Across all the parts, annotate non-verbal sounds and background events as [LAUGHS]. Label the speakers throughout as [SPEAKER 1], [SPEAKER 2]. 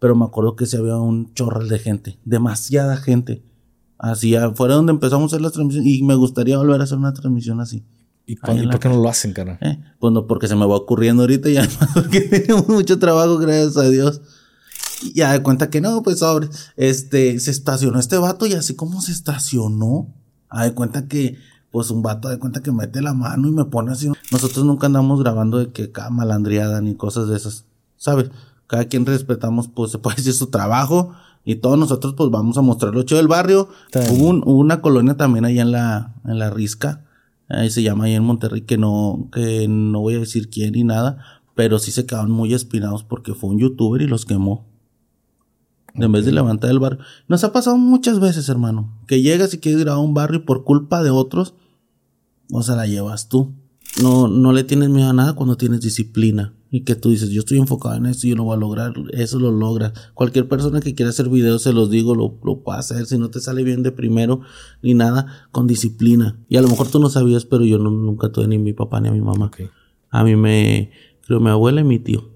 [SPEAKER 1] pero me acuerdo que sí había un chorral de gente, demasiada gente. Así, fuera donde empezamos a hacer las transmisiones y me gustaría volver a hacer una transmisión así.
[SPEAKER 2] ¿Y, por qué no lo hacen, cara?
[SPEAKER 1] Eh, pues no, porque se me va ocurriendo ahorita y [LAUGHS] además porque tenemos mucho trabajo, gracias a Dios. Y ya de cuenta que no, pues sobre, este, se estacionó este vato y así como se estacionó, a de cuenta que, pues un vato de cuenta que mete la mano y me pone así. Nosotros nunca andamos grabando de que cada malandriada ni cosas de esas, ¿sabes? Cada quien respetamos, pues se puede decir su trabajo y todos nosotros pues vamos a mostrar lo chido del barrio. Hubo, una colonia también allá en la, en la Risca, ahí se llama ahí en Monterrey, que no, que no voy a decir quién ni nada, pero sí se quedaron muy espinados porque fue un youtuber y los quemó. En vez de levantar el barrio. Nos ha pasado muchas veces, hermano, que llegas y quieres grabar un barrio y por culpa de otros, o sea, la llevas tú. No, no le tienes miedo a nada cuando tienes disciplina y que tú dices, yo estoy enfocado en esto y yo lo voy a lograr, eso lo logra. Cualquier persona que quiera hacer videos, se los digo, lo, lo puede hacer. Si no te sale bien de primero ni nada, con disciplina. Y a lo mejor tú no sabías, pero yo nunca tuve ni mi papá ni a mi mamá. A mí me, creo, mi abuela y mi tío.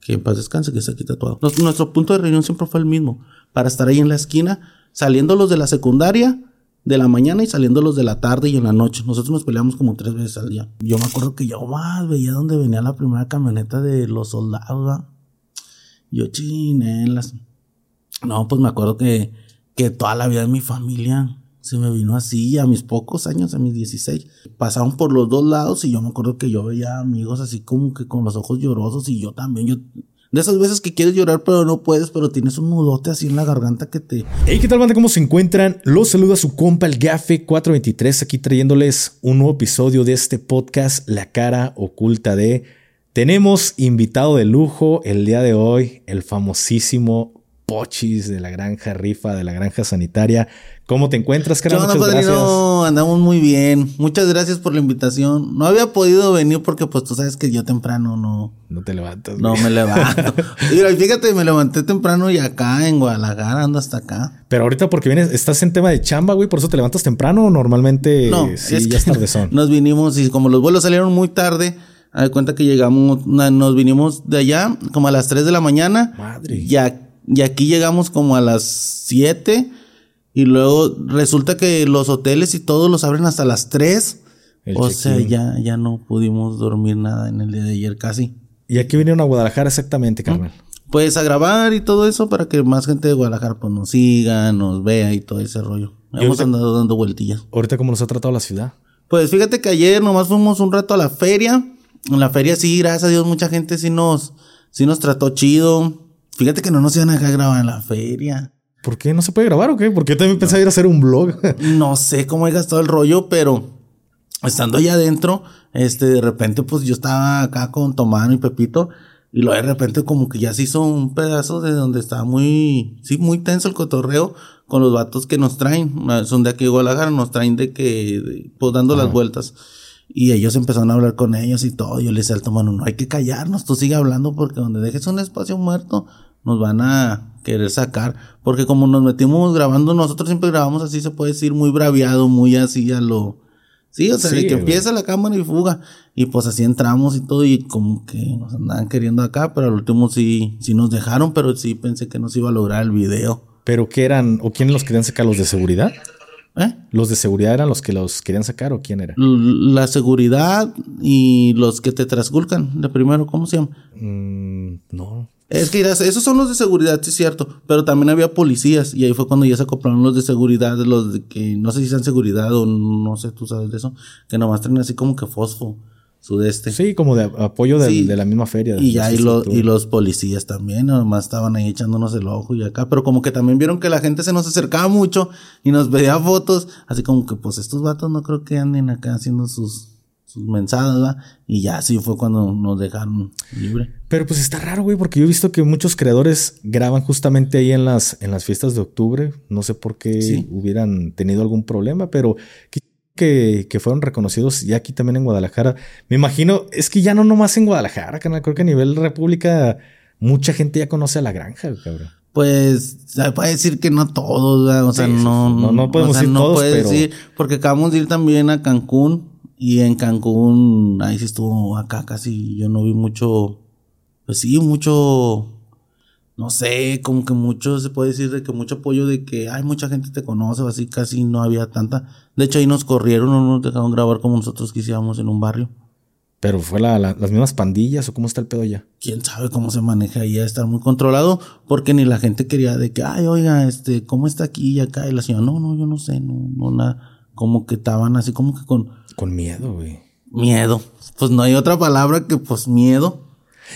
[SPEAKER 1] Que en paz descanse, que está aquí tatuado. nuestro punto de reunión siempre fue el mismo. Para estar ahí en la esquina, saliendo los de la secundaria, de la mañana y saliendo los de la tarde y en la noche. Nosotros nos peleamos como tres veces al día. Yo me acuerdo que yo más veía donde venía la primera camioneta de los soldados. Yo chinelas. No, pues me acuerdo que, que toda la vida de mi familia se me vino así, a mis pocos años, a mis 16. Pasaron por los dos lados y yo me acuerdo que yo veía amigos así como que con los ojos llorosos y yo también, yo de esas veces que quieres llorar pero no puedes, pero tienes un nudote así en la garganta que te...
[SPEAKER 2] Hey, ¿qué tal banda? ¿Cómo se encuentran? Los saluda su compa el Gafe 423 aquí trayéndoles un nuevo episodio de este podcast La cara oculta de... Tenemos invitado de lujo el día de hoy, el famosísimo Pochis de la granja rifa, de la granja sanitaria. ¿Cómo te encuentras, cara?
[SPEAKER 1] Muchas gracias. andamos muy bien. Muchas gracias por la invitación. No había podido venir porque, pues, tú sabes que yo temprano no...
[SPEAKER 2] No te levantas.
[SPEAKER 1] No me levanto. [LAUGHS] Mira, fíjate, me levanté temprano y acá en Guadalajara ando hasta acá.
[SPEAKER 2] Pero ahorita porque vienes, estás en tema de chamba, güey, por eso te levantas temprano o normalmente
[SPEAKER 1] no,
[SPEAKER 2] sí, es ya es tardezón. [LAUGHS]
[SPEAKER 1] Nos vinimos y como los vuelos salieron muy tarde, a cuenta que llegamos, nos vinimos de allá como a las 3 de la mañana.
[SPEAKER 2] Madre.
[SPEAKER 1] Y, y aquí llegamos como a las 7 y luego resulta que los hoteles y todos los abren hasta las 3. o sea, ya, ya no pudimos dormir nada en el día de ayer casi.
[SPEAKER 2] ¿Y aquí vinieron a Guadalajara exactamente, Carmen?
[SPEAKER 1] Pues a grabar y todo eso para que más gente de Guadalajara pues, nos siga, nos vea y todo ese rollo. Hemos andado dando vueltillas.
[SPEAKER 2] ¿Ahorita cómo nos ha tratado la ciudad?
[SPEAKER 1] Pues fíjate que ayer nomás fuimos un rato a la feria. En la feria sí, gracias a Dios, mucha gente sí nos, sí nos trató chido. Fíjate que no nos iban a dejar grabar en la feria.
[SPEAKER 2] ¿Por qué no se puede grabar o qué? Porque yo también pensaba ir a hacer un blog. [LAUGHS]
[SPEAKER 1] no sé cómo he gastado el rollo, pero estando allá adentro, este, de repente, pues yo estaba acá con Tomano y Pepito, y luego de repente como que ya se hizo un pedazo de donde estaba muy, sí, muy tenso el cotorreo con los vatos que nos traen, son de aquí de Guadalajara, nos traen de que, pues dando las vueltas. Y ellos empezaron a hablar con ellos y todo. Yo les decía al Tomano, no hay que callarnos, tú sigue hablando porque donde dejes un espacio muerto, nos van a querer sacar. Porque como nos metimos grabando, nosotros siempre grabamos así, se puede decir, muy braviado, muy así a lo... Sí, o sea, de que empieza la cámara y fuga. Y pues así entramos y todo, y como que nos andaban queriendo acá, pero al último sí, sí nos dejaron, pero sí pensé que no se iba a lograr el video.
[SPEAKER 2] ¿Pero qué eran, o quiénes los querían sacar, los de seguridad? ¿Eh? ¿Los de seguridad eran los que los querían sacar o quién era?
[SPEAKER 1] La seguridad y los que te trasculcan de primero, ¿cómo se llama?
[SPEAKER 2] Mm, no.
[SPEAKER 1] Es que esos son los de seguridad, sí es cierto, pero también había policías y ahí fue cuando ya se acoplaron los de seguridad, los de que no sé si sean seguridad o no sé, tú sabes de eso, que nomás traen así como que fosfo sudeste.
[SPEAKER 2] Sí, como de apoyo de, la misma feria.
[SPEAKER 1] Y ya y, y los policías también, nomás estaban ahí echándonos el ojo y acá, pero como que también vieron que la gente se nos acercaba mucho y nos veía fotos, así como que pues estos vatos no creo que anden acá haciendo sus sus mensajes, Y ya así fue cuando nos dejaron libre.
[SPEAKER 2] Pero pues está raro, güey, porque yo he visto que muchos creadores graban justamente ahí en las, en las fiestas de octubre. No sé por qué hubieran tenido algún problema, pero que, que, fueron reconocidos ya aquí también en Guadalajara. Me imagino, es que ya no nomás en Guadalajara, creo que a nivel república mucha gente ya conoce a la granja, cabrón.
[SPEAKER 1] Pues se puede decir que no todos, o sea, no,
[SPEAKER 2] no, no, podemos decir todos, pero... decir,
[SPEAKER 1] porque acabamos de ir también a Cancún y en Cancún, ahí sí estuvo acá casi, yo no vi mucho, pues sí, mucho, no sé, como que mucho, se puede decir de que mucho apoyo de que hay mucha gente te conoce, o así casi no había tanta. De hecho ahí nos corrieron, no nos dejaron grabar como nosotros quisiéramos en un barrio.
[SPEAKER 2] ¿Pero fue la, las mismas pandillas o cómo está el pedo ya?
[SPEAKER 1] Quién sabe cómo se maneja ahí, estar muy controlado, porque ni la gente quería de que, ay, oiga, este, ¿cómo está aquí y acá? Y la señora, no, no, yo no sé, no, no, nada. Como que estaban así como que con...
[SPEAKER 2] Con miedo, güey.
[SPEAKER 1] Miedo. Pues no hay otra palabra que pues miedo.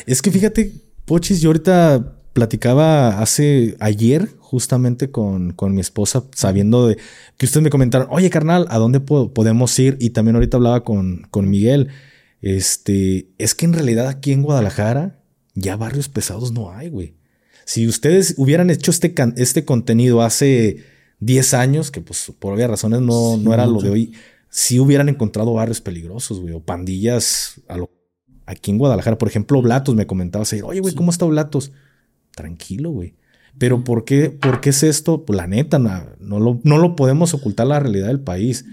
[SPEAKER 2] Es que fíjate, Pochis, yo ahorita platicaba hace ayer justamente con, con, mi esposa, sabiendo de que ustedes me comentaron, oye carnal, ¿a dónde podemos ir? Y también ahorita hablaba con, con Miguel. Este, es que en realidad aquí en Guadalajara ya barrios pesados no hay, güey. Si ustedes hubieran hecho este, este contenido hace 10 años, que pues por obvias razones no, no era lo de hoy, si hubieran encontrado barrios peligrosos, güey, o pandillas a lo, aquí en Guadalajara. Por ejemplo, Blatos me comentaba, oye, güey, ¿cómo está Blatos? tranquilo, güey. Pero ¿por qué, ¿por qué es esto? Pues la neta, no, lo, no lo podemos ocultar la realidad del país.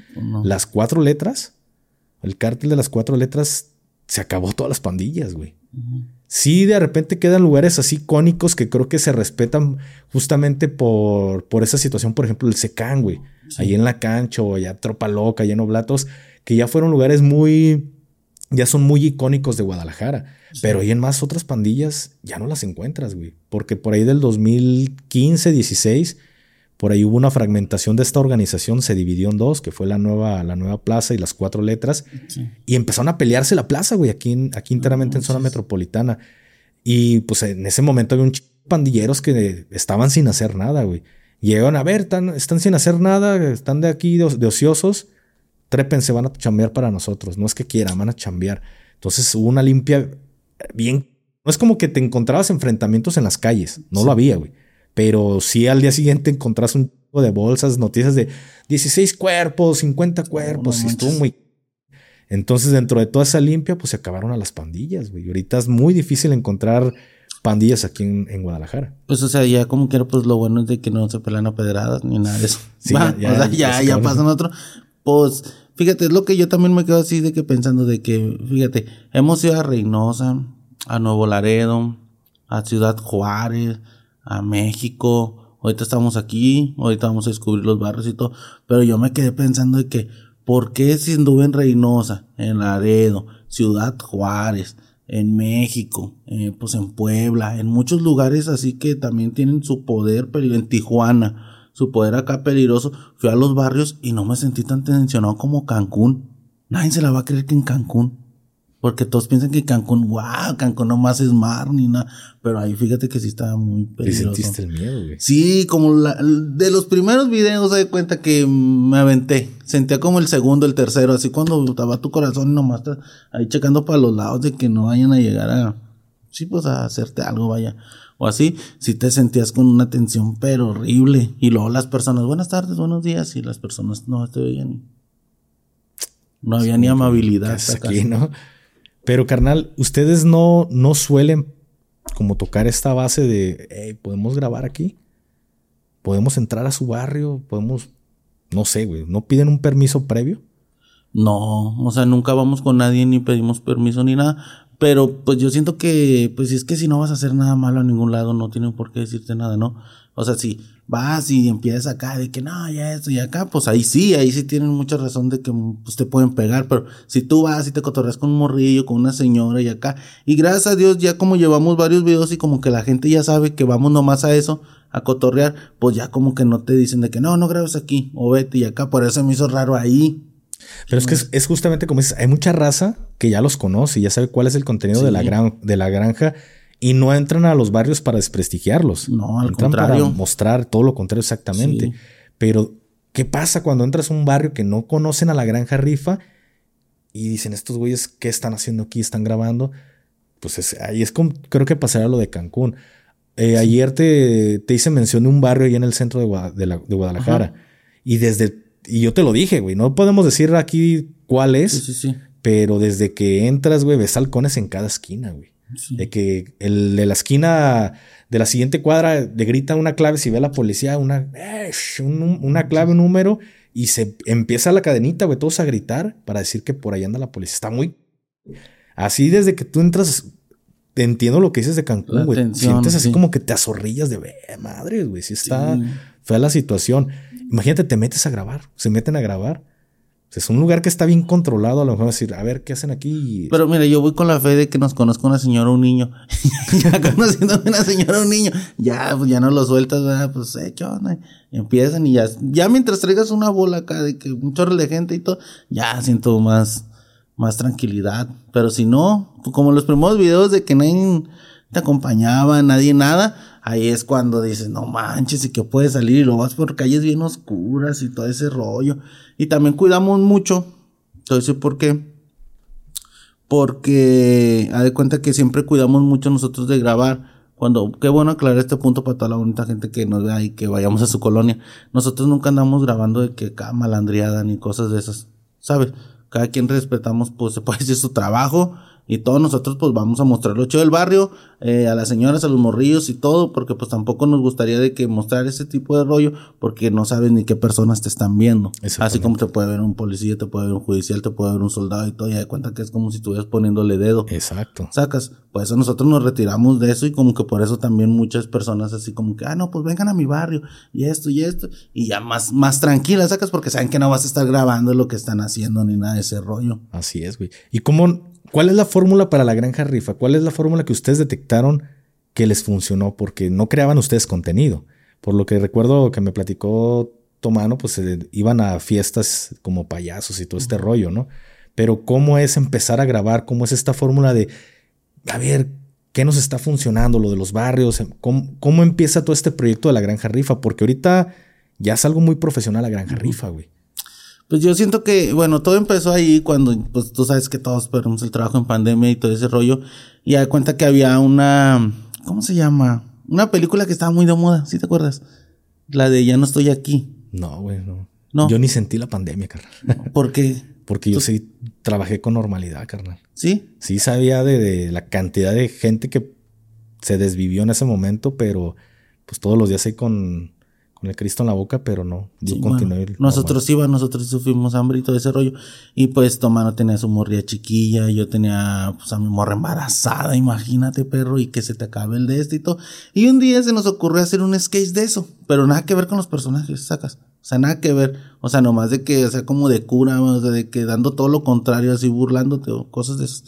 [SPEAKER 2] Las cuatro letras, el cártel de las cuatro letras, se acabó todas las pandillas, güey. Sí, de repente quedan lugares así icónicos que creo que se respetan justamente por, por esa situación. Por ejemplo, el Secán, güey. Ahí en la cancha o allá Tropa Loca, allá en Oblatos, que ya fueron lugares muy, ya son muy icónicos de Guadalajara. Pero ahí en más otras pandillas ya no las encuentras, güey. Porque por ahí del 2015, 16, por ahí hubo una fragmentación de esta organización, se dividió en dos, que fue la nueva, la nueva plaza y las cuatro letras. Y empezaron a pelearse la plaza, güey, aquí, aquí enteramente en zona metropolitana. Y pues en ese momento había un pandilleros que estaban sin hacer nada, güey. Llegaron a ver, están, están sin hacer nada, están de aquí de, de ociosos se van a chambear para nosotros. No es que quieran, van a chambear. Entonces hubo una limpia bien. No es como que te encontrabas enfrentamientos en las calles. No lo había, güey. Pero sí al día siguiente encontrás un tipo de bolsas, noticias de 16 cuerpos, 50 cuerpos. y estuvo muy. Entonces, dentro de toda esa limpia, pues se acabaron a las pandillas, güey. Ahorita es muy difícil encontrar pandillas aquí en, Guadalajara.
[SPEAKER 1] Pues, o sea, ya como quiera, pues lo bueno es de que no se pelean a pedradas ni nada de eso. Sí, ya, ya, o sea, ya, ya pasan otro. Pues, fíjate, es lo que yo también me quedo así de que pensando de que, fíjate, hemos ido a Reynosa, a Nuevo Laredo, a Ciudad Juárez, a México, ahorita estamos aquí, ahorita vamos a descubrir los barrios y todo, pero yo me quedé pensando de que, ¿por qué si anduve en Reynosa, en Laredo, Ciudad Juárez, en México, eh, pues en Puebla, en muchos lugares así que también tienen su poder, pero en Tijuana, su poder acá peligroso, fui a los barrios y no me sentí tan tensionado como Cancún. Nadie se la va a creer que en Cancún. Porque todos piensan que Cancún, wow, Cancún nomás es mar ni nada. Pero ahí fíjate que sí estaba muy peligroso. ¿Y sentiste el miedo, güey? Sí, como la, de los primeros videos se cuenta que me aventé. Sentía como el segundo, el tercero, así cuando estaba tu corazón y nomás estás ahí checando para los lados de que no vayan a llegar a, sí, pues a hacerte algo, vaya o así, si te sentías con una tensión pero horrible. Y luego las personas, buenas tardes, buenos días, y las personas no te veían. No había ni amabilidad.
[SPEAKER 2] Aquí, ¿no? Pero carnal, ustedes no, no suelen como tocar esta base de, ¿podemos grabar aquí? ¿Podemos entrar a su barrio? ¿Podemos, no sé, güey, no piden un permiso previo?
[SPEAKER 1] No, o sea, nunca vamos con nadie ni pedimos permiso ni nada. Pero pues yo siento que, pues es que si no vas a hacer nada malo a ningún lado, no tienen por qué decirte nada, ¿no? O sea, si vas y empiezas acá de que no, ya esto y acá, pues ahí sí, ahí sí tienen mucha razón de que pues, te pueden pegar, pero si tú vas y te cotorreas con un morrillo, con una señora y acá, y gracias a Dios ya como llevamos varios videos y como que la gente ya sabe que vamos nomás a eso, a cotorrear, pues ya como que no te dicen de que no, no grabes aquí o vete y acá, por eso me hizo raro ahí,
[SPEAKER 2] pero es que es, justamente como dices, hay mucha raza que ya los conoce y ya sabe cuál es el contenido de, la gran, de la granja y no entran a los barrios para desprestigiarlos. No, al entran contrario. Para mostrar todo lo contrario exactamente. Pero, ¿qué pasa cuando entras a un barrio que no conocen a la granja rifa y dicen estos güeyes qué están haciendo aquí? ¿Están grabando? Pues ahí es como, creo que pasará lo de Cancún. Eh, ayer te, te, hice mención de un barrio ahí en el centro de, de, Guadalajara. Y desde y yo te lo dije, güey, no podemos decir aquí cuál es, sí, sí, sí. pero desde que entras, güey, ves halcones en cada esquina, güey. De que el de la esquina de la siguiente cuadra le grita una clave si ve a la policía, una, una clave, un número, y se empieza la cadenita, güey, todos a gritar para decir que por ahí anda la policía. Está muy... Así desde que tú entras, te entiendo lo que dices de Cancún, güey. Sientes así como que te azorrillas de, madre, güey, si está fea la situación. Imagínate, te metes a grabar, se meten a grabar. es un lugar que está bien controlado. A lo mejor decir, a ver, ¿qué hacen aquí?
[SPEAKER 1] Pero mira, yo voy con la fe de que nos conozca una señora o un niño. [LAUGHS] ya [LAUGHS] conociendo una señora o un niño, ya, pues ya no lo sueltas, ¿verdad? Pues, eh, ¿qué onda? empiezan y ya, ya mientras traigas una bola acá de que un chorro de gente y todo, ya siento más, más tranquilidad. Pero si no, pues, como los primeros videos de que nadie te acompañaba, nadie nada, ahí es cuando dices, no manches, y que puedes salir y lo vas por calles bien oscuras y todo ese rollo. Y también cuidamos mucho, entonces, ¿por qué? Porque, haz de cuenta que siempre cuidamos mucho nosotros de grabar. Cuando, qué bueno aclarar este punto para toda la bonita gente que nos vea y que vayamos a su colonia. Nosotros nunca andamos grabando de que cada malandriada ni cosas de esas, ¿sabes? cada quien respetamos, pues se puede decir su trabajo y todos nosotros pues vamos a mostrar lo chido del barrio, eh, a las señoras, a los morrillos y todo, porque pues tampoco nos gustaría de que mostrar ese tipo de rollo, porque no sabes ni qué personas te están viendo. Así como te puede ver un policía, te puede ver un judicial, te puede ver un soldado y todo, y de cuenta que es como si estuvieras poniéndole dedo.
[SPEAKER 2] Exacto.
[SPEAKER 1] Sacas, pues eso nosotros nos retiramos de eso y como que por eso también muchas personas así como que, ah, no, pues vengan a mi barrio y esto y esto, y ya más, más tranquilas, sacas, porque saben que no vas a estar grabando lo que están haciendo ni nada de ese rollo.
[SPEAKER 2] Así es, güey. ¿Y cómo ¿Cuál es la fórmula para la granja rifa? ¿Cuál es la fórmula que ustedes detectaron que les funcionó? Porque no creaban ustedes contenido. Por lo que recuerdo que me platicó Tomano, pues iban a fiestas como payasos y todo este rollo, ¿no? Pero ¿cómo es empezar a grabar? ¿Cómo es esta fórmula de, a ver, qué nos está funcionando, lo de los barrios? ¿Cómo, cómo empieza todo este proyecto de la granja rifa? Porque ahorita ya es algo muy profesional la granja rifa, güey.
[SPEAKER 1] Pues yo siento que, bueno, todo empezó ahí cuando, pues tú sabes que todos perdimos el trabajo en pandemia y todo ese rollo. Y da cuenta que había una, ¿cómo se llama? Una película que estaba muy de moda, ¿sí te acuerdas? La de Ya no estoy aquí.
[SPEAKER 2] No, güey, no. no. Yo ni sentí la pandemia, carnal. [LAUGHS]
[SPEAKER 1] ¿Por qué?
[SPEAKER 2] Porque yo sí trabajé con normalidad, carnal.
[SPEAKER 1] ¿Sí?
[SPEAKER 2] Sí sabía de, de la cantidad de gente que se desvivió en ese momento, pero pues todos los días ahí con con el Cristo en la boca, pero no, yo continué.
[SPEAKER 1] nosotros íbamos, nosotros sufrimos hambre y todo ese rollo. Y pues Tomano tenía su morría chiquilla, yo tenía pues a mi morra embarazada, imagínate, perro, y que se te acabe el de este y todo. Y un día se nos ocurrió hacer un sketch de eso, pero nada que ver con los personajes, sacas. O sea, nada que ver. O sea, nomás de que, o sea, como de cura, o sea, de que dando todo lo contrario, así burlándote o cosas de eso.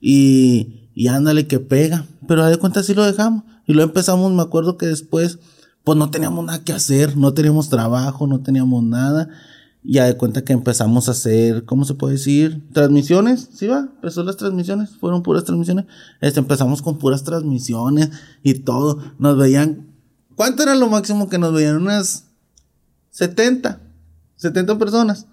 [SPEAKER 1] Y, y ándale que pega. Pero a de cuenta sí lo dejamos. Y lo empezamos, me acuerdo que después pues no teníamos nada que hacer, no teníamos trabajo, no teníamos nada. Ya de cuenta que empezamos a hacer, ¿cómo se puede decir? Transmisiones, ¿sí va? Empezó las transmisiones, fueron puras transmisiones. Este, empezamos con puras transmisiones y todo. Nos veían, ¿cuánto era lo máximo que nos veían? Unas 70, 70 personas.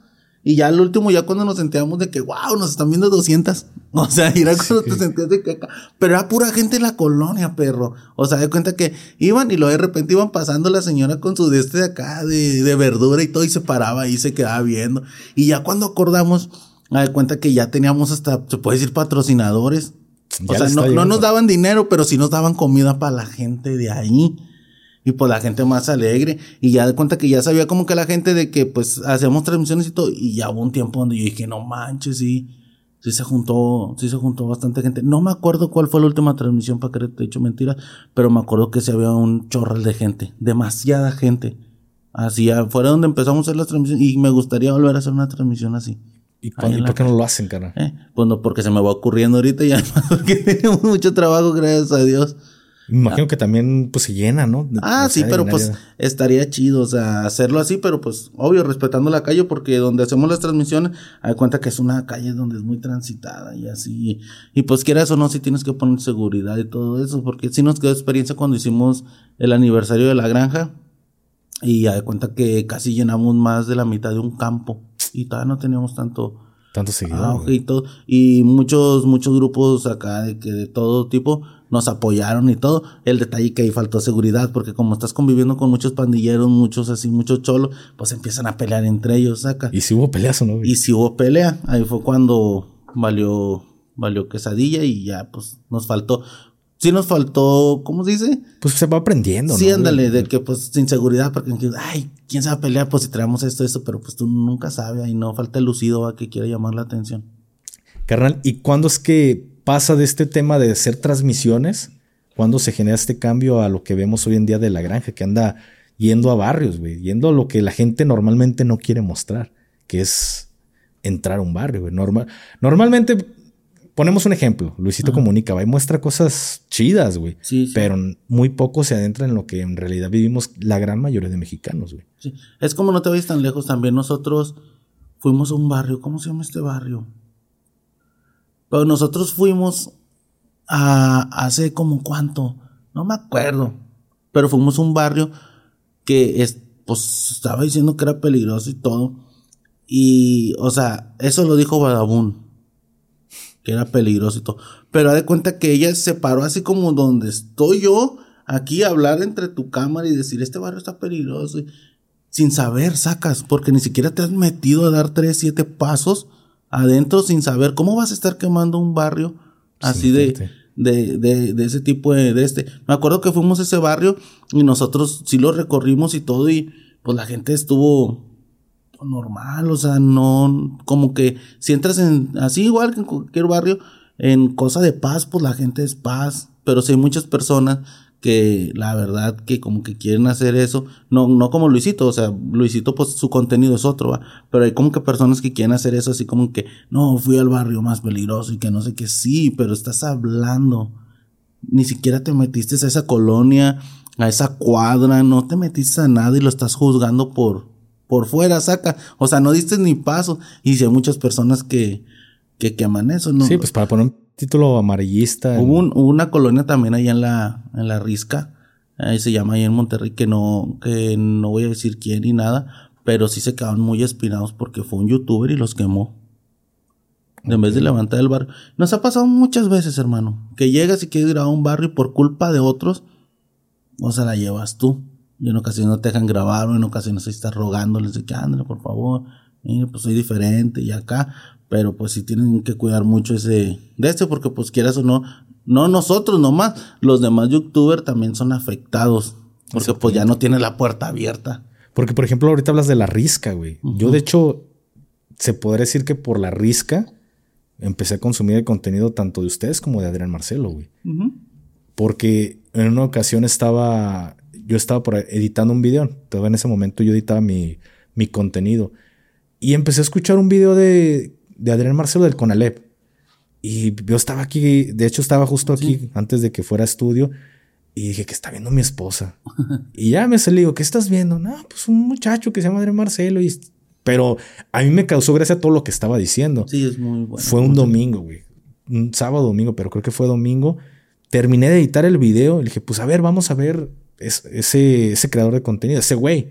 [SPEAKER 1] Y ya al último, ya cuando nos sentíamos de que, wow, nos están viendo 200. [LAUGHS] O sea, era cuando te sentías de que acá. Pero era pura gente en la colonia, perro. O sea, de cuenta que iban y luego de repente iban pasando la señora con su de este de acá, de, de verdura y todo, y se paraba y se quedaba viendo. Y ya cuando acordamos, de cuenta que ya teníamos hasta, se puede decir, patrocinadores. o sea, no, no nos daban dinero, pero sí nos daban comida para la gente de ahí y pues la gente más alegre y ya de cuenta que ya sabía como que la gente de que pues hacíamos transmisiones y todo y ya hubo un tiempo donde yo dije no manches sí sí se juntó sí se juntó bastante gente no me acuerdo cuál fue la última transmisión para que te he dicho mentiras pero me acuerdo que se había un chorral de gente demasiada gente. Así fuera donde empezamos a hacer las transmisiones y me gustaría volver a hacer una transmisión así.
[SPEAKER 2] ¿Y, por qué no lo hacen, cara?
[SPEAKER 1] Eh, pues no, porque se me va ocurriendo ahorita y [LAUGHS] además porque tenemos mucho trabajo, gracias a Dios.
[SPEAKER 2] Me imagino que también pues se llena, ¿no?
[SPEAKER 1] Ah, sí, pero pues estaría chido, o sea, hacerlo así, pero pues obvio, respetando la calle, porque donde hacemos las transmisiones, hay cuenta que es una calle donde es muy transitada y así. Y pues quieras o no, si tienes que poner seguridad y todo eso, porque sí nos quedó experiencia cuando hicimos el aniversario de la granja y hay cuenta que casi llenamos más de la mitad de un campo y todavía no teníamos tanto
[SPEAKER 2] tanto seguidor.
[SPEAKER 1] y todo. Y muchos, muchos grupos acá de que de todo tipo nos apoyaron y todo. El detalle que ahí faltó seguridad, porque como estás conviviendo con muchos pandilleros, muchos así, muchos cholos, pues empiezan a pelear entre ellos, saca.
[SPEAKER 2] Y si hubo peleas o no.
[SPEAKER 1] Y si hubo pelea, ahí fue cuando valió, valió quesadilla y ya, pues nos faltó. Sí nos faltó, ¿cómo se dice?
[SPEAKER 2] Pues se va aprendiendo,
[SPEAKER 1] Sí, ándale, de que pues sin seguridad, porque, ay, ¿quién se va a pelear? Pues si traemos esto, esto, pero pues tú nunca sabes, ahí no falta el lucido a que quiera llamar la atención.
[SPEAKER 2] Carnal, ¿y cuándo es que pasa de este tema de hacer transmisiones? ¿Cuándo se genera este cambio a lo que vemos hoy en día de la granja, que anda yendo a barrios, güey, yendo a lo que la gente normalmente no quiere mostrar, que es entrar a un barrio, güey. Normal, normalmente ponemos un ejemplo, Luisito Comunica, va y muestra cosas chidas, güey. Sí, Pero muy poco se adentra en lo que en realidad vivimos la gran mayoría de mexicanos, güey.
[SPEAKER 1] Sí. Es como no te vayas tan lejos, también nosotros fuimos a un barrio, ¿cómo se llama este barrio? Pero nosotros fuimos a hace como cuánto, no me acuerdo, pero fuimos a un barrio que es, pues estaba diciendo que era peligroso y todo. Y, o sea, eso lo dijo Badabun, que era peligroso y todo. Pero de cuenta que ella se paró así como donde estoy yo, aquí a hablar entre tu cámara y decir, este barrio está peligroso. sin saber, sacas, porque ni siquiera te has metido a dar tres, siete pasos adentro sin saber cómo vas a estar quemando un barrio así de, de, de, de, ese tipo de, de, este. Me acuerdo que fuimos a ese barrio y nosotros sí lo recorrimos y todo y pues la gente estuvo normal, o sea, no, como que si entras en, así igual que en cualquier barrio, en cosa de paz, pues la gente es paz, pero si hay muchas personas que la verdad que como que quieren hacer eso, no, no como Luisito, o sea, Luisito pues su contenido es otro, ¿va? pero hay como que personas que quieren hacer eso así como que, no, fui al barrio más peligroso y que no sé qué, sí, pero estás hablando, ni siquiera te metiste a esa colonia, a esa cuadra, no te metiste a nada y lo estás juzgando por, por fuera, saca, o sea, no diste ni paso, y si hay muchas personas que, que queman eso, ¿no?
[SPEAKER 2] Sí, pues para poner título amarillista.
[SPEAKER 1] Hubo, una colonia también allá en la, en la Risca, ahí se llama ahí en Monterrey, que no, que no voy a decir quién ni nada, pero sí se quedaron muy espinados porque fue un youtuber y los quemó. En vez de levantar el barrio. Nos ha pasado muchas veces, hermano, que llegas y quieres ir a un barrio y por culpa de otros, o se la llevas tú. Y en ocasiones no te dejan grabar, o en ocasiones ahí estás rogándoles de que ándale, por favor, pues soy diferente y acá pero pues sí tienen que cuidar mucho ese de este porque pues quieras o no no nosotros nomás los demás youtubers también son afectados porque pues ya no tiene la puerta abierta.
[SPEAKER 2] Porque por ejemplo ahorita hablas de la risca güey. Yo de hecho se podría decir que por la risca empecé a consumir el contenido tanto de ustedes como de Adrián Marcelo güey. Porque en una ocasión estaba yo estaba por editando un video todavía en ese momento yo editaba mi mi contenido y empecé a escuchar un video de de Adrián Marcelo del Conalep. Y yo estaba aquí, de hecho estaba justo aquí antes de que fuera a estudio y dije que está viendo mi esposa. [LAUGHS] y ya me salí, digo, ¿qué estás viendo? No, pues un muchacho que se llama Adrián Marcelo. Y, pero a mí me causó gracia todo lo que estaba diciendo.
[SPEAKER 1] Sí, es muy bueno.
[SPEAKER 2] Fue un domingo, güey. Un sábado, domingo, pero creo que fue domingo. Terminé de editar el video y dije, pues a ver, vamos a ver ese, ese creador de contenido, ese güey.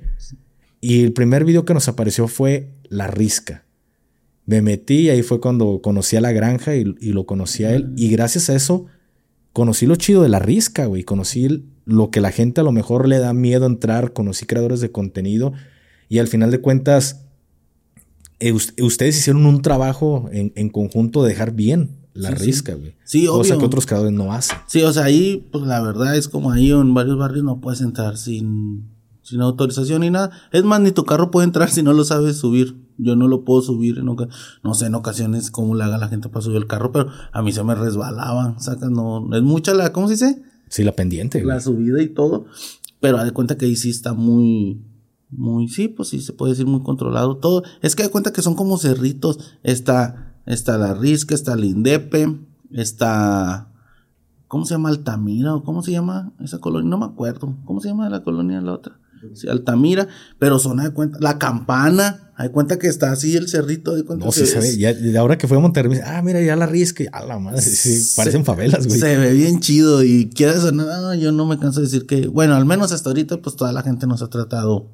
[SPEAKER 2] Y el primer video que nos apareció fue La Risca me metí y ahí fue cuando conocí a la granja y, lo conocí a él. Y gracias a eso conocí lo chido de la risca, güey. Conocí lo que la gente a lo mejor le da miedo entrar. Conocí creadores de contenido. Y al final de cuentas, eh, ustedes hicieron un trabajo en, conjunto de dejar bien la risca, güey. Sí, obvio. Cosa que otros creadores no hacen.
[SPEAKER 1] Sí, o sea, ahí, pues la verdad es como ahí en varios barrios no puedes entrar sin, sin autorización ni nada. Es más, ni tu carro puede entrar si no lo sabes subir. Yo no lo puedo subir, en no sé en ocasiones cómo le haga la gente para subir el carro, pero a mí se me resbalaba, sacas, no, es mucha la, ¿cómo se dice?
[SPEAKER 2] Sí, la pendiente.
[SPEAKER 1] La subida y todo, pero haz de cuenta que ahí sí está muy, muy, sí, pues sí, se puede decir muy controlado todo. Es que haz de cuenta que son como cerritos, está, está la Risca, está el Indepe, está, ¿cómo se llama? Altamira, o cómo se llama esa colonia, no me acuerdo, ¿cómo se llama la colonia la otra? Sí, Altamira, pero son de cuenta, la campana, hay cuenta que está así el cerrito, de cuenta
[SPEAKER 2] no, sí se ve, ya, ahora que fue a Monterrey, ah, mira, ya la risca, a la madre, sí, parecen favelas, güey.
[SPEAKER 1] Se ve bien chido y quieres o no, yo no me canso de decir que, bueno, al menos hasta ahorita, pues toda la gente nos ha tratado,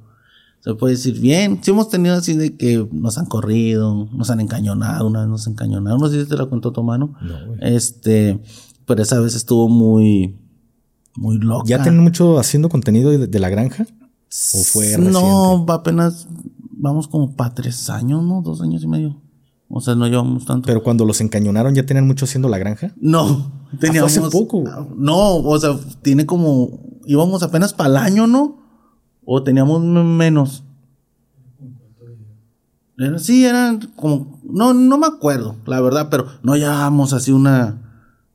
[SPEAKER 1] se puede decir bien, sí hemos tenido así de que nos han corrido, nos han encañonado, una vez nos encañonaron, no sé si te lo contó tu mano, no, güey. este, pero esa vez estuvo muy, muy loca.
[SPEAKER 2] ¿Ya tienen mucho haciendo contenido de la granja? ¿O fue
[SPEAKER 1] No, apenas vamos como para tres años, ¿no? Dos años y medio. O sea, no llevamos tanto.
[SPEAKER 2] Pero cuando los encañonaron, ¿ya tenían mucho haciendo la granja?
[SPEAKER 1] No,
[SPEAKER 2] ah, teníamos. hace poco.
[SPEAKER 1] No, o sea, tiene como. Íbamos apenas para el año, ¿no? O teníamos menos. sí, eran como. No, no me acuerdo, la verdad, pero no llevábamos así una.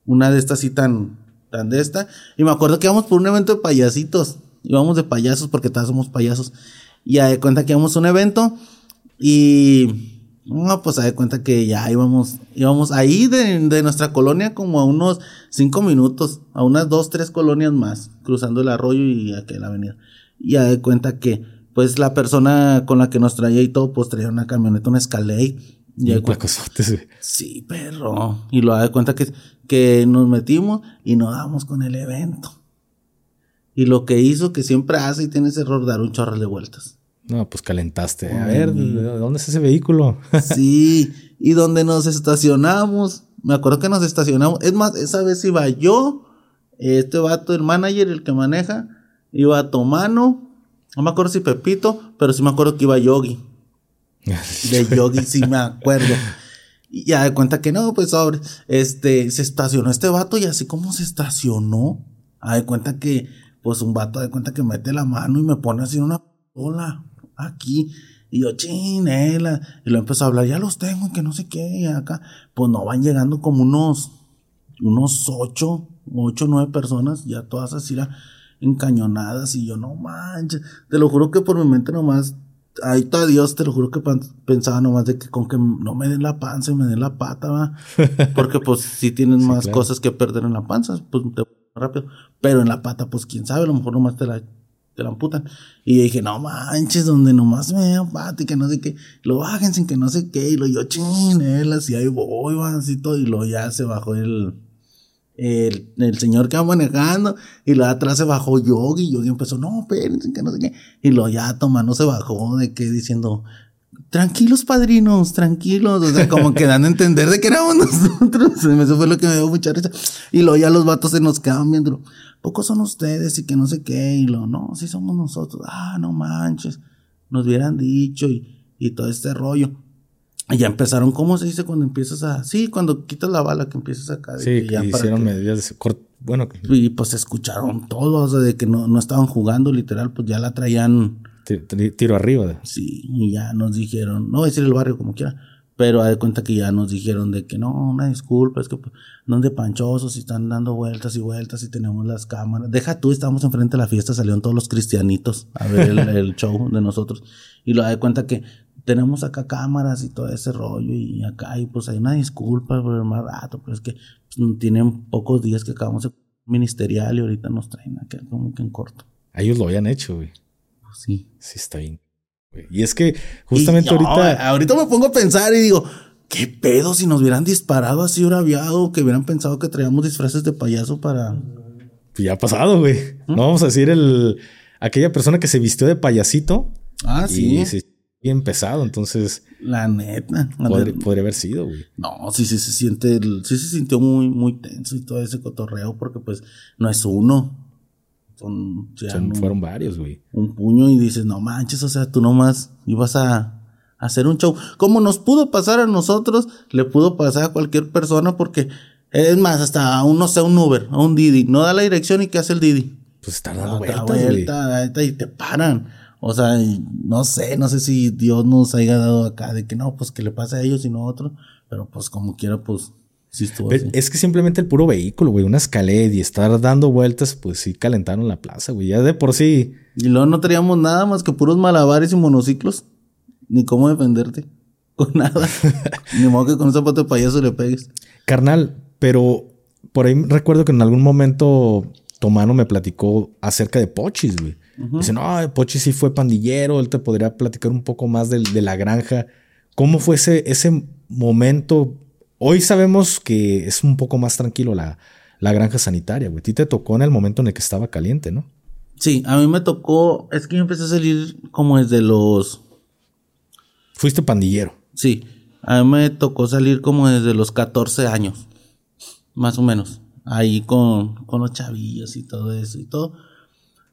[SPEAKER 1] Una de estas así tan, tan de esta. Y me acuerdo que íbamos por un evento de payasitos. Íbamos de payasos porque todos somos payasos. Y a de cuenta que íbamos a un evento y... No, pues a de cuenta que ya íbamos, íbamos ahí de, de nuestra colonia como a unos cinco minutos, a unas dos, tres colonias más, cruzando el arroyo y aquí la avenida. Y a de cuenta que, pues la persona con la que nos traía y todo, pues traía una camioneta, una Escalade. Y
[SPEAKER 2] Un
[SPEAKER 1] cu-
[SPEAKER 2] placosote, sí.
[SPEAKER 1] Sí, perro. Y lo da de cuenta que, que nos metimos y nos damos con el evento. Y lo que hizo, que siempre hace y tiene ese error, dar un chorro de vueltas.
[SPEAKER 2] No, pues calentaste. A ver, ¿de de dónde es ese vehículo? [LAUGHS]
[SPEAKER 1] Sí, y donde nos estacionamos, me acuerdo que nos estacionamos. Es más, esa vez iba yo, este vato, el manager, el que maneja, iba Tomano, no me acuerdo si Pepito, pero sí me acuerdo que iba Yogi. De [LAUGHS] Yogi, sí me acuerdo. Y ya de cuenta que no, pues sobre, este, se estacionó este vato y así como se estacionó, a de cuenta que, pues un vato de cuenta que mete la mano y me pone así una ola aquí. Y yo, chinela. Y lo empezó a hablar, ya los tengo y que no sé qué, y acá. Pues no van llegando como unos, unos ocho, ocho, nueve personas, ya todas así la- encañonadas. Y yo, no manches. Te lo juro que por mi mente nomás Ahí está Dios, te lo juro que pensaba nomás de que con que no me den la panza y me den la pata, va. [LAUGHS] Porque pues sí tienen más
[SPEAKER 2] claro.
[SPEAKER 1] cosas que perder en la panza, pues te rápido. Pero en la pata, pues quién sabe, a lo mejor nomás te la, te la amputan. Y dije, no manches, donde nomás me den pata y que no sé qué, lo bajen sin que no sé qué, y lo yo chinelas, y ahí voy, así todo, y lo ya se bajó el, el, el señor que va manejando, y lo atrás se bajó Yogi, y Yogi empezó, no, espérense, que no sé qué, y lo ya tomando se bajó, de que diciendo, tranquilos padrinos, tranquilos, o sea, como que dan a entender de que éramos [LAUGHS] nosotros, eso fue lo que me dio mucha risa, y luego ya los vatos se nos quedaban viendo, pocos son ustedes, y que no sé qué, y lo, no, sí somos nosotros, ah, no manches, nos hubieran dicho, y, y todo este rollo. Y ya empezaron, ¿cómo se dice cuando empiezas a...? Sí, cuando quitas la bala que empiezas acá. de
[SPEAKER 2] Sí,
[SPEAKER 1] que ya
[SPEAKER 2] hicieron
[SPEAKER 1] que-
[SPEAKER 2] medidas de Bueno, que
[SPEAKER 1] Y pues escucharon todo, o sea, de que no, no estaban jugando, literal, pues ya la traían,
[SPEAKER 2] tiro arriba.
[SPEAKER 1] sí, y ya nos dijeron, no voy a decir el barrio como quiera, pero haz de cuenta que ya nos dijeron de que no, una disculpa, es que pues, no de panchosos y están dando vueltas y vueltas y tenemos las cámaras. Deja tú, estábamos enfrente de la fiesta, salieron todos los cristianitos a ver el, el [LAUGHS] show de nosotros. Y lo da de cuenta que tenemos acá cámaras y todo ese rollo y acá y pues hay una disculpa por el más rato, pero es que pues, tienen pocos días que acabamos de ministerial y ahorita nos traen acá como que en corto.
[SPEAKER 2] Ellos lo habían hecho, güey.
[SPEAKER 1] Sí.
[SPEAKER 2] Sí, está bien. Y es que justamente
[SPEAKER 1] Y no,
[SPEAKER 2] ahorita.
[SPEAKER 1] ahorita me pongo a pensar y digo, ¿qué pedo si nos hubieran disparado así aviado? Que hubieran pensado que traíamos disfraces de payaso para.
[SPEAKER 2] Pues ya ha pasado, güey. No vamos a decir el. Aquella persona que se vistió de payasito.
[SPEAKER 1] Ah, sí.
[SPEAKER 2] Y sí, bien pesado. Entonces,
[SPEAKER 1] La neta. la
[SPEAKER 2] podría,
[SPEAKER 1] neta.
[SPEAKER 2] podría haber sido, güey.
[SPEAKER 1] No, sí, sí se siente, el- sí se sintió muy, muy tenso y todo ese cotorreo, porque pues no es uno. Son, o sea,
[SPEAKER 2] Son-
[SPEAKER 1] no-
[SPEAKER 2] fueron varios, güey.
[SPEAKER 1] un puño y dices, no manches, o sea, tú nomás ibas a, a hacer un show. Como nos pudo pasar a nosotros, le pudo pasar a cualquier persona porque, es más, hasta a un, no sé, un Uber, a un Didi, no da la dirección y ¿qué hace el Didi?
[SPEAKER 2] Pues estar dando vueltas,
[SPEAKER 1] vuelta, vuelta y te paran. O sea, no sé, no sé si Dios nos haya dado acá de que no, pues que le pase a ellos y no a otros, pero pues como quiera, pues sí.
[SPEAKER 2] Es que simplemente el puro vehículo, güey, una escalera y estar dando vueltas, pues sí calentaron la plaza, güey. Ya de por sí,
[SPEAKER 1] Y luego no traíamos nada más que puros malabares y monociclos. Ni cómo defenderte. Con [LAUGHS] nada. Ni modo que con un zapato de payaso le pegues.
[SPEAKER 2] carnal, pero por ahí recuerdo que en algún momento Tomano me platicó acerca de Pochis, güey. Dice, no, Pochis sí fue pandillero, él te podría platicar un poco más del- de, la granja. ¿Cómo fue ese, ese momento? Hoy sabemos que es un poco más tranquilo la, la granja sanitaria, güey. A ti te tocó en el momento en el que estaba caliente, ¿no?
[SPEAKER 1] Sí, a mí me tocó. Es que yo empecé a salir como desde los.
[SPEAKER 2] Fuiste pandillero.
[SPEAKER 1] Sí, a mí me tocó salir como desde los 14 años. Más o menos. Ahí con, con los chavillos y todo eso y todo.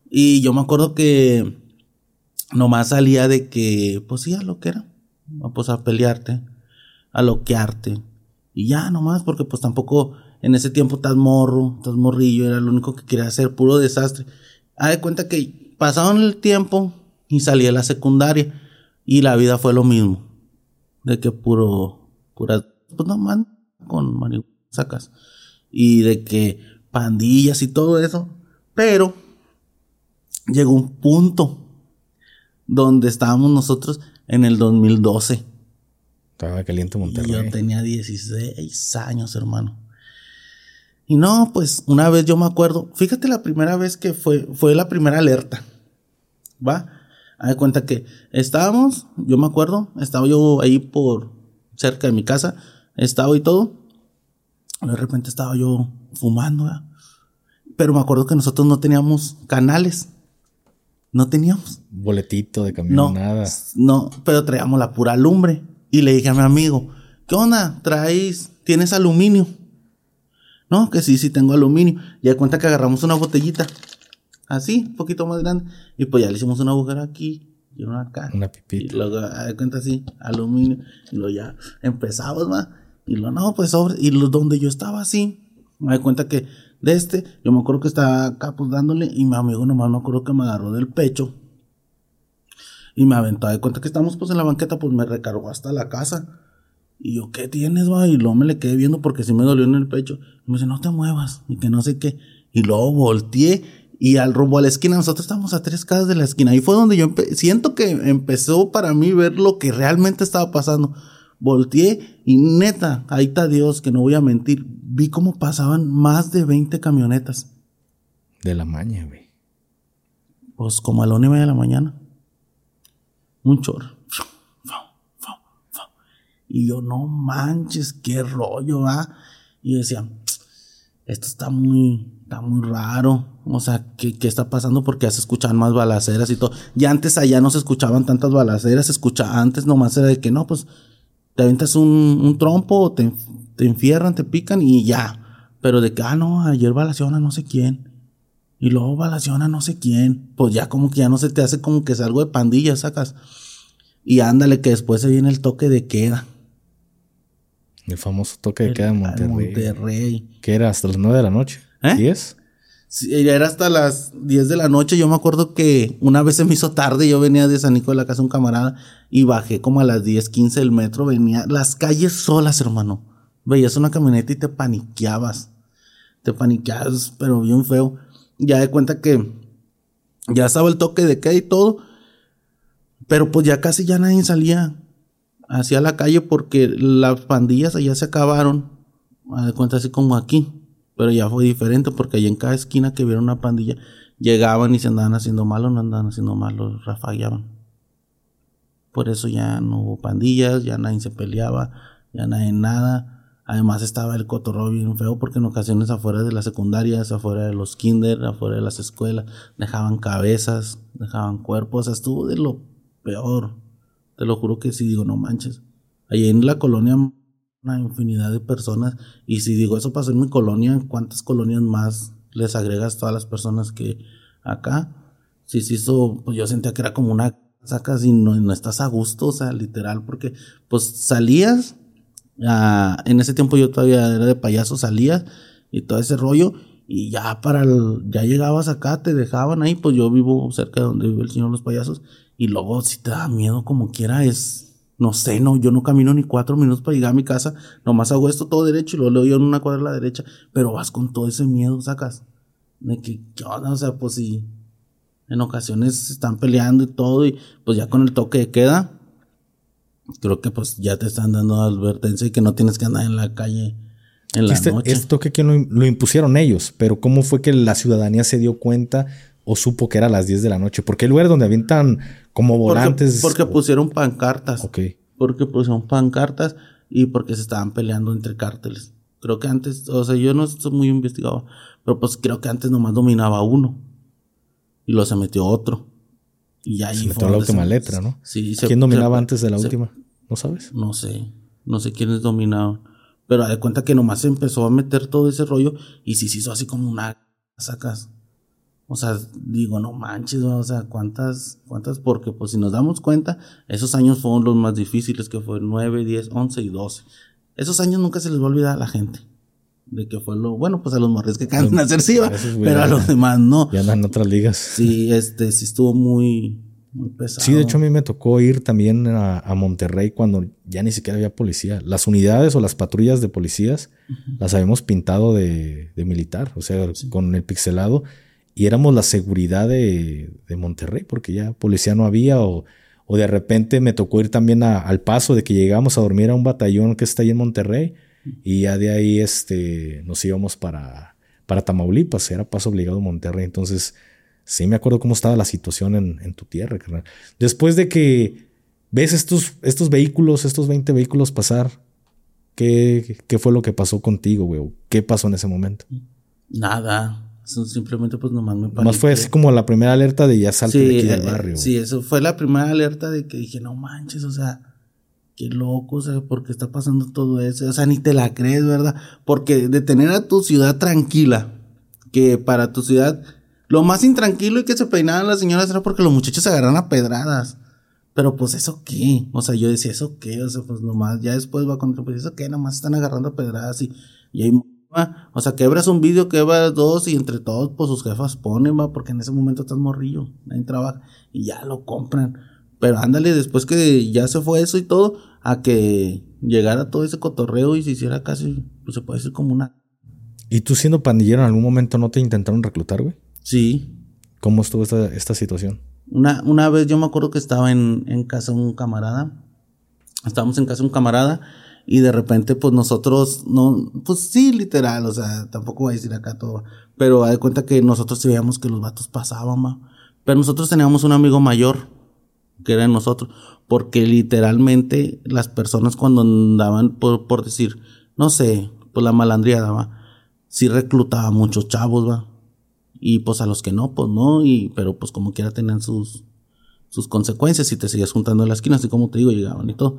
[SPEAKER 1] Y yo me acuerdo que nomás salía de que, pues sí, a lo que era. Pues a pelearte, a loquearte. Y ya nomás, porque pues tampoco en ese tiempo estás morro, estás morrillo, era lo único que quería hacer, puro desastre. Haz de cuenta que pasaron el tiempo y salí a la secundaria y la vida fue lo mismo. De que puro, pura, pues nomás con marihuana sacas. y de que pandillas y todo eso. Pero llegó un punto donde estábamos nosotros en el 2012.
[SPEAKER 2] Estaba caliente Monterrey.
[SPEAKER 1] yo tenía 16 años, hermano. Y no, pues una vez yo me acuerdo, fíjate la primera vez que fue, fue la primera alerta. ¿Va? De cuenta que estábamos, yo me acuerdo, estaba yo ahí por cerca de mi casa, estaba y todo. De repente estaba yo fumando, pero me acuerdo que nosotros no teníamos canales. No teníamos.
[SPEAKER 2] Boletito de camión, nada.
[SPEAKER 1] No, pero traíamos la pura lumbre. Y le dije a mi amigo, ¿qué onda? ¿Traes, tienes aluminio? No, que sí, sí tengo aluminio. Y de cuenta que agarramos una botellita. Así, un poquito más grande. Y pues ya le hicimos una agujero aquí y una acá.
[SPEAKER 2] Una pipita.
[SPEAKER 1] Y luego, de cuenta así, aluminio. Y luego ya empezamos, más. Y luego, no, pues sobre. Y lo, donde yo estaba así, me di cuenta que de este, yo me acuerdo que estaba acá pues dándole. Y mi amigo nomás me acuerdo que me agarró del pecho. Y me aventó. De cuenta que estamos pues en la banqueta, pues me recargó hasta la casa. Y yo, ¿qué tienes, va? Y luego me le quedé viendo porque sí me dolió en el pecho. Y me dice, no te muevas. Y que no sé qué. Y luego volteé y al rumbo a la esquina, nosotros estamos a tres casas de la esquina. Ahí fue donde yo siento que empezó para mí ver lo que realmente estaba pasando. Volteé y neta, ahí está Dios, que no voy a mentir. Vi cómo pasaban más de 20 camionetas.
[SPEAKER 2] De la mañana, güey.
[SPEAKER 1] Pues como a la una y media de la mañana. Un chorro. Y yo, no manches, qué rollo, ¿ah? Y decía, esto está muy, está muy raro. O sea, ¿qué, ¿qué, está pasando? Porque ya se escuchaban más balaceras y todo. Ya antes allá no se escuchaban tantas balaceras, se escucha, antes nomás era de que no, pues te aventas un, un trompo, te, te enfierran, te pican y ya. Pero de que, ah, no, ayer balaciona no sé quién. Y luego balaciona no sé quién. Pues ya como que ya no se te hace como que es algo de pandilla, sacas. Y ándale, que después se viene el toque de queda.
[SPEAKER 2] El famoso toque de queda en Monterrey.
[SPEAKER 1] Monterrey.
[SPEAKER 2] Que era hasta las nueve de la noche.
[SPEAKER 1] ¿Eh?
[SPEAKER 2] ¿Diez?
[SPEAKER 1] Sí, era hasta las 10 de la noche. Yo me acuerdo que una vez se me hizo tarde. Yo venía de San Nicolás de la casa de un camarada y bajé como a las 10, 15 del metro. Venía las calles solas, hermano. Veías una camioneta y te paniqueabas. Te paniqueabas, pero bien feo. Ya de cuenta que ya estaba el toque de queda y todo. Pero pues ya casi ya nadie salía hacia la calle porque las pandillas allá se acabaron. De cuenta así como aquí. Pero ya fue diferente porque allá en cada esquina que vieron una pandilla, llegaban y se andaban haciendo malo, no andaban haciendo malo, rafagueaban. Por eso ya no hubo pandillas, ya nadie se peleaba, ya nadie nada. Además estaba el cotorro bien feo porque en ocasiones afuera de las secundarias, afuera de los kinder, afuera de las escuelas, dejaban cabezas, dejaban cuerpos, o sea, estuvo de lo peor. Te lo juro que sí, digo, no manches. Allí en la colonia una infinidad de personas. Y si digo, eso pasó en mi colonia, ¿cuántas colonias más les agregas todas las personas que acá? Si se hizo, pues yo sentía que era como una sacas y no, no estás a gusto, o sea, literal, porque pues salías, ah, en ese tiempo yo todavía era de payaso, salías y todo ese rollo, y ya para el, ya llegabas acá, te dejaban ahí, pues yo vivo cerca de donde vive el señor los payasos, y luego si te da miedo como quiera es no sé, no, yo no camino ni cuatro minutos para llegar a mi casa, nomás hago esto todo derecho y luego le doy en una cuadra a la derecha, pero vas con todo ese miedo, sacas, de que, ¿qué onda? O sea, pues si en ocasiones están peleando y todo, y pues ya con el toque de queda, creo que pues ya te están dando advertencia y que no tienes que andar en la calle en la
[SPEAKER 2] este,
[SPEAKER 1] noche.
[SPEAKER 2] Toque que lo, lo impusieron ellos, pero ¿cómo fue que la ciudadanía se dio cuenta o supo que era a las 10 de la noche? Porque el lugar donde avientan como volantes.
[SPEAKER 1] Porque, porque pusieron pancartas.
[SPEAKER 2] Ok.
[SPEAKER 1] Porque pusieron pancartas y porque se estaban peleando entre cárteles. Creo que antes, o sea, yo no estoy muy investigado, pero pues creo que antes nomás dominaba uno. Y luego se metió otro. Y ahí
[SPEAKER 2] se metió la última letra, ¿no?
[SPEAKER 1] Sí.
[SPEAKER 2] ¿Quién dominaba antes de la última? ¿No sabes?
[SPEAKER 1] No sé. No sé quiénes dominaban. Pero de cuenta que nomás se empezó a meter todo ese rollo y sí se hizo así como una sacas. O sea, digo, no manches, o sea, ¿cuántas, cuántas? Porque pues si nos damos cuenta, esos años fueron los más difíciles, que fue 9, 10, 11 y 12. Esos años nunca se les va a olvidar a la gente. De que fue lo, bueno, pues a los morres que acaban de hacer sí, pero a los demás no.
[SPEAKER 2] Ya andan en otras ligas.
[SPEAKER 1] Sí, este, sí estuvo muy, muy pesado.
[SPEAKER 2] Sí, de hecho a mí me tocó ir también a, Monterrey cuando ya ni siquiera había policía. Las unidades o las patrullas de policías las habíamos pintado de, militar, o sea, con el pixelado. Y éramos la seguridad de, Monterrey, porque ya policía no había o, o de repente me tocó ir también al paso de que llegamos a dormir a un batallón que está ahí en Monterrey y ya de ahí este, nos íbamos para, para Tamaulipas, era paso obligado a Monterrey. Entonces, sí me acuerdo cómo estaba la situación en, tu tierra, carnal. Después de que ves estos, estos vehículos, estos 20 vehículos pasar, ¿qué, qué fue lo que pasó contigo, güey? ¿Qué pasó en ese momento?
[SPEAKER 1] Nada. Simplemente pues nomás me
[SPEAKER 2] Más fue así como la primera alerta de ya salte de aquí del eh, barrio.
[SPEAKER 1] sí, eso fue la primera alerta de que dije, no manches, o sea, qué loco, o sea, ¿por qué está pasando todo eso? O sea, ni te la crees, ¿verdad? Porque de tener a tu ciudad tranquila, que para tu ciudad, lo más intranquilo y que se peinaban las señoras era porque los muchachos se agarran a pedradas. Pero pues eso qué, o sea, yo decía, eso qué, o sea, pues nomás, ya después va con pues eso qué, nomás están agarrando a pedradas y, y hay o sea, quebras un vídeo, quebras dos y entre todos, pues sus jefas ponen, va, porque en ese momento estás morrillo, nadie trabaja y ya lo compran. Pero ándale, después que ya se fue eso y todo, a que llegara todo ese cotorreo y se hiciera casi, pues se puede decir como una...
[SPEAKER 2] ¿Y tú siendo pandillero en algún momento no te intentaron reclutar, güey?
[SPEAKER 1] Sí.
[SPEAKER 2] ¿Cómo estuvo esta, esta situación?
[SPEAKER 1] Una, una vez yo me acuerdo que estaba en, en casa de un camarada. Estábamos en casa de un camarada y de repente pues nosotros no, pues sí, literal, o sea, tampoco voy a decir acá todo, pero hay cuenta que nosotros veíamos que los vatos pasaban, ma. Pero nosotros teníamos un amigo mayor que era nosotros, porque literalmente las personas cuando andaban, por, por decir, no sé, pues la malandriada, va, sí reclutaba muchos chavos, va, y pues a los que no, pues no, y, pero pues como quiera tenían sus, sus consecuencias si te seguías juntando en la esquina, así como te digo, llegaban y todo.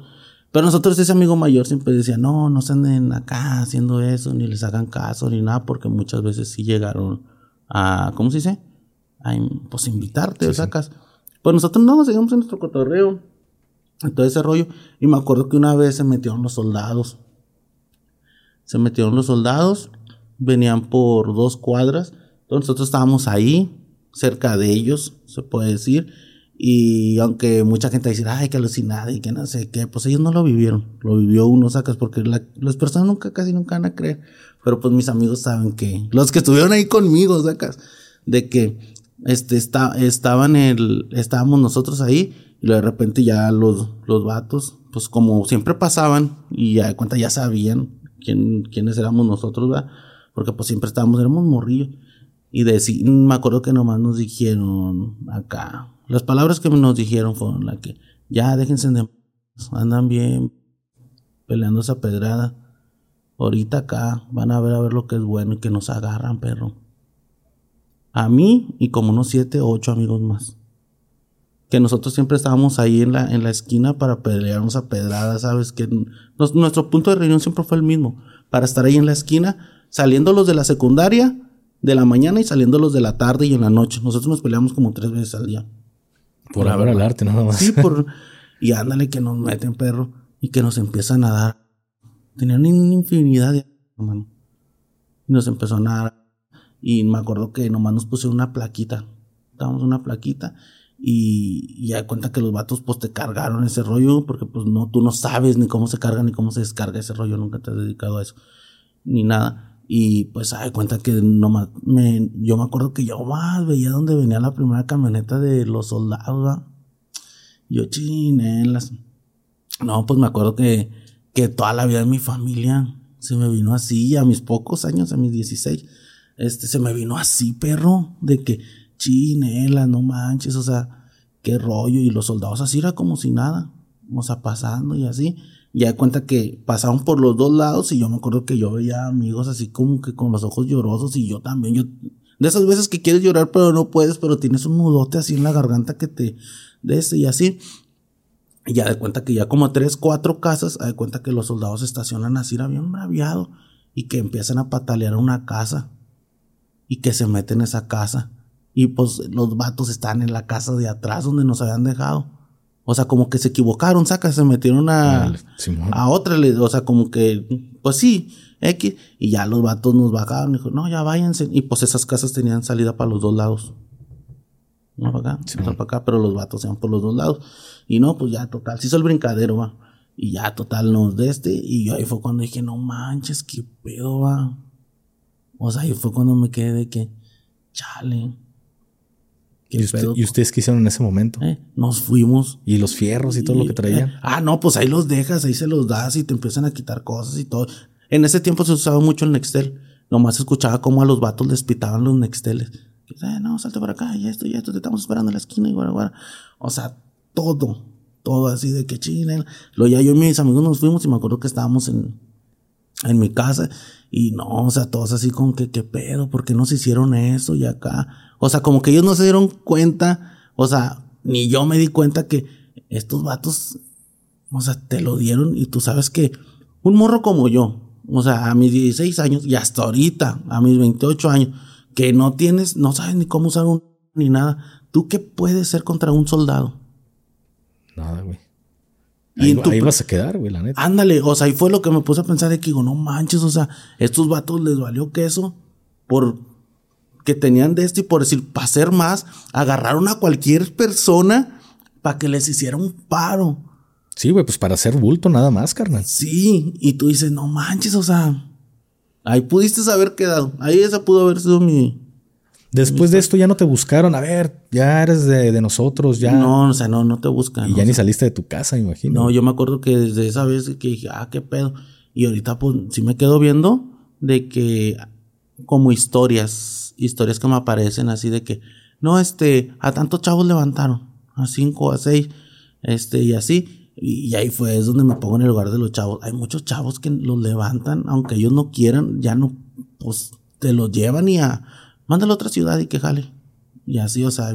[SPEAKER 1] Pero nosotros, ese amigo mayor siempre decía, no, no se anden acá haciendo eso, ni les hagan caso, ni nada, porque muchas veces sí llegaron a, ¿cómo se dice? A, pues invitarte, o sacas. Pues nosotros no, seguimos en nuestro cotorreo, en todo ese rollo. Y me acuerdo que una vez se metieron los soldados. Se metieron los soldados, venían por dos cuadras. Entonces nosotros estábamos ahí, cerca de ellos, se puede decir. Y aunque mucha gente dice, ay, que alucinada y que no sé qué, pues ellos no lo vivieron. Lo vivió uno, sacas, porque las personas nunca, casi nunca van a creer. Pero pues mis amigos saben que, los que estuvieron ahí conmigo, sacas, de que este, está, estaban el, estábamos nosotros ahí y de repente ya los, los vatos, pues como siempre pasaban y ya de cuenta ya sabían quién, quiénes éramos nosotros, ¿verdad? Porque pues siempre estábamos, éramos morrillos. Y de, me acuerdo que nomás nos dijeron acá, las palabras que nos dijeron fueron las que, ya déjense de, andan bien peleando esa pedrada. Ahorita acá van a ver a ver lo que es bueno y que nos agarran, perro a mí y como unos siete o ocho amigos más. Que nosotros siempre estábamos ahí en la, en la esquina para pelearnos a pedradas, ¿sabes? Que nuestro punto de reunión siempre fue el mismo. Para estar ahí en la esquina, saliendo los de la secundaria de la mañana y saliendo los de la tarde y en la noche. Nosotros nos peleamos como tres veces al día.
[SPEAKER 2] Por haber al arte, nada más.
[SPEAKER 1] Sí, por. Y ándale que nos meten perro y que nos empiezan a dar. Tenían una infinidad de. Y nos empezó a dar y me acuerdo que nomás nos pusieron una plaquita. Estábamos una plaquita. Y, ya cuenta que los vatos pues te cargaron ese rollo. Porque pues no, tú no sabes ni cómo se carga ni cómo se descarga ese rollo. Nunca te has dedicado a eso. Ni nada. Y pues hay cuenta que nomás me, yo me acuerdo que yo más veía donde venía la primera camioneta de los soldados. Yo chinelas. No, pues me acuerdo que, que toda la vida de mi familia se me vino así a mis pocos años, a mis 16 este, se me vino así, perro, de que, chinela, no manches, o sea, qué rollo, y los soldados así era como si nada, o sea, pasando y así. Y da cuenta que pasaron por los dos lados y yo me acuerdo que yo veía amigos así como que con los ojos llorosos y yo también, yo, de esas veces que quieres llorar pero no puedes, pero tienes un nudote así en la garganta que te, de ese y así. Y ya de cuenta que ya como tres, cuatro casas, de cuenta que los soldados estacionan así, era bien braviado, y que empiezan a patalear una casa y que se meten en esa casa. Y pues los vatos están en la casa de atrás donde nos habían dejado. O sea, como que se equivocaron, saca, se metieron a, a otra, o sea, como que, pues sí, X, y ya los vatos nos bajaron, y dijo, no, ya váyanse. Y pues esas casas tenían salida para los dos lados. Una para acá, otra para acá, pero los vatos sean por los dos lados. Y no, pues ya, total, se hizo el brincadero, va. Y ya, total, nos de este. Y yo ahí fue cuando dije, no manches, qué pedo, va. O sea, ahí fue cuando me quedé de que, chale.
[SPEAKER 2] ¿Y, ustedes qué hicieron en ese momento?
[SPEAKER 1] Eh, nos fuimos.
[SPEAKER 2] ¿Y los fierros y todo lo que traían?
[SPEAKER 1] Eh, ah, no, pues ahí los dejas, ahí se los das y te empiezan a quitar cosas y todo. En ese tiempo se usaba mucho el Nextel. Nomás escuchaba cómo a los vatos les pitaban los Nexteles. Eh, no, salte por acá y esto y esto, te estamos esperando en la esquina y guara, O sea, todo, todo así de que chile. Lo ya yo y mis amigos nos fuimos y me acuerdo que estábamos en, en mi casa y no, o sea, todos así con que, qué pedo, ¿por qué no se hicieron eso y acá? O sea, como que ellos no se dieron cuenta, o sea, ni yo me di cuenta que estos vatos, o sea, te lo dieron y tú sabes que un morro como yo, o sea, a mis 16 años y hasta ahorita, a mis 28 años, que no tienes, no sabes ni cómo usar un ni nada, ¿tú qué puedes ser contra un soldado?
[SPEAKER 2] Nada, güey. Ahí, ahí, vas a quedar, güey, la neta.
[SPEAKER 1] Ándale, o sea, ahí fue lo que me puse a pensar de que digo, no manches, o sea, estos vatos les valió queso por que tenían de esto y por decir, para hacer más, agarraron a cualquier persona para que les hiciera un paro.
[SPEAKER 2] Sí, güey, pues para hacer bulto nada más, carnal.
[SPEAKER 1] Sí, y tú dices, no manches, o sea, ahí pudiste haber quedado. Ahí esa pudo haber sido mi,
[SPEAKER 2] Después de esto ya no te buscaron, a ver, ya eres de, nosotros, ya.
[SPEAKER 1] No, o sea, no, no te buscan.
[SPEAKER 2] Y ya ni saliste de tu casa, imagino.
[SPEAKER 1] No, yo me acuerdo que desde esa vez que dije, ah, qué pedo. Y ahorita pues sí me quedo viendo de que como historias, historias que me aparecen así de que, no, este, a tantos chavos levantaron, a cinco, a seis, este, y así. Y, ahí fue, es donde me pongo en el lugar de los chavos. Hay muchos chavos que los levantan, aunque ellos no quieran, ya no, pues te los llevan y a mándalo a otra ciudad y que jale. Y así, o sea,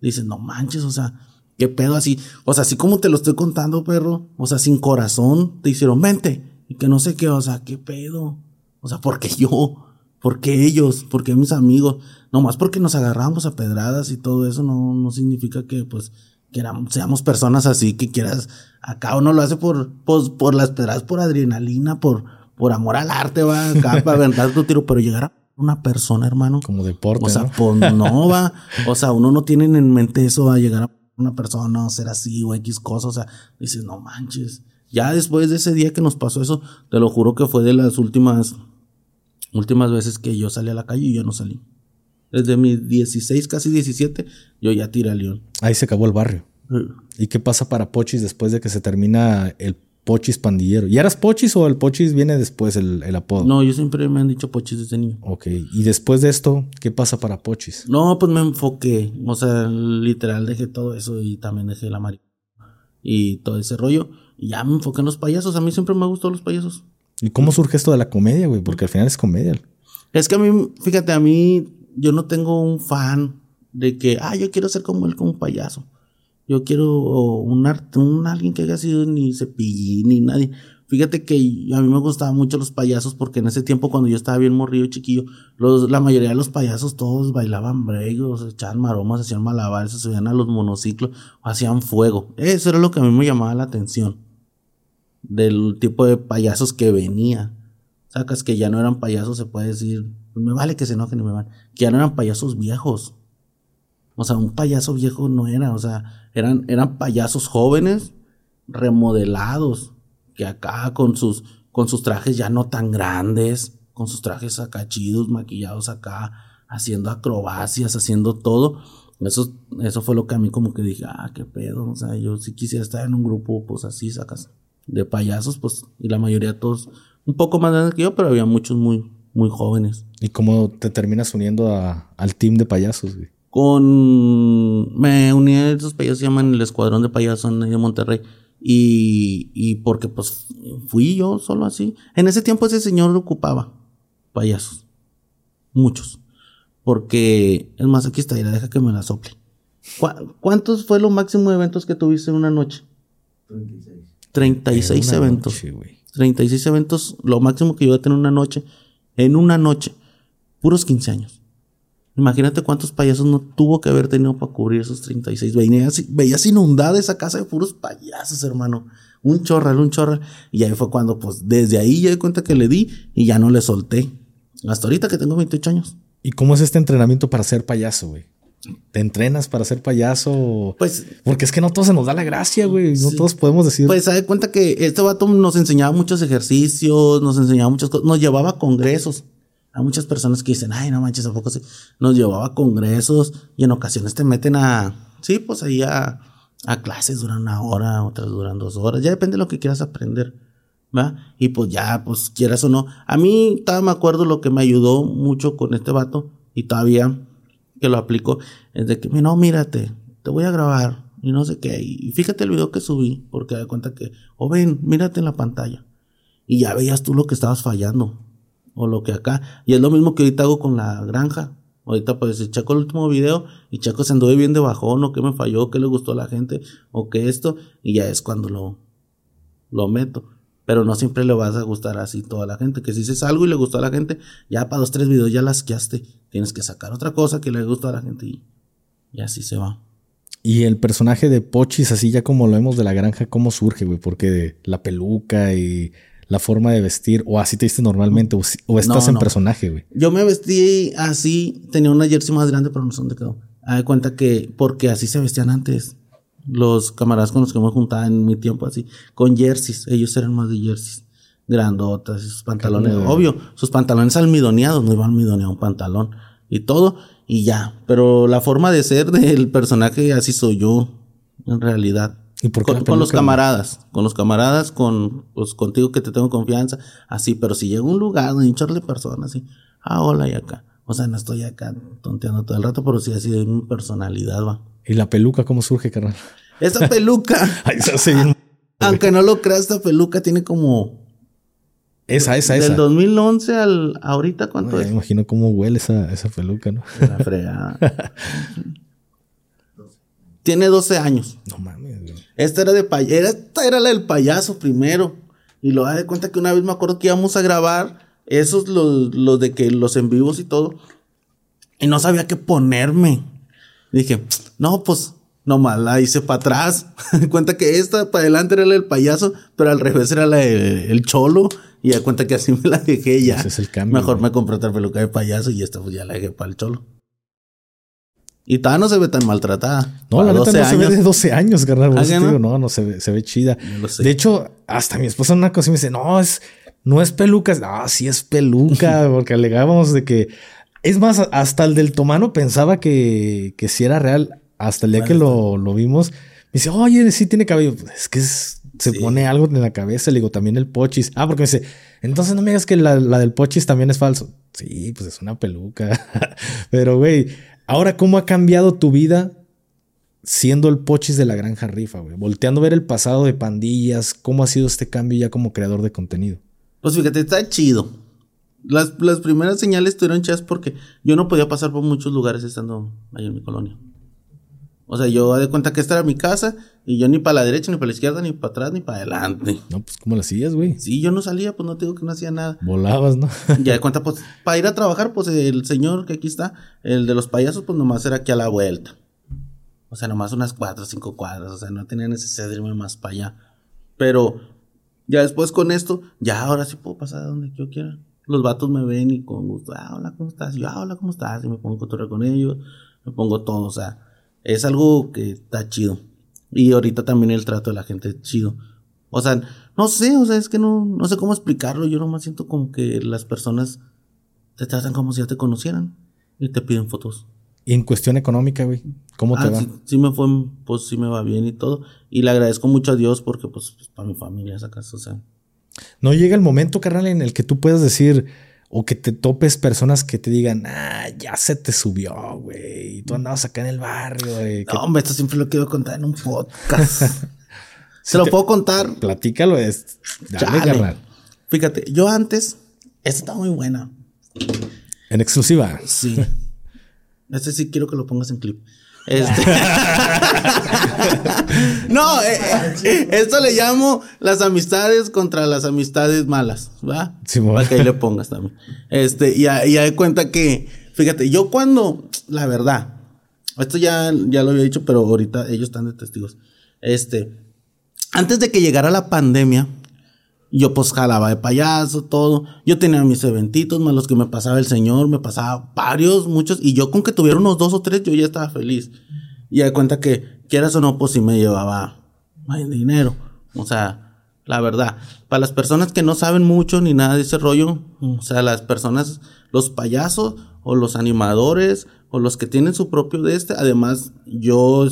[SPEAKER 1] dices, no manches, o sea, qué pedo así. O sea, así como te lo estoy contando, perro, o sea, sin corazón, te hicieron, mente. Y que no sé qué, o sea, qué pedo. O sea, porque yo, porque ellos, porque mis amigos, nomás porque nos agarramos a pedradas y todo eso, no, no significa que, pues, que seamos personas así, que quieras, acá uno lo hace por, pues, por las pedradas, por adrenalina, por, por amor al arte, va, acá [LAUGHS] para aventar tu tiro, pero llegar a una persona, hermano.
[SPEAKER 2] Como deporte.
[SPEAKER 1] O sea, pues [LAUGHS] no va. O sea, uno no tiene en mente eso a llegar a una persona ser así o X cosas. O sea, dices, no manches. Ya después de ese día que nos pasó eso, te lo juro que fue de las últimas, últimas veces que yo salí a la calle y yo no salí. Desde mis 16, casi 17, yo ya tiré a León.
[SPEAKER 2] Ahí se acabó el barrio. ¿Y qué pasa para Pochis después de que se termina el Pochis pandillero. ¿Y eras Pochis o el Pochis viene después el, apodo?
[SPEAKER 1] No, yo siempre me han dicho Pochis desde niño.
[SPEAKER 2] Ok, y después de esto, ¿qué pasa para Pochis?
[SPEAKER 1] No, pues me enfoqué, o sea, literal dejé todo eso y también dejé la marihuana y todo ese rollo. Y ya me enfoqué en los payasos, a mí siempre me gustado los payasos.
[SPEAKER 2] ¿Y cómo surge esto de la comedia, güey? Porque al final es comedia.
[SPEAKER 1] Es que a mí, fíjate, a mí yo no tengo un fan de que, ah, yo quiero ser como él, como un payaso. Yo quiero un, un alguien que haya sido ni cepillín ni nadie. Fíjate que a mí me gustaban mucho los payasos porque en ese tiempo cuando yo estaba bien morrido chiquillo, los, la mayoría de los payasos todos bailaban bregos, echaban maromas, hacían malabares, se subían a los monociclos, hacían fuego. Eso era lo que a mí me llamaba la atención. Del tipo de payasos que venía. Sacas que ya no eran payasos, se puede decir. Me vale que se enojen y me van. Que ya no eran payasos viejos. O sea, un payaso viejo no era, o sea, eran, eran payasos jóvenes, remodelados, que acá con sus, con sus trajes ya no tan grandes, con sus trajes acá chidos, maquillados acá, haciendo acrobacias, haciendo todo. Eso, eso fue lo que a mí como que dije, ah, qué pedo, o sea, yo sí quisiera estar en un grupo, pues así, sacas, de payasos, pues, y la mayoría todos un poco más grandes que yo, pero había muchos muy, muy jóvenes.
[SPEAKER 2] ¿Y cómo te terminas uniendo a, al team de payasos, güey?
[SPEAKER 1] Con... Me uní a esos payasos, se llaman el Escuadrón de Payasos de Monterrey. Y, y porque pues fui yo solo así. En ese tiempo ese señor ocupaba payasos. Muchos. Porque, es más, aquí está, y la deja que me la sople. ¿Cuántos fue lo máximo de eventos que tuviste en una noche? 36. 36 eventos. 36 eventos, lo máximo que yo a tener una noche. En una noche. Puros 15 años. Imagínate cuántos payasos no tuvo que haber tenido para cubrir esos 36. Veías, veías inundada esa casa de puros payasos, hermano. Un chorral, un chorral. Y ahí fue cuando, pues, desde ahí ya di cuenta que le di y ya no le solté. Hasta ahorita que tengo 28 años.
[SPEAKER 2] ¿Y cómo es este entrenamiento para ser payaso, güey? te entrenas para ser payaso. Pues. Porque es que no todos se nos da la gracia, güey. No todos podemos decir.
[SPEAKER 1] Pues se da cuenta que este vato nos enseñaba muchos ejercicios, nos enseñaba muchas cosas, nos llevaba a congresos. Hay muchas personas que dicen, ay, no manches, ¿a poco sí? Nos llevaba a congresos y en ocasiones te meten a, sí, pues ahí a, a clases duran una hora, otras duran dos horas. Ya depende de lo que quieras aprender. ¿Va? Y pues ya, pues quieras o no. A mí todavía me acuerdo lo que me ayudó mucho con este vato y todavía que lo aplico es de que, no, mírate, te voy a grabar y no sé qué. Y fíjate el video que subí porque da cuenta que, o ven, mírate en la pantalla. Y ya veías tú lo que estabas fallando o lo que acá. Y es lo mismo que ahorita hago con la granja. Ahorita pues checo el último video y checo se anduve bien de bajón o qué me falló, qué le gustó a la gente o qué esto. Y ya es cuando lo, lo meto. Pero no siempre le vas a gustar así toda la gente. Que si dices algo y le gustó a la gente, ya para dos, tres videos ya las queaste. Tienes que sacar otra cosa que le gustó a la gente y, y así se va.
[SPEAKER 2] Y el personaje de Pochis, así ya como lo vemos de la granja, ¿cómo surge, güey? Porque la peluca y la forma de vestir, o así te viste normalmente, o, estás en personaje, güey.
[SPEAKER 1] Yo me vestí así, tenía una jersey más grande, pero no sé dónde quedó. Haz de cuenta que, porque así se vestían antes. Los camaradas con los que me juntaba en mi tiempo así, con jerseys, ellos eran más de jerseys. Grandotas, sus pantalones, obvio, sus pantalones almidoneados, no iban almidonear un pantalón y todo, y ya. Pero la forma de ser del personaje así soy yo, en realidad con, los camaradas, con los camaradas, con pues, contigo que te tengo confianza, así, pero si llega un lugar donde echarle personas, así, ah, hola y acá. O sea, no estoy acá tonteando todo el rato, pero sí así de mi personalidad, va.
[SPEAKER 2] ¿Y la peluca cómo surge, carnal?
[SPEAKER 1] Esta [LAUGHS] peluca. [LAUGHS] aunque no lo creas, esta peluca tiene como.
[SPEAKER 2] Esa, esa, esa.
[SPEAKER 1] Del 2011 al ahorita, ¿cuánto es?
[SPEAKER 2] Me imagino cómo huele esa, esa peluca, ¿no?
[SPEAKER 1] La fregada. [LAUGHS] Tiene 12 años.
[SPEAKER 2] No mames,
[SPEAKER 1] Esta era de payaso. Esta era la del payaso primero. Y lo da de cuenta que una vez me acuerdo que íbamos a grabar esos, los, los de que los en vivos y todo. Y no sabía qué ponerme. dije, no, pues nomás la hice para atrás. [LAUGHS] cuenta que esta para adelante era la del payaso, pero al revés era la del cholo. Y da cuenta que así me la dejé ya. Ese es el cambio. Mejor me compré otra peluca de payaso y esta pues ya la dejé para el cholo. Y todavía no se ve tan maltratada.
[SPEAKER 2] No, la neta no se ve de 12 años, carnal. ¿Ah, no? no, no se ve, se ve chida. De hecho, hasta mi esposa una cosa me dice, no, es, no es peluca. No, sí es peluca, [LAUGHS] porque alegábamos de que... Es más, hasta el del Tomano pensaba que, que sí era real. Hasta el día que lo, lo, vimos, me dice, oye, sí tiene cabello. Es que se pone algo en la cabeza. Le digo, también el pochis. Ah, porque me dice, entonces no me digas que la, la del pochis también es falso. Sí, pues es una peluca. [LAUGHS] Pero, güey, Ahora, ¿cómo ha cambiado tu vida siendo el pochis de la granja rifa, güey? Volteando a ver el pasado de pandillas, ¿cómo ha sido este cambio ya como creador de contenido?
[SPEAKER 1] Pues fíjate, está chido. Las, las primeras señales estuvieron chidas porque yo no podía pasar por muchos lugares estando ahí en mi colonia. O sea, yo de cuenta que esta era mi casa y yo ni para la derecha, ni para la izquierda, ni para atrás, ni para adelante.
[SPEAKER 2] No, pues ¿cómo la hacías, güey?
[SPEAKER 1] Sí, yo no salía, pues no te digo que no hacía nada.
[SPEAKER 2] Volabas, ¿no? [LAUGHS]
[SPEAKER 1] ya de cuenta, pues para ir a trabajar, pues el señor que aquí está, el de los payasos, pues nomás era aquí a la vuelta. O sea, nomás unas cuatro o cinco cuadras, o sea, no tenía necesidad de irme más para allá. Pero ya después con esto, ya ahora sí puedo pasar a donde yo quiera. Los vatos me ven y con gusto, ah, hola, ¿cómo estás? Y yo, ah, hola, ¿cómo estás? Y me pongo a cotorrear con ellos, me pongo todo, o sea es algo que está chido. Y ahorita también el trato de la gente es chido. O sea, no sé, o sea, es que no, no sé cómo explicarlo. Yo nomás siento como que las personas te tratan como si ya te conocieran y te piden fotos.
[SPEAKER 2] Y en cuestión económica, güey, ¿cómo te ah, va?
[SPEAKER 1] Sí, me fue, pues sí me va bien y todo. Y le agradezco mucho a Dios porque, pues, pues para mi familia sacas, o sea.
[SPEAKER 2] No llega el momento, carnal, en el que tú puedas decir, o que te topes personas que te digan, ah, ya se te subió, güey. Y tú andabas acá en el barrio, güey.
[SPEAKER 1] No, hombre, esto siempre lo quiero contar en un podcast. [LAUGHS] ¿Se lo puedo contar?
[SPEAKER 2] Platícalo, es. Dale,
[SPEAKER 1] Fíjate, yo antes, esta está muy buena.
[SPEAKER 2] En exclusiva.
[SPEAKER 1] Sí. [LAUGHS] Este sí quiero que lo pongas en clip. Este. [LAUGHS] no, eh, eh, esto le llamo las amistades contra las amistades malas, ¿va? Sí, Para que ahí le pongas también. Este, y ya de cuenta que, fíjate, yo cuando, la verdad, esto ya, ya lo había dicho, pero ahorita ellos están de testigos. Este, antes de que llegara la pandemia, Yo pues jalaba de payaso, todo. Yo tenía mis eventitos, más los que me pasaba el señor, me pasaba varios, muchos. Y yo con que tuviera unos dos o tres, yo ya estaba feliz. Y de cuenta que, quieras o no, pues sí me llevaba dinero. O sea, la verdad. Para las personas que no saben mucho ni nada de ese rollo, o sea, las personas, los payasos o los animadores o los que tienen su propio de este, además yo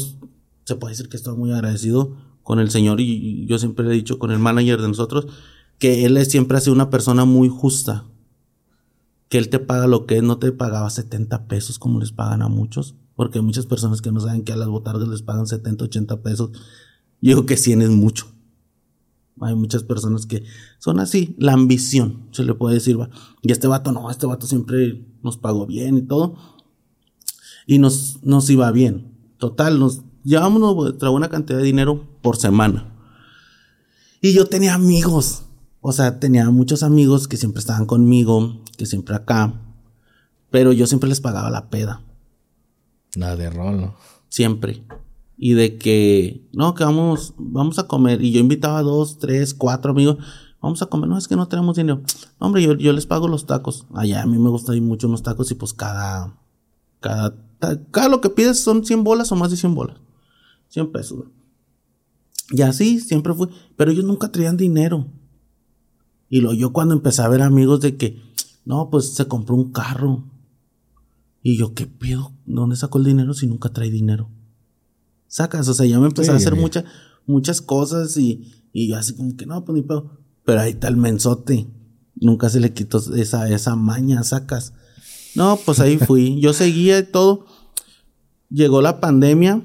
[SPEAKER 1] se puede decir que estoy muy agradecido con el Señor y, yo siempre le he dicho con el manager de nosotros que él siempre ha sido una persona muy justa. Que él te paga lo que él no te pagaba 70 pesos como les pagan a muchos. Porque hay muchas personas que no saben que a las botargas les pagan 70, 80 pesos. Yo digo que 100 es mucho. Hay muchas personas que son así, la ambición, se le puede decir. Y este vato no, este vato siempre nos pagó bien y todo. Y nos, nos iba bien. Total, nos llevábamos una cantidad de dinero por semana. Y yo tenía amigos. O sea, tenía muchos amigos que siempre estaban conmigo, que siempre acá. Pero yo siempre les pagaba la peda.
[SPEAKER 2] La de rolo.
[SPEAKER 1] Siempre. Y de que, no, que vamos, vamos a comer. Y yo invitaba a dos, tres, cuatro amigos. Vamos a comer. No, es que no tenemos dinero. hombre, yo, yo les pago los tacos. Allá a mí me gusta ir mucho unos tacos y pues cada, cada, cada lo que pides son 100 bolas o más de 100 bolas. 100 pesos. Y así siempre fue. Pero ellos nunca traían dinero. Y lo yo cuando empecé a ver amigos de que, no, pues se compró un carro. Y yo, ¿qué pedo? ¿Dónde sacó el dinero si nunca trae dinero? Sacas, o sea, ya me empecé a hacer muchas, muchas cosas y, y así como que no, pues ni pedo. Pero ahí está el mensote. Nunca se le quitó esa, esa maña, sacas. No, pues ahí [LAUGHS] fui. Yo seguía y todo. Llegó la pandemia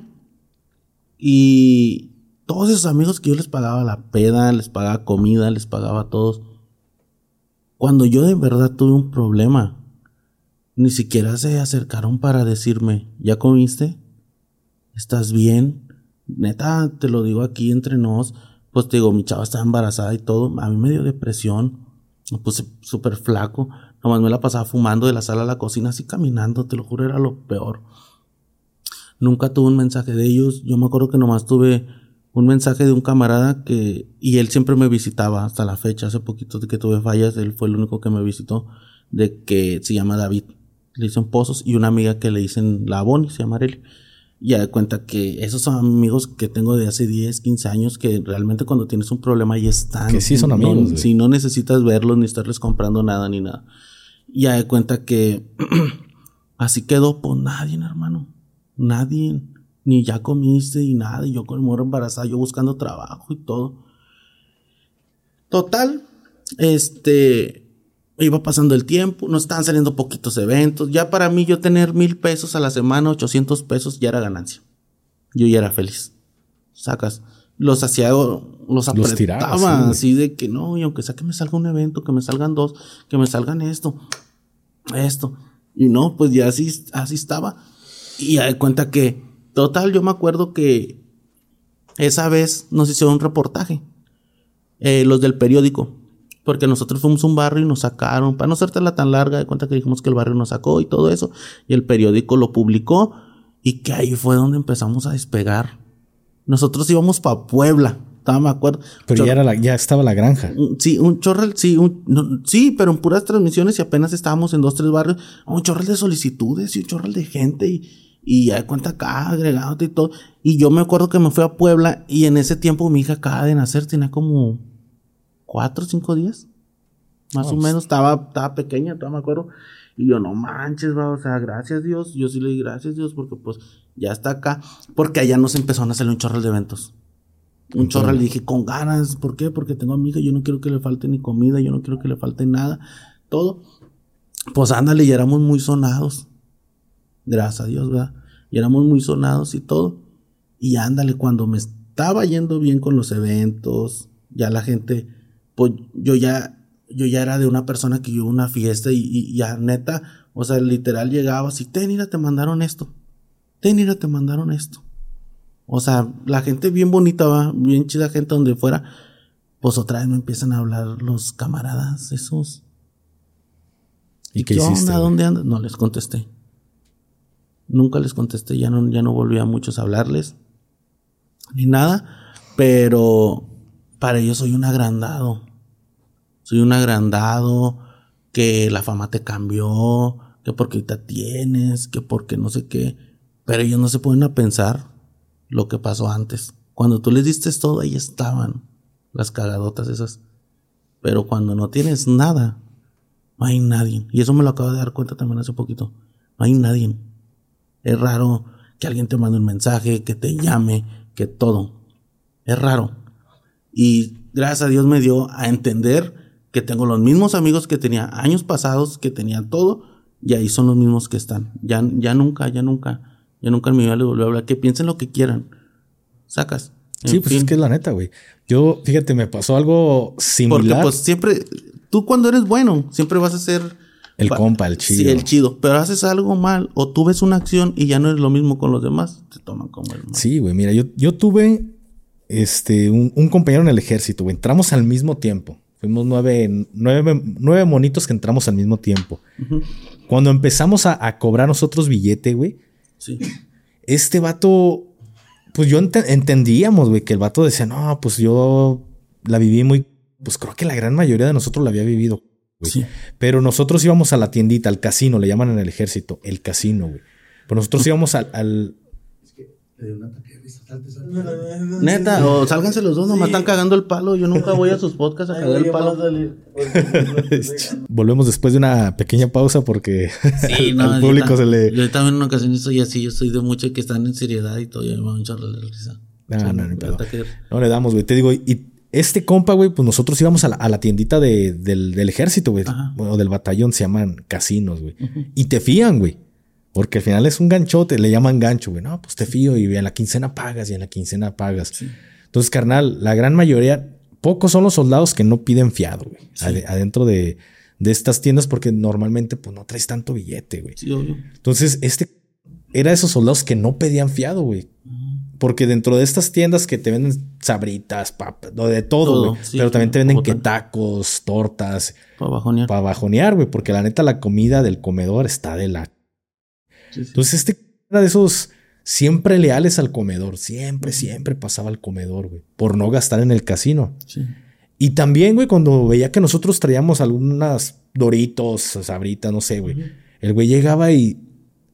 [SPEAKER 1] y todos esos amigos que yo les pagaba la peda, les pagaba comida, les pagaba a todos. Cuando yo de verdad tuve un problema, ni siquiera se acercaron para decirme, ¿ya comiste? ¿Estás bien? Neta, te lo digo aquí entre nos. Pues te digo, mi chava estaba embarazada y todo. A mí me dio depresión. Me puse súper flaco. Nomás me la pasaba fumando de la sala a la cocina, así caminando. Te lo juro, era lo peor. Nunca tuve un mensaje de ellos. Yo me acuerdo que nomás tuve un mensaje de un camarada que, y él siempre me visitaba hasta la fecha, hace poquito de que tuve fallas, él fue el único que me visitó, de que se llama David. Le dicen Pozos y una amiga que le dicen La Bonnie, se llama Arely. Y ya de cuenta que esos son amigos que tengo de hace 10, 15 años que realmente cuando tienes un problema ahí están.
[SPEAKER 2] Que sí son amigos.
[SPEAKER 1] si no necesitas verlos ni estarles comprando nada ni nada. Y ya de cuenta que [CLEARS THROAT] así quedó por nadie, hermano nadie, ni ya comiste y nada, y yo con el morro embarazada, yo buscando trabajo y todo. Total, este, iba pasando el tiempo, nos estaban saliendo poquitos eventos, ya para mí yo tener mil pesos a la semana, 800 pesos, ya era ganancia. Yo ya era feliz. Sacas, los hacía, los apretaba así de que no, y aunque sea que me salga un evento, que me salgan dos, que me salgan esto, esto. Y no, pues ya así, así estaba. Y de cuenta que, total, yo me acuerdo que esa vez nos hicieron un reportaje, eh, los del periódico, porque nosotros fuimos a un barrio y nos sacaron, para no la tan larga, de cuenta que dijimos que el barrio nos sacó y todo eso, y el periódico lo publicó, y que ahí fue donde empezamos a despegar. Nosotros íbamos para Puebla, estaba, me acuerdo.
[SPEAKER 2] Pero ya, era ya estaba la granja.
[SPEAKER 1] Sí, un chorral, sí, un, sí, pero en puras transmisiones y apenas estábamos en dos, tres barrios, un chorral de solicitudes y un chorral de gente y y ya de cuenta acá, agregado y todo. Y yo me acuerdo que me fui a Puebla y en ese tiempo mi hija acaba de nacer, tenía como cuatro o cinco días. Más o pues. menos, estaba, estaba pequeña, todavía me acuerdo. Y yo, no manches, va, o sea, gracias Dios. Yo sí le di gracias Dios porque pues ya está acá. Porque allá nos empezó a hacer un chorral de eventos. Un chorral, le dije, con ganas. ¿Por qué? Porque tengo a mi hija, yo no quiero que le falte ni comida, yo no quiero que le falte nada. Todo. Pues ándale, y éramos muy sonados gracias a Dios, ¿verdad? Y éramos muy sonados y todo. Y ándale, cuando me estaba yendo bien con los eventos, ya la gente, pues yo ya, yo ya era de una persona que iba a una fiesta y, ya neta, o sea, literal llegaba así, ten, te mandaron esto. Ten, te mandaron esto. O sea, la gente bien bonita, va, bien chida gente donde fuera. Pues otra vez me empiezan a hablar los camaradas esos.
[SPEAKER 2] ¿Y qué, hiciste?
[SPEAKER 1] ¿Dónde andas? No les contesté. Nunca les contesté, ya no, ya no volví a muchos a hablarles, ni nada, pero para ellos soy un agrandado. soy un agrandado, que la fama te cambió, que porque ahorita tienes, que porque no sé qué. Pero ellos no se pueden a pensar lo que pasó antes. Cuando tú les diste todo, ahí estaban las cagadotas esas. Pero cuando no tienes nada, no hay nadie. Y eso me lo acabo de dar cuenta también hace poquito. No hay nadie. Es raro que alguien te mande un mensaje, que te llame, que todo. Es raro. Y gracias a Dios me dio a entender que tengo los mismos amigos que tenía años pasados, que tenía todo, y ahí son los mismos que están. Ya, ya nunca, ya nunca, ya nunca en mi vida les volví a hablar. Que piensen lo que quieran. Sacas.
[SPEAKER 2] sí, pues es que es la neta, güey. Yo, fíjate, me pasó algo similar. Porque
[SPEAKER 1] pues siempre, tú cuando eres bueno, siempre vas a ser...
[SPEAKER 2] El compa, el chido.
[SPEAKER 1] Sí, el chido. Pero haces algo mal o tú ves una acción y ya no es lo mismo con los demás, te toman como el mal.
[SPEAKER 2] Sí, güey. Mira, yo, yo tuve este, un, compañero en el ejército, güey. Entramos al mismo tiempo. Fuimos nueve, nueve, nueve monitos que entramos al mismo tiempo. Cuando empezamos a, cobrar nosotros billete, güey. Sí. Este vato, pues yo entendíamos, güey, que el vato decía, no, pues yo la viví muy, pues creo que la gran mayoría de nosotros la había vivido. Sí. Pero nosotros íbamos a la tiendita, al casino, le llaman en el ejército, el casino, güey. Pero nosotros [LAUGHS] íbamos al, al
[SPEAKER 1] Neta, o sálganse los dos, nomás están cagando el palo. Yo nunca voy a sus podcasts a cagar el palo. [LAUGHS]
[SPEAKER 2] Volvemos después de una pequeña pausa porque [LAUGHS] al público se le.
[SPEAKER 1] Yo también en una ocasión soy así, yo soy de mucho que están en seriedad y todo, y me va a echar la risa.
[SPEAKER 2] No, no, no, no le damos, güey. Te digo, y este compa, güey, pues nosotros íbamos a la, tiendita del, ejército, güey, o del batallón, se llaman casinos, güey. Y te fían, güey. Porque al final es un ganchote, le llaman gancho, güey. No, pues te fío y en la quincena pagas y en la quincena pagas. Entonces, carnal, la gran mayoría, pocos son los soldados que no piden fiado, güey. Adentro de, estas tiendas porque normalmente pues no traes tanto billete, güey. Entonces, este era esos soldados que no pedían fiado, güey. Porque dentro de estas tiendas que te venden sabritas, papas, de todo, güey. pero también te venden que tacos, tortas.
[SPEAKER 1] Para bajonear.
[SPEAKER 2] Para bajonear, güey. Porque la neta, la comida del comedor está de la entonces, este era de esos siempre leales al comedor. Siempre, siempre pasaba al comedor, güey. Por no gastar en el casino. Y también, güey, cuando veía que nosotros traíamos algunas doritos, sabritas, no sé, güey. El güey llegaba y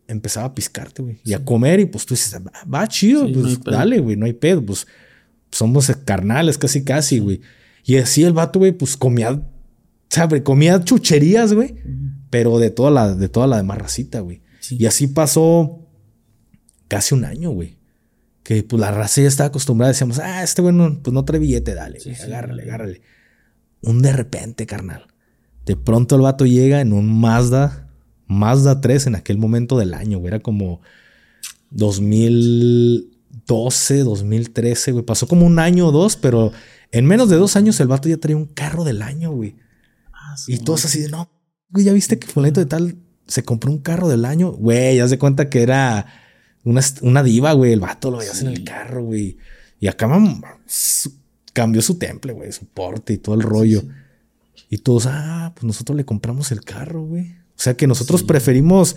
[SPEAKER 2] empezaba a piscarte, güey. Y a comer y pues tú dices, va, chido, pues dale, güey, no hay pedo. Pues somos carnales casi, casi, güey. Y así el vato, güey, pues comía, sabe, comía chucherías, güey. Pero de toda la, de toda la demás racita, güey. Y así pasó casi un año, güey. Que pues la raza ya estaba acostumbrada. Decíamos, ah, este güey no, pues no trae billete, dale, agárrale, agárrale. Un de repente, carnal. De pronto el vato llega en un Mazda, Mazda 3 en aquel momento del año, güey. Era como 2012, 2013, güey. Pasó como un año o dos, pero en menos de dos años el vato ya traía un carro del año, güey. Ah, y todos así de, no, güey, ya viste que fulano de tal se compró un carro del año. Güey, ya se cuenta que era una, una diva, güey. El vato lo veías en el carro, güey. Y acá cambió su temple, güey, su porte y todo el rollo. Y todos, ah, pues nosotros le compramos el carro, güey. O sea que nosotros preferimos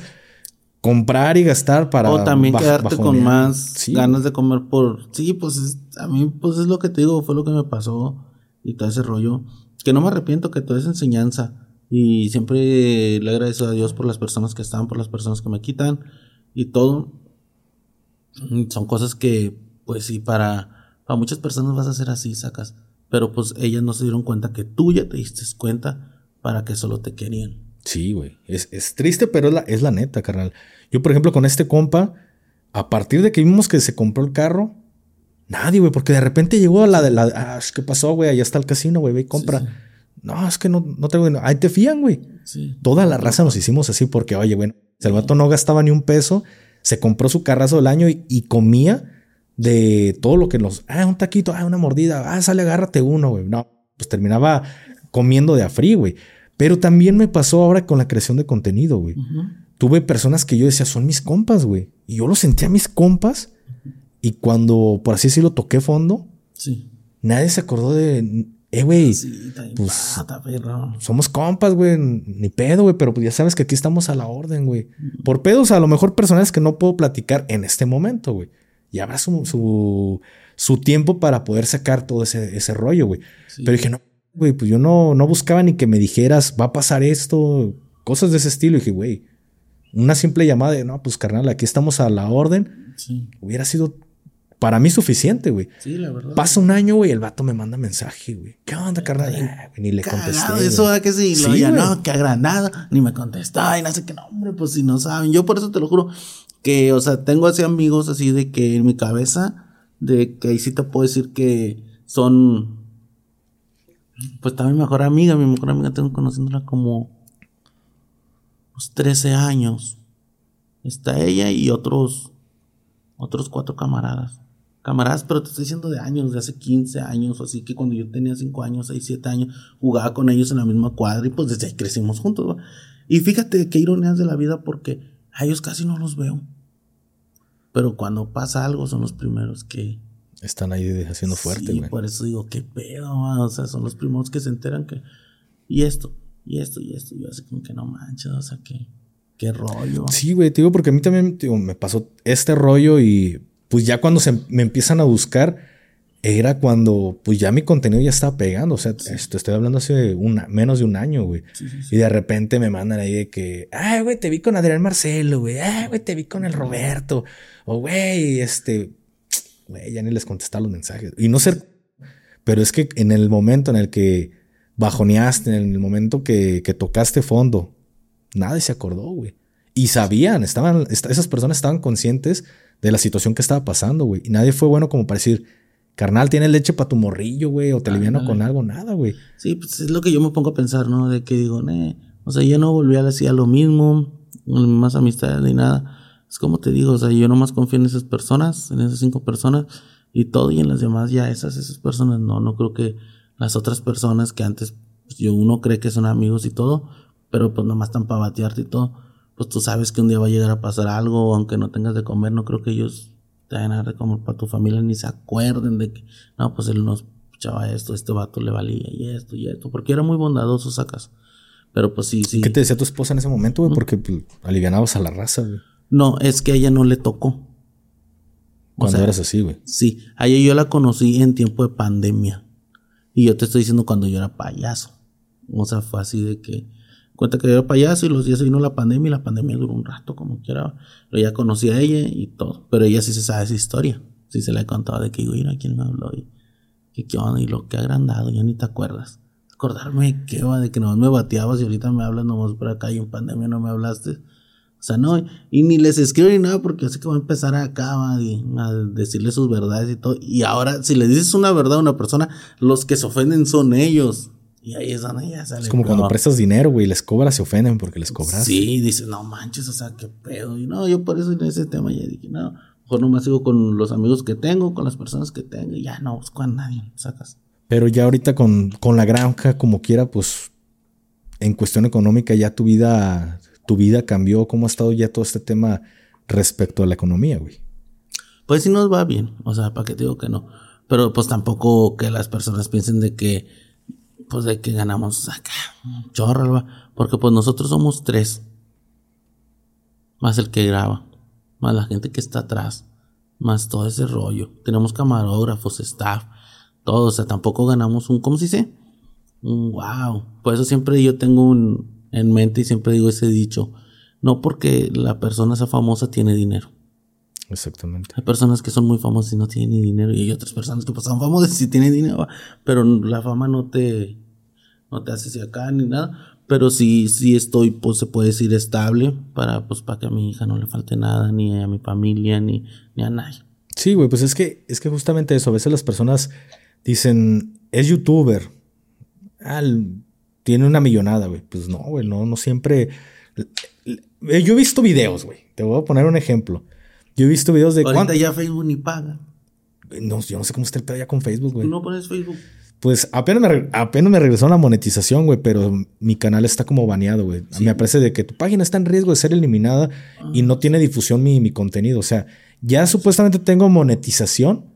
[SPEAKER 2] comprar y gastar para.
[SPEAKER 1] O también quedarte con más ganas de comer por. Sí, pues a mí, pues es lo que te digo, fue lo que me pasó y todo ese rollo. Que no me arrepiento que toda esa enseñanza. Y siempre le agradezco a Dios por las personas que están, por las personas que me quitan y todo. Son cosas que, pues sí, para, para muchas personas vas a ser así, sacas. Pero pues ellas no se dieron cuenta que tú ya te diste cuenta para que solo te querían.
[SPEAKER 2] Sí, güey. Es, es, triste, pero es la, es la neta, carnal. Yo, por ejemplo, con este compa, a partir de que vimos que se compró el carro, nadie, güey, porque de repente llegó a la de la. Ah, ¿Qué pasó, güey? Allá está el casino, güey, ve y compra. No, es que no, no tengo. Ahí te fían, güey. Toda la raza nos hicimos así porque, oye, bueno, el vato no gastaba ni un peso, se compró su carrazo del año y, comía de todo lo que nos. Ah, un taquito, ah, una mordida, ah, sale, agárrate uno, güey. No, pues terminaba comiendo de a free, güey. Pero también me pasó ahora con la creación de contenido, güey. Tuve personas que yo decía, son mis compas, güey. Y yo los sentía mis compas. Y cuando, por así decirlo, toqué fondo, sí. nadie se acordó de eh, güey, pues somos compas, güey, ni pedo, güey, pero pues ya sabes que aquí estamos a la orden, güey. Por pedos, a lo mejor personas que no puedo platicar en este momento, güey. Y habrá su, su, tiempo para poder sacar todo ese, ese rollo, güey. Pero dije, no, güey, pues yo no, no buscaba ni que me dijeras, va a pasar esto, cosas de ese estilo. Y dije, güey, una simple llamada de, no, pues carnal, aquí estamos a la orden. Hubiera sido para mí suficiente, güey.
[SPEAKER 1] Sí, la verdad.
[SPEAKER 2] Pasa un año, güey, el vato me manda mensaje, güey. ¿Qué onda, carnal? Ah, ni le contesté.
[SPEAKER 1] Eso que sí, sí ya no, que agrandado, ni me contestó, y no sé qué, no, hombre, pues si no saben. Yo por eso te lo juro que, o sea, tengo así amigos así de que en mi cabeza, de que ahí sí te puedo decir que son, pues está mi mejor amiga, mi mejor amiga tengo conociéndola como los 13 años. Está ella y otros, otros cuatro camaradas. Camaradas, pero te estoy diciendo de años, de hace 15 años, así que cuando yo tenía 5 años, 6, 7 años, jugaba con ellos en la misma cuadra y pues desde ahí crecimos juntos. Y fíjate qué ironías de la vida porque a ellos casi no los veo. Pero cuando pasa algo son los primeros que...
[SPEAKER 2] Están ahí haciendo fuerte,
[SPEAKER 1] sí, por eso digo, qué pedo, o sea, son los primeros que se enteran que... Y esto, y esto, y esto. Y yo así como que no manches, o sea, qué, qué rollo.
[SPEAKER 2] Sí, güey, te digo, porque a mí también me pasó este rollo y pues ya cuando se me empiezan a buscar, era cuando pues ya mi contenido ya estaba pegando. O sea, te estoy hablando hace una, menos de un año, güey. y de repente me mandan ahí de que, ay, güey, te vi con Adrián Marcelo, güey. Ay, güey, te vi con el Roberto. O, güey, este, güey, ya ni les contestaba los mensajes. Y no ser, pero es que en el momento en el que bajoneaste, en el momento que, tocaste fondo, nadie se acordó, güey. Y sabían, estaban, esas personas estaban conscientes de la situación que estaba pasando, güey. Y nadie fue bueno como para decir, carnal, tienes leche para tu morrillo, güey, o te liviano con algo, nada, güey.
[SPEAKER 1] Sí, pues es lo que yo me pongo a pensar, ¿no? De que digo, ne, o sea, yo no volví a decir lo mismo, más amistad ni nada. Es como te digo, o sea, yo nomás confío en esas personas, en esas cinco personas y todo, y en las demás ya esas, esas personas no, no creo que las otras personas que antes pues, yo uno cree que son amigos y todo, pero pues nomás están para batearte y todo, pues tú sabes que un día va a llegar a pasar algo, aunque no tengas de comer, no creo que ellos te vayan a dar comer para tu familia ni se acuerden de que, no, pues él nos echaba esto, este vato le valía y esto y esto, porque era muy bondadoso, sacas. Pero pues sí, sí.
[SPEAKER 2] ¿Qué te decía tu esposa en ese momento, güey? Porque pues, alivianabas a la raza, güey.
[SPEAKER 1] No, es que a ella no le tocó.
[SPEAKER 2] Cuando eras así, güey.
[SPEAKER 1] Sí, a ella yo la conocí en tiempo de pandemia. Y yo te estoy diciendo cuando yo era payaso. O sea, fue así de que cuenta que yo era payaso y los días vino la pandemia y la pandemia duró un rato como quiera. Pero ya conocí a ella y todo. Pero ella sí se sabe esa historia. Sí se le he contado de que, güey, quién me habló? Y, qué onda y lo que ha agrandado, ya ni te acuerdas. Acordarme que va de que nomás me bateabas y ahorita me hablas nomás por acá y en pandemia no me hablaste. O sea, no, y ni les escribo ni nada porque así que voy a empezar acá a, a decirle sus verdades y todo. Y ahora, si le dices una verdad a una persona, los que se ofenden son ellos. Y ahí es donde ya sale.
[SPEAKER 2] Es como cuando prestas dinero, güey, les cobras, se ofenden porque les cobras.
[SPEAKER 1] Sí, dices, no manches, o sea, qué pedo. Y no, yo por eso en ese tema ya dije, no, mejor nomás sigo con los amigos que tengo, con las personas que tengo, y ya no busco a nadie, sacas.
[SPEAKER 2] Pero ya ahorita con, con la granja, como quiera, pues en cuestión económica ya tu vida tu vida cambió? ¿Cómo ha estado ya todo este tema respecto a la economía, güey?
[SPEAKER 1] Pues sí nos va bien, o sea, ¿para qué digo que no? Pero pues tampoco que las personas piensen de que, pues de que ganamos acá, chorra, porque pues nosotros somos tres, más el que graba, más la gente que está atrás, más todo ese rollo. Tenemos camarógrafos, staff, todo, o sea, tampoco ganamos un, ¿cómo se dice? Un wow. Por eso siempre yo tengo un, en mente y siempre digo ese dicho. No porque la persona sea famosa tiene dinero.
[SPEAKER 2] Exactamente.
[SPEAKER 1] Hay personas que son muy famosas y no tienen dinero y hay otras personas que pues, son famosas y tienen dinero, pero la fama no te, no te hace hacia acá ni nada. Pero sí, sí estoy, pues se puede decir estable para, pues, para que a mi hija no le falte nada, ni a mi familia, ni, ni a nadie.
[SPEAKER 2] Sí, güey, pues es que, es que justamente eso, a veces las personas dicen, es youtuber. Ah, tiene una millonada, güey. Pues no, güey, no, no siempre. Yo he visto videos, güey. Te voy a poner un ejemplo. Yo he visto videos de.
[SPEAKER 1] Ahorita ya Facebook ni paga.
[SPEAKER 2] No, yo no sé cómo está el pedo ya con Facebook, güey. ¿Tú
[SPEAKER 1] no pones Facebook?
[SPEAKER 2] Pues apenas me, apenas me regresó la monetización, güey, pero mi canal está como baneado, güey. Me parece de que tu página está en riesgo de ser eliminada y no tiene difusión mi, mi contenido. O sea, ya supuestamente tengo monetización,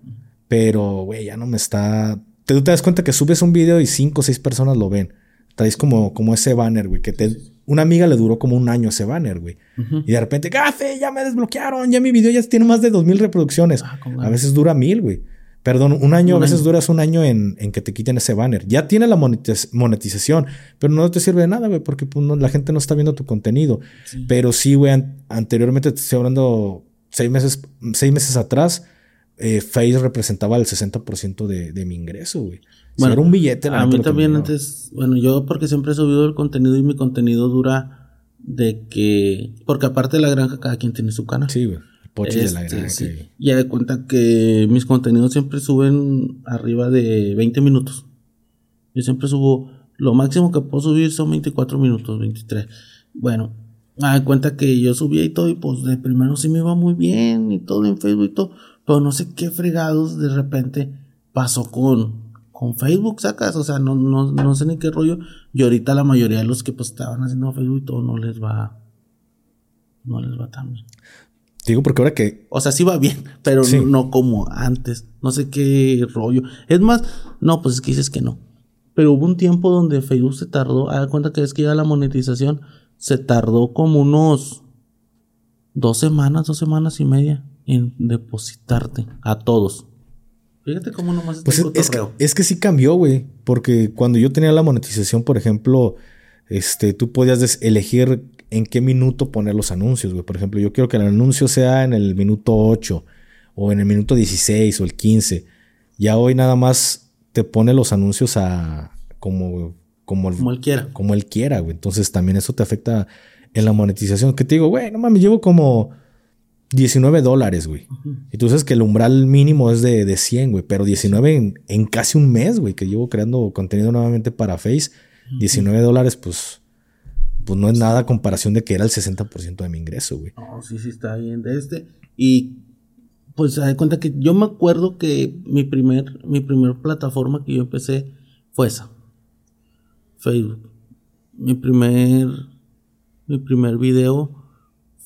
[SPEAKER 2] pero, güey, ya no me está... Te, te das cuenta que subes un video y cinco o seis personas lo ven traes como, como ese banner, güey, que te... Una amiga le duró como un año ese banner, güey. Y de repente, gafe, ya me desbloquearon, ya mi video ya tiene más de dos mil reproducciones. Ah, a veces dura mil, güey. Perdón, un año, a veces duras un año en, que te quiten ese banner. Ya tiene la monetización, pero no te sirve de nada, güey, porque pues, la gente no está viendo tu contenido. Pero sí, güey, anteriormente te estoy hablando seis meses, seis meses atrás, eh, Face representaba el 60% de, de mi ingreso, güey. Bueno, era un billete.
[SPEAKER 1] a mí también antes, bueno, yo porque siempre he subido el contenido y mi contenido dura de que, porque aparte de la granja, cada quien tiene su canal.
[SPEAKER 2] Sí, güey. Pochi de la
[SPEAKER 1] este, granja. Ya de cuenta que mis contenidos siempre suben arriba de 20 minutos. Yo siempre subo, lo máximo que puedo subir son 24 minutos, 23. Bueno, me de cuenta que yo subía y todo, y pues de primero sí me iba muy bien y todo en Facebook y todo, pero no sé qué fregados de repente pasó con, con Facebook sacas, o sea, no, no, no sé ni qué rollo. Y ahorita la mayoría de los que pues estaban haciendo Facebook y todo no les va, no les va tan bien.
[SPEAKER 2] Digo, porque ahora que.
[SPEAKER 1] O sea, sí va bien, pero no, como antes. No sé qué rollo. Es más, no, pues es que dices que no. Pero hubo un tiempo donde Facebook se tardó. A cuenta que es que ya la monetización se tardó como unos dos semanas, dos semanas y media en depositarte a todos. Fíjate cómo nomás
[SPEAKER 2] pues es, que, es que sí cambió, güey. Porque cuando yo tenía la monetización, por ejemplo, este, tú podías elegir en qué minuto poner los anuncios, güey. Por ejemplo, yo quiero que el anuncio sea en el minuto 8 o en el minuto 16 o el 15. Ya hoy nada más te pone los anuncios a como como,
[SPEAKER 1] como él quiera.
[SPEAKER 2] Como él quiera, güey. Entonces también eso te afecta en la monetización. Que te digo, güey, no mames, llevo como 19 dólares, güey. Y tú sabes que el umbral mínimo es de, de 100, güey. Pero 19 en, casi un mes, güey, que llevo creando contenido nuevamente para Face. 19 dólares, pues, pues no es nada a comparación de que era el 60% de mi ingreso, güey.
[SPEAKER 1] No, sí, sí, está bien de este. Y pues se da cuenta que yo me acuerdo que mi primer, mi primer plataforma que yo empecé fue esa. Facebook. Mi primer, mi primer video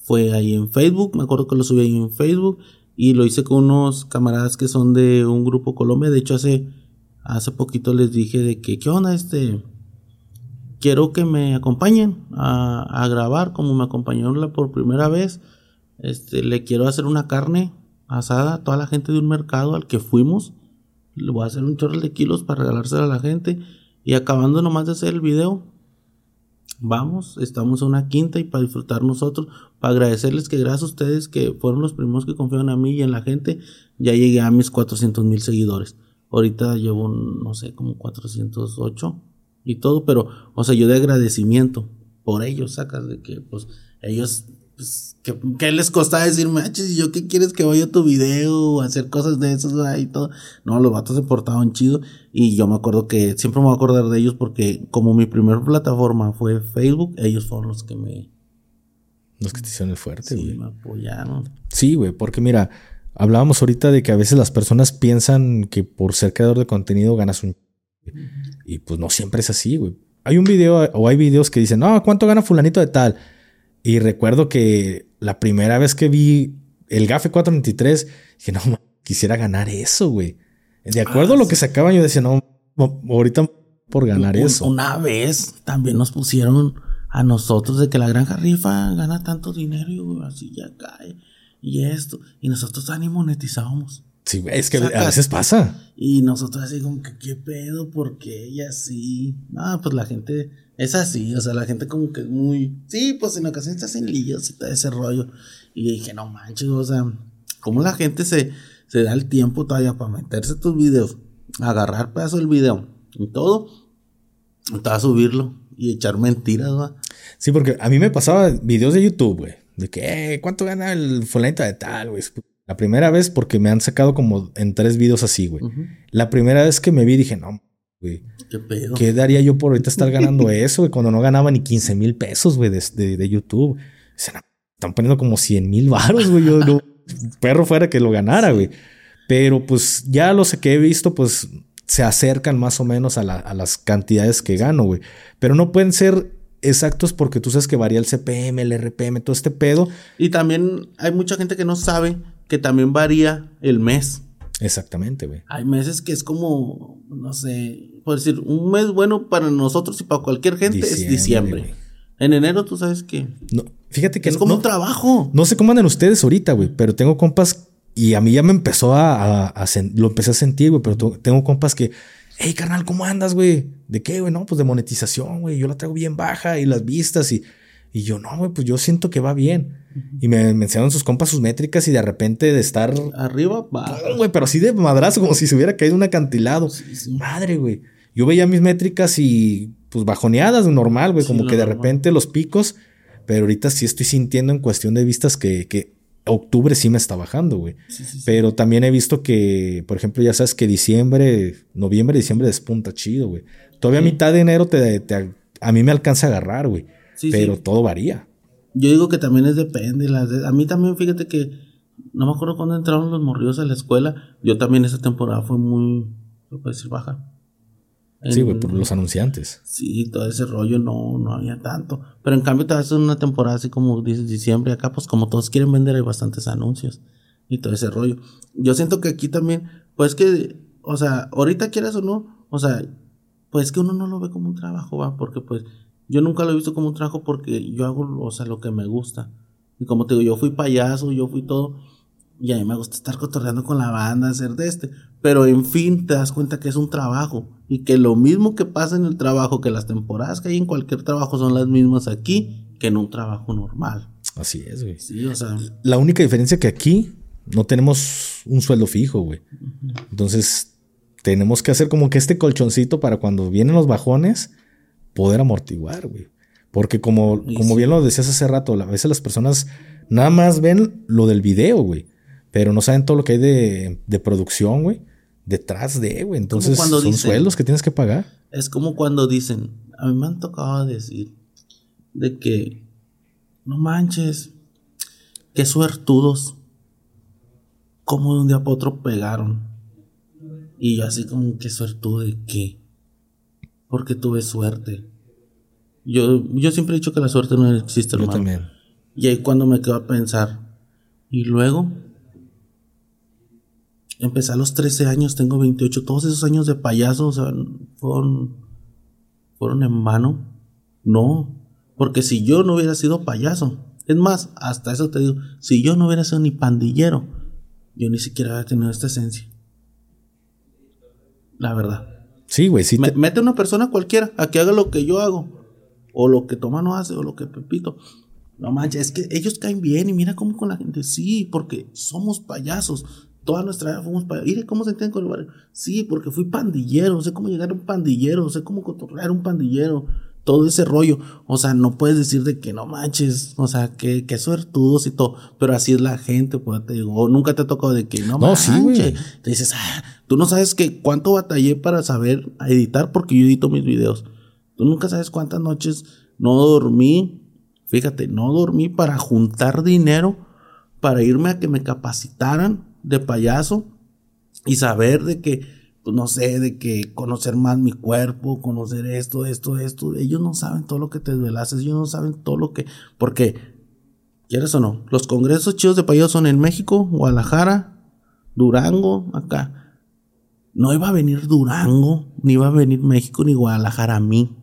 [SPEAKER 1] fue ahí en Facebook, me acuerdo que lo subí ahí en Facebook y lo hice con unos camaradas que son de un grupo Colombia, de hecho hace, hace poquito les dije de que, ¿qué onda este? Quiero que me acompañen a, grabar como me acompañaron por primera vez, este, le quiero hacer una carne asada a toda la gente de un mercado al que fuimos, le voy a hacer un chorro de kilos para regalárselo a la gente y acabando nomás de hacer el video, vamos, estamos a una quinta y para disfrutar nosotros, para agradecerles que gracias a ustedes que fueron los primeros que confiaron a mí y en la gente, ya llegué a mis 400 mil seguidores. Ahorita llevo, no sé, como 408 y todo, pero, o sea, yo de agradecimiento por ellos, sacas de que, pues, ellos pues, ¿qué, les costaba decirme, ah, ¿y yo qué quieres que vaya a tu video o hacer cosas de esos y todo? No, los vatos se portaban chido y yo me acuerdo que siempre me voy a acordar de ellos porque como mi primera plataforma fue Facebook, ellos fueron los que me...
[SPEAKER 2] Los que te hicieron el fuerte, güey.
[SPEAKER 1] Sí, me apoyaron.
[SPEAKER 2] Sí, güey, porque mira, hablábamos ahorita de que a veces las personas piensan que por ser creador de contenido ganas un... Y pues no siempre es así, güey. Hay un video o hay videos que dicen, no, ¿cuánto gana fulanito de tal? Y recuerdo que la primera vez que vi el GAFE 423, dije, no, quisiera ganar eso, güey. De acuerdo a lo que sacaban, yo decía, no, ahorita por ganar eso.
[SPEAKER 1] Una vez también nos pusieron a nosotros de que la granja rifa gana tanto dinero y así ya cae. Y esto. Y nosotros ni monetizábamos.
[SPEAKER 2] Sí, es que a veces pasa.
[SPEAKER 1] Y nosotros así como que, ¿qué pedo? ¿Por qué ella sí? No, pues la gente es así, o sea, la gente como que es muy... Sí, pues en ocasiones se hacen líos y todo ese rollo. Y dije, no manches, o sea, ¿cómo la gente se, se da el tiempo todavía para meterse tus videos? Agarrar pedazo del video y todo, a subirlo y echar mentiras, ¿va?
[SPEAKER 2] Sí, porque a mí me pasaba videos de YouTube, güey. De que, eh, ¿cuánto gana el fulanito de tal, güey? La primera vez porque me han sacado como en tres videos así, güey. La primera vez que me vi dije, no, güey.
[SPEAKER 1] ¿Qué pedo?
[SPEAKER 2] ¿Qué daría yo por ahorita estar ganando [LAUGHS] eso, güey? Cuando no ganaba ni 15 mil pesos, güey, de, de, YouTube. están poniendo como 100 mil baros, güey. Yo no, [LAUGHS] perro fuera que lo ganara, güey. Pero pues ya los que he visto, pues se acercan más o menos a, a las cantidades que gano, güey. Pero no pueden ser exactos porque tú sabes que varía el CPM, el RPM, todo este pedo.
[SPEAKER 1] Y también hay mucha gente que no sabe que también varía el mes.
[SPEAKER 2] Exactamente, güey.
[SPEAKER 1] Hay meses que es como, no sé, por decir, un mes bueno para nosotros y para cualquier gente es diciembre. En enero tú sabes que...
[SPEAKER 2] No, fíjate que...
[SPEAKER 1] Es como un trabajo.
[SPEAKER 2] No sé cómo andan ustedes ahorita, güey, pero tengo compas Y a mí ya me empezó a, lo empecé a sentir, güey, pero tengo compas que, hey, carnal, ¿cómo andas, güey? ¿De qué, güey? No, pues de monetización, güey. Yo la traigo bien baja y las vistas y, y yo, no, güey, pues yo siento que va bien. Y me mencionaron sus compas sus métricas y de repente de estar
[SPEAKER 1] arriba,
[SPEAKER 2] va. güey, pero así de madrazo, como si se hubiera caído un acantilado. Madre, güey. Yo veía mis métricas y pues bajoneadas, normal, güey, como que de repente los picos, pero ahorita sí estoy sintiendo en cuestión de vistas que, que octubre sí me está bajando, güey. pero también he visto que, por ejemplo, ya sabes que diciembre, noviembre, diciembre despunta chido, güey. Todavía a mitad de enero te, te, a mí me alcanza a agarrar, güey. Pero todo varía.
[SPEAKER 1] Yo digo que también es depende. a mí también, fíjate que no me acuerdo cuando entraron los morridos a la escuela. Yo también esa temporada fue muy, ¿qué puedo decir? Baja.
[SPEAKER 2] sí, güey, por los anunciantes.
[SPEAKER 1] Sí, todo ese rollo no, no había tanto. Pero en cambio te haces una temporada así como dices diciembre acá, pues como todos quieren vender hay bastantes anuncios y todo ese rollo. Yo siento que aquí también, pues que, o sea, ahorita quieras o no, o sea, pues que uno no lo ve como un trabajo, va, porque pues yo nunca lo he visto como un trabajo porque yo hago, o sea, lo que me gusta. Y como te digo, yo fui payaso, yo fui todo. Y a mí me gusta estar cotorreando con la banda, hacer de este. Pero en fin, te das cuenta que es un trabajo. Y que lo mismo que pasa en el trabajo, que las temporadas que hay en cualquier trabajo son las mismas aquí que en un trabajo normal.
[SPEAKER 2] Así es, güey.
[SPEAKER 1] Sí, o sea.
[SPEAKER 2] La única diferencia que aquí no tenemos un sueldo fijo, güey. Entonces, tenemos que hacer como que este colchoncito para cuando vienen los bajones poder amortiguar, güey. Porque como, como bien lo decías hace rato, a veces las personas nada más ven lo del video, güey. Pero no saben todo lo que hay de, de producción, güey. Detrás de, güey. Entonces son sueldos que tienes que pagar.
[SPEAKER 1] Es como cuando dicen, a mí me han tocado decir de que, no manches, qué suertudos. Como de un día para otro pegaron. Y yo así como, qué suertudo de qué porque tuve suerte. Yo, yo siempre he dicho que la suerte no existe, hermano. Yo también. Y ahí cuando me quedo a pensar. Y luego, empecé a los 13 años, tengo 28. Todos esos años de payaso, o sea, fueron, fueron en vano. No, porque si yo no hubiera sido payaso, es más, hasta eso te digo, si yo no hubiera sido ni pandillero, yo ni siquiera hubiera tenido esta esencia. La verdad.
[SPEAKER 2] Sí, güey, sí.
[SPEAKER 1] Mete una persona cualquiera a que haga lo que yo hago. O lo que Tomano hace, o lo que Pepito. No manches, es que ellos caen bien y mira cómo con la gente. Sí, porque somos payasos. Toda nuestra vida fuimos payasos. Mire cómo se entiende con el barrio. Sí, porque fui pandillero. Sé cómo llegar a un pandillero. Sé cómo controlar un pandillero todo ese rollo. O sea, no puedes decir de que no manches, o sea, que, que suertudos y todo, pero así es la gente, pues te digo, nunca te ha tocado de que no, manches. te dices, ah, tú no sabes que cuánto batallé para saber editar porque yo edito mis videos. Tú nunca sabes cuántas noches no dormí, fíjate, no dormí para juntar dinero para irme a que me capacitaran de payaso y saber de que pues no sé, de que conocer más mi cuerpo, conocer esto, esto, esto. Ellos no saben todo lo que te duelaces, ellos no saben todo lo que. Porque, ¿quieres o no? Los congresos chidos de payasos son en México, Guadalajara, Durango, acá. No iba a venir Durango, ni iba a venir México, ni Guadalajara a mí.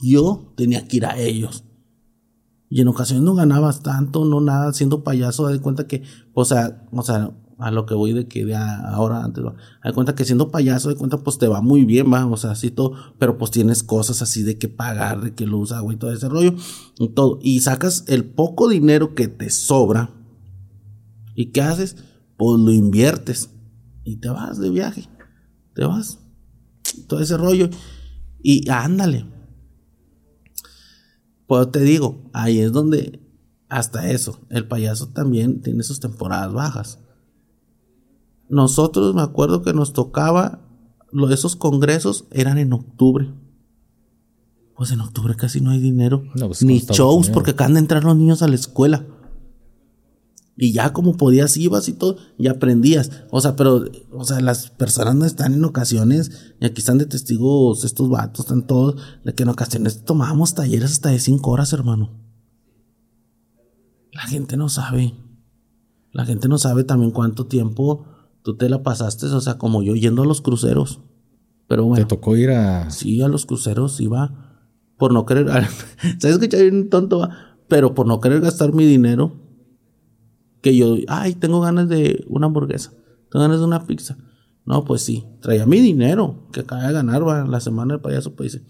[SPEAKER 1] Yo tenía que ir a ellos. Y en ocasiones no ganabas tanto, no nada, siendo payaso, de cuenta que, o sea, o sea, a lo que voy de que de ahora antes, ¿va? Hay cuenta que siendo payaso, de cuenta, pues te va muy bien, va, o sea, así todo, pero pues tienes cosas así de que pagar, de que luz, agua y todo ese rollo, y todo, y sacas el poco dinero que te sobra, ¿y qué haces? Pues lo inviertes, y te vas de viaje, te vas, todo ese rollo, y ándale. Pues te digo, ahí es donde hasta eso, el payaso también tiene sus temporadas bajas nosotros me acuerdo que nos tocaba, esos congresos eran en octubre. Pues en octubre casi no hay dinero. Pues, ni shows, porque acaban de entrar los niños a la escuela. Y ya como podías ibas y todo, y aprendías. O sea, pero, o sea, las personas no están en ocasiones, y aquí están de testigos estos vatos, están todos, de que en ocasiones tomábamos talleres hasta de cinco horas, hermano. La gente no sabe. La gente no sabe también cuánto tiempo Tú te la pasaste, o sea, como yo yendo a los cruceros. Pero bueno.
[SPEAKER 2] ¿Te tocó ir a.?
[SPEAKER 1] Sí, a los cruceros iba. Por no querer. [LAUGHS] ¿Sabes que bien tonto? Pero por no querer gastar mi dinero. Que yo, ay, tengo ganas de una hamburguesa, tengo ganas de una pizza. No, pues sí, traía mi dinero que acaba de ganar va, la semana del payaso, pues dice,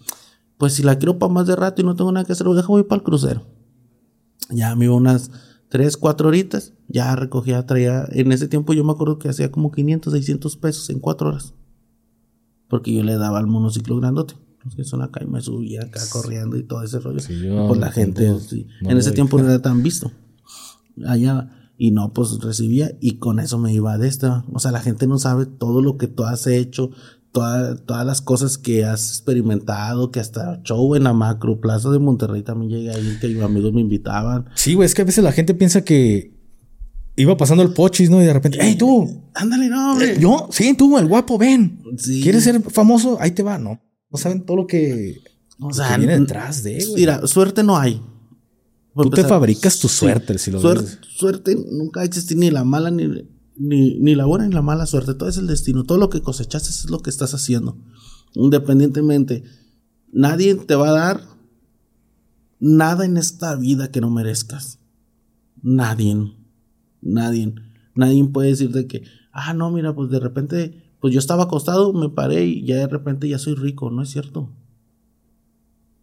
[SPEAKER 1] pues si la quiero para más de rato y no tengo nada que hacer, deja voy para el crucero. Ya me iba unas 3, 4 horitas, ya recogía, traía, en ese tiempo yo me acuerdo que hacía como 500, 600 pesos en 4 horas. Porque yo le daba al monociclo grandote. Que son acá y me subía acá corriendo y todo ese rollo. pues la gente, en ese tiempo no era tan visto. Allá, y no, pues recibía y con eso me iba de esta. O sea, la gente no sabe todo lo que tú has hecho, todas las cosas que has experimentado, que hasta show en la macro plaza de Monterrey también llegué ahí, que mis amigos me invitaban.
[SPEAKER 2] Sí, güey, es que a veces la gente piensa que iba pasando el pochis, ¿no? Y de repente, ¡hey, tú!
[SPEAKER 1] Ándale, no, hombre.
[SPEAKER 2] Yo, sí, tú, el guapo, ven. ¿Quieres ser famoso? Ahí te va, ¿no? No saben todo lo que, o sea, viene detrás de, güey.
[SPEAKER 1] Mira, suerte no hay.
[SPEAKER 2] Tú te fabricas tu suerte, si lo
[SPEAKER 1] suerte, Suerte nunca existir ni la mala ni, ni, ni, la buena ni la mala suerte. Todo es el destino. Todo lo que cosechaste es lo que estás haciendo. Independientemente. Nadie te va a dar nada en esta vida que no merezcas. Nadie. Nadie. Nadie puede decirte que, ah, no, mira, pues de repente, pues yo estaba acostado, me paré y ya de repente ya soy rico. No es cierto.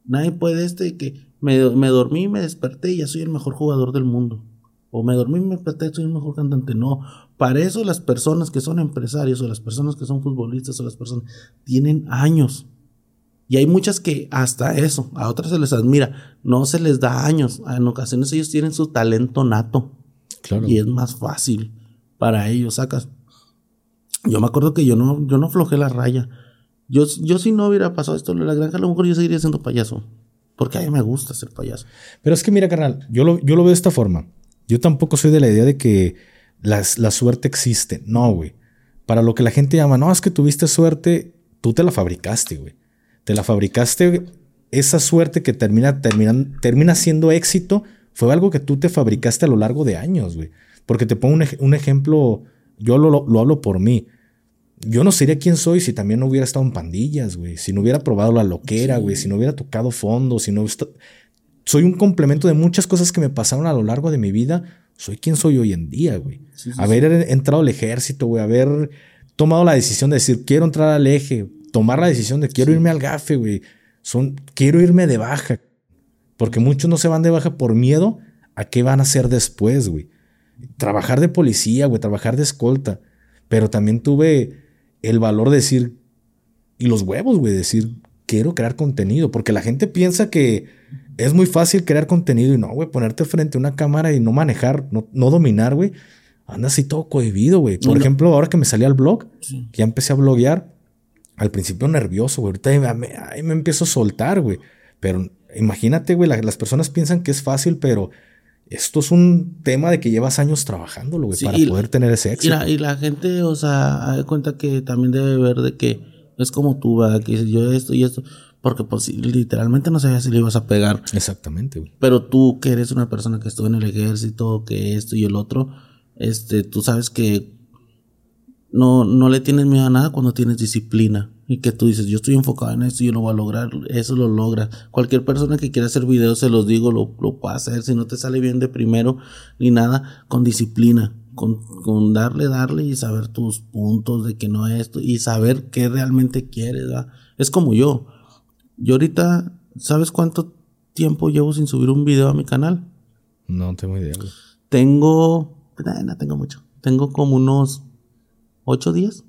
[SPEAKER 1] Nadie puede este que me, me dormí, me desperté y ya soy el mejor jugador del mundo. O me dormí, me desperté, soy el mejor cantante. No, para eso las personas que son empresarios o las personas que son futbolistas o las personas tienen años. Y hay muchas que hasta eso, a otras se les admira, no se les da años. En ocasiones ellos tienen su talento nato. Claro. Y es más fácil para ellos, sacas. Yo me acuerdo que yo no, yo no flojé la raya. Yo, yo si no hubiera pasado esto en la granja, a lo mejor yo seguiría siendo payaso. Porque a mí me gusta ser payaso.
[SPEAKER 2] Pero es que mira, carnal, yo lo, yo lo veo de esta forma. Yo tampoco soy de la idea de que la, suerte existe. No, güey. Para lo que la gente llama, no, es que tuviste suerte, tú te la fabricaste, güey. Te la fabricaste, esa suerte que termina, termina, termina siendo éxito, fue algo que tú te fabricaste a lo largo de años, güey. Porque te pongo un, ejemplo, yo lo, lo, hablo por mí yo no sería quien soy si también no hubiera estado en pandillas, güey. Si no hubiera probado la loquera, güey. Si no hubiera tocado fondo, si no... Soy un complemento de muchas cosas que me pasaron a lo largo de mi vida. Soy quien soy hoy en día, güey. haber entrado al ejército, güey. Haber tomado la decisión de decir, quiero entrar al eje. Tomar la decisión de quiero irme al gafe, güey. Son, quiero irme de baja. Porque muchos no se van de baja por miedo a qué van a hacer después, güey. Trabajar de policía, güey. Trabajar de escolta. Pero también tuve el valor de decir, y los huevos, güey, decir, quiero crear contenido, porque la gente piensa que es muy fácil crear contenido y no, güey, ponerte frente a una cámara y no manejar, no, no dominar, güey. Anda así todo cohibido, güey. Por ejemplo, ahora que me salí al blog, que ya empecé a bloguear, al principio nervioso, güey. Ahorita me, me empiezo a soltar, güey. Pero imagínate, güey, las personas piensan que es fácil, pero esto es un tema de que llevas años trabajándolo, güey, para poder tener ese éxito.
[SPEAKER 1] Y la, y la gente, o sea, da cuenta que también debe ver de que es como tú, ¿verdad? que yo esto y esto, porque pues literalmente no sabías si le ibas a pegar.
[SPEAKER 2] Exactamente, güey.
[SPEAKER 1] Pero tú que eres una persona que estuvo en el ejército, que esto y el otro, este, tú sabes que no, no le tienes miedo a nada cuando tienes disciplina y que tú dices, yo estoy enfocado en esto y yo lo voy a lograr, eso lo logra. Cualquier persona que quiera hacer videos, se los digo, lo, lo puede hacer. Si no te sale bien de primero ni nada, con disciplina, con, con darle, darle y saber tus puntos de que no es esto y saber qué realmente quieres. Es como yo. Yo ahorita, ¿sabes cuánto tiempo llevo sin subir un video a mi canal?
[SPEAKER 2] No tengo idea.
[SPEAKER 1] Tengo, no tengo mucho. Tengo como unos ocho días.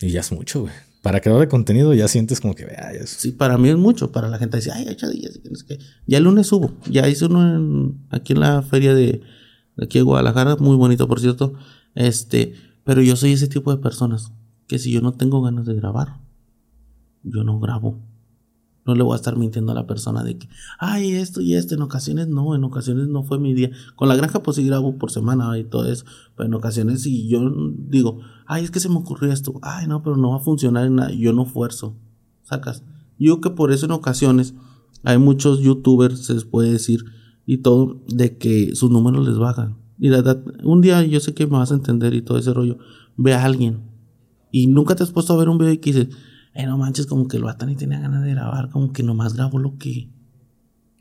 [SPEAKER 2] Y ya es mucho, güey para crear de contenido ya sientes como que, vea,
[SPEAKER 1] Sí, para mí es mucho. Para la gente dice, ay, ocho días. Ya el lunes subo. Ya hice uno aquí en la feria de, aquí de Guadalajara. Muy bonito, por cierto. Este, pero yo soy ese tipo de personas que si yo no tengo ganas de grabar, yo no grabo. No le voy a estar mintiendo a la persona de que, ay, esto y esto. En ocasiones no, en ocasiones no fue mi día. Con la granja pues sí grabo por semana y todo eso. Pero en ocasiones si yo digo, ay, es que se me ocurrió esto. Ay, no, pero no va a funcionar en nada. Yo no fuerzo. Sacas. Yo que por eso en ocasiones hay muchos youtubers, se les puede decir, y todo, de que sus números les bajan. Y la verdad, un día yo sé que me vas a entender y todo ese rollo. Ve a alguien. Y nunca te has puesto a ver un video y que dices, eh, no manches, como que el vato ni tenía ganas de grabar, como que nomás grabo lo que.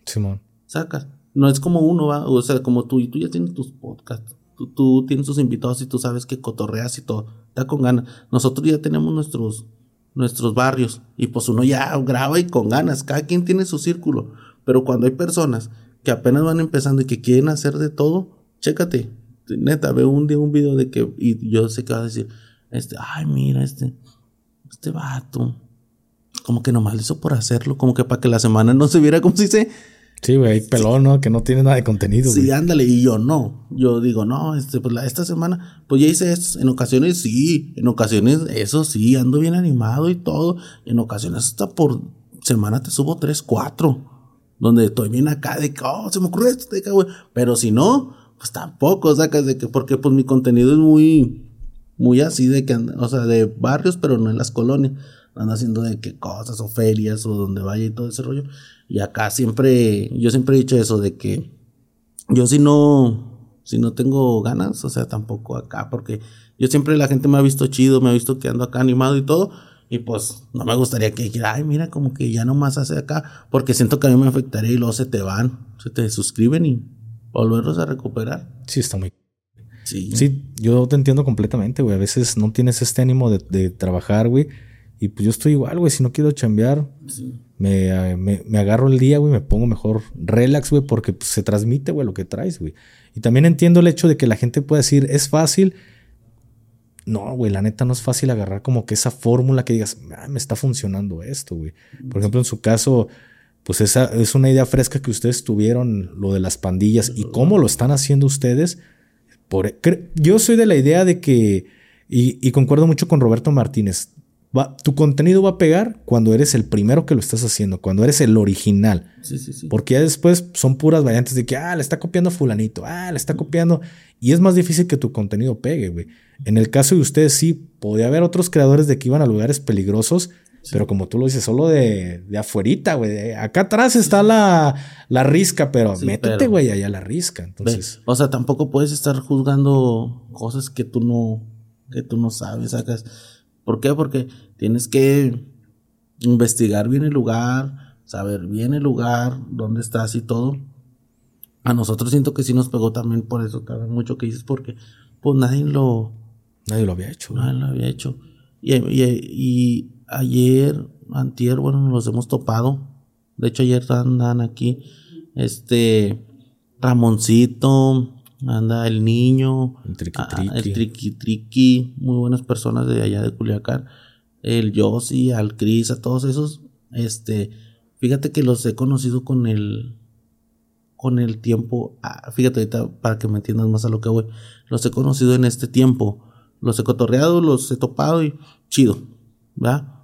[SPEAKER 2] Simón.
[SPEAKER 1] Sacas. No es como uno, va, o sea, como tú, y tú ya tienes tus podcasts, tú, tienes tus invitados y tú sabes que cotorreas y todo. Está con ganas. Nosotros ya tenemos nuestros, nuestros barrios y pues uno ya graba y con ganas. Cada quien tiene su círculo. Pero cuando hay personas que apenas van empezando y que quieren hacer de todo, chécate. Neta, veo un día un video de que, y yo sé que va a decir, este, ay, mira, este, este vato, como que nomás lo hizo por hacerlo, como que para que la semana no se viera como si se
[SPEAKER 2] Sí, güey, pelón, ¿no? Que no tiene nada de contenido.
[SPEAKER 1] Sí, ándale, y yo no. Yo digo, no, este, pues la, esta semana, pues ya hice esto. En ocasiones sí, en ocasiones eso sí, ando bien animado y todo. En ocasiones hasta por semana te subo tres, cuatro. Donde estoy bien acá de que, oh, se me ocurre esto, de que, güey. Pero si no, pues tampoco, sacas de que, porque pues mi contenido es muy, muy así de que, o sea, de barrios, pero no en las colonias. Ando haciendo de qué cosas o ferias o donde vaya y todo ese rollo. Y acá siempre, yo siempre he dicho eso de que yo si no, si no tengo ganas, o sea, tampoco acá, porque yo siempre la gente me ha visto chido, me ha visto que ando acá animado y todo. Y pues no me gustaría que dijera, ay, mira, como que ya no más hace acá, porque siento que a mí me afectaría y luego se te van, se te suscriben y volverlos a recuperar.
[SPEAKER 2] Sí, está muy. Sí. Sí, yo te entiendo completamente, güey. A veces no tienes este ánimo de, de trabajar, güey. Y pues yo estoy igual, güey. Si no quiero chambear, sí. Me, me, agarro el día, güey, me pongo mejor relax, güey, porque pues, se transmite, güey, lo que traes, güey. Y también entiendo el hecho de que la gente puede decir, es fácil. No, güey, la neta no es fácil agarrar como que esa fórmula que digas, ah, me está funcionando esto, güey. Por ejemplo, en su caso, pues esa es una idea fresca que ustedes tuvieron, lo de las pandillas y cómo lo están haciendo ustedes. Por, yo soy de la idea de que, y, y concuerdo mucho con Roberto Martínez, tu contenido va a pegar cuando eres el primero que lo estás haciendo, cuando eres el original. Sí, sí, sí. Porque ya después son puras variantes de que, ah, le está copiando fulanito, ah, le está copiando. Y es más difícil que tu contenido pegue, güey. En el caso de ustedes sí, podía haber otros creadores de que iban a lugares peligrosos, pero como tú lo dices, solo de, de afuerita, güey. Acá atrás está la, la risca, pero métete, güey, allá la risca. Entonces.
[SPEAKER 1] o sea, tampoco puedes estar juzgando cosas que tú no, que tú no sabes, sacas ¿Por qué? Porque tienes que investigar bien el lugar, saber bien el lugar, dónde estás y todo. A nosotros siento que sí nos pegó también por eso, también mucho que dices, porque pues nadie lo...
[SPEAKER 2] Nadie lo había hecho.
[SPEAKER 1] Nadie lo había hecho. Y, y, ayer, antier, bueno, nos hemos topado. De hecho, ayer andan aquí, este, Ramoncito, anda el niño, el triqui triqui. el triqui triqui, muy buenas personas de allá de Culiacán, el Yossi, al Cris, a todos esos, este, fíjate que los he conocido con el, con el tiempo, ah, fíjate ahorita para que me entiendas más a lo que voy, los he conocido en este tiempo, los he cotorreado, los he topado y chido, ¿verdad?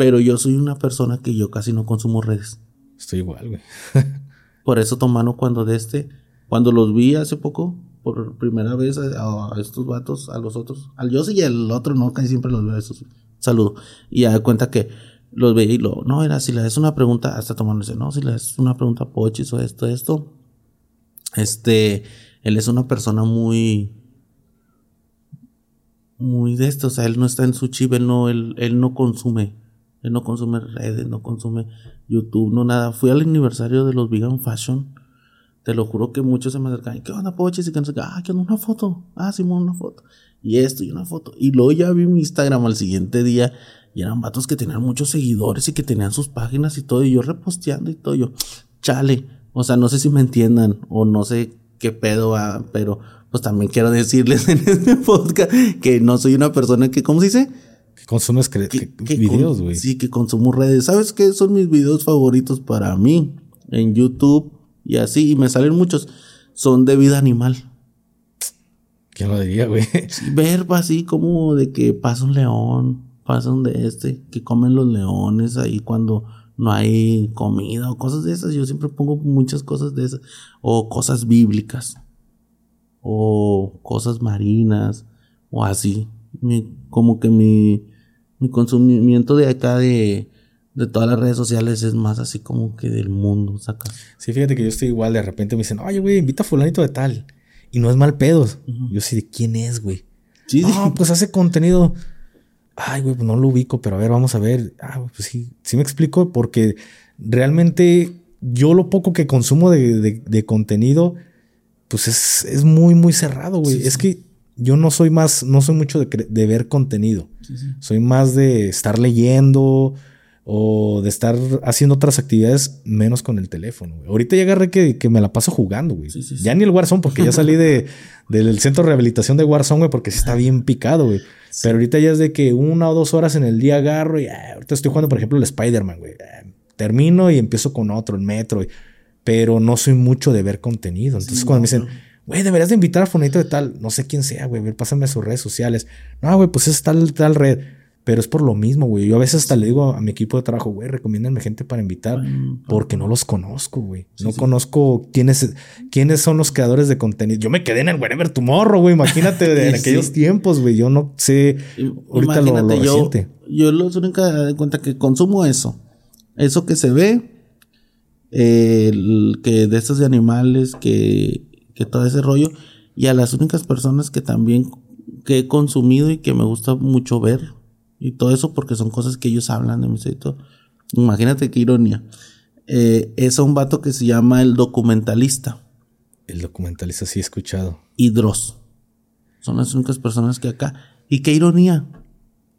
[SPEAKER 1] Pero yo soy una persona que yo casi no consumo redes.
[SPEAKER 2] Estoy igual, güey. [LAUGHS]
[SPEAKER 1] Por eso tomano cuando de este cuando los vi hace poco, por primera vez a, estos vatos, a los otros, al yo y al otro no, casi siempre los veo esos. Saludo. Y a cuenta que los veía y lo, no, era si le das una pregunta, hasta tomándose, no, si le das una pregunta a Pochis o esto, esto. Este, él es una persona muy, muy de esto, o sea, él no está en su chip, él no, él, él no consume, no consume redes, no consume YouTube, no nada. Fui al aniversario de los Vegan Fashion te lo juro que muchos se me acercan. ¿Qué onda, poches? Y que no sé Ah, ¿qué onda? Una foto. Ah, sí, una foto. Y esto y una foto. Y luego ya vi mi Instagram al siguiente día. Y eran vatos que tenían muchos seguidores y que tenían sus páginas y todo. Y yo reposteando y todo. Yo, chale. O sea, no sé si me entiendan o no sé qué pedo va, pero pues también quiero decirles [LAUGHS] en este podcast que no soy una persona que, ¿cómo se dice?
[SPEAKER 2] Que consumes videos, güey.
[SPEAKER 1] Sí, que consumo redes. ¿Sabes qué son mis videos favoritos para mí? En YouTube y así, y me salen muchos, son de vida animal.
[SPEAKER 2] ¿Quién lo diría, güey?
[SPEAKER 1] ver así como de que pasa un león, pasa un de este, que comen los leones ahí cuando no hay comida o cosas de esas. Yo siempre pongo muchas cosas de esas. O cosas bíblicas. O cosas marinas. O así. como que mi, mi consumimiento de acá de, de todas las redes sociales es más así como que del mundo, saca.
[SPEAKER 2] Sí, fíjate que yo estoy igual, de repente me dicen, oye, güey, invita a fulanito de tal. Y no es mal pedo. Yo sí, ¿de quién es, güey? Sí, no, pues hace contenido. Ay, güey, pues no lo ubico, pero a ver, vamos a ver. Ah, pues sí, sí me explico, porque realmente yo lo poco que consumo de, de, de contenido pues es, es muy, muy cerrado, güey. es que yo no soy más, no soy mucho de, de ver contenido. Soy más de estar leyendo o de estar haciendo otras actividades menos con el teléfono. Güey. Ahorita ya agarré que, que, me la paso jugando, güey. ya ni el Warzone, porque ya salí de, [LAUGHS] del centro de rehabilitación de Warzone, güey, porque sí está bien picado, güey. Pero ahorita ya es de que una o dos horas en el día agarro y ah, ahorita estoy jugando, por ejemplo, el Spider-Man, güey. Ah, termino y empiezo con otro, el Metro. Pero no soy mucho de ver contenido. Entonces, cuando me dicen, güey, deberías de invitar a Fonito de tal, no sé quién sea, güey, pásame sus redes sociales. No, güey, pues es tal, tal red. Pero es por lo mismo, güey. Yo a veces hasta le digo a mi equipo de trabajo, güey, recomiéndenme gente para invitar, porque no los conozco, güey. no conozco quiénes, quiénes son los creadores de contenido. Yo me quedé en el Wherever Tomorrow, güey. Imagínate [LAUGHS] de aquellos tiempos, güey. Yo no sé ahorita lo, lo
[SPEAKER 1] yo, Yo lo único de cuenta que consumo eso. Eso que se ve, que de estos de animales, que, que todo ese rollo. Y a las únicas personas que también que he consumido y que me gusta mucho ver y todo eso porque son cosas que ellos hablan de mi todo. Imagínate qué ironía. Eh, es un vato que se llama el documentalista.
[SPEAKER 2] El documentalista sí he escuchado.
[SPEAKER 1] Y Dross. Son las únicas personas que acá. Y qué ironía.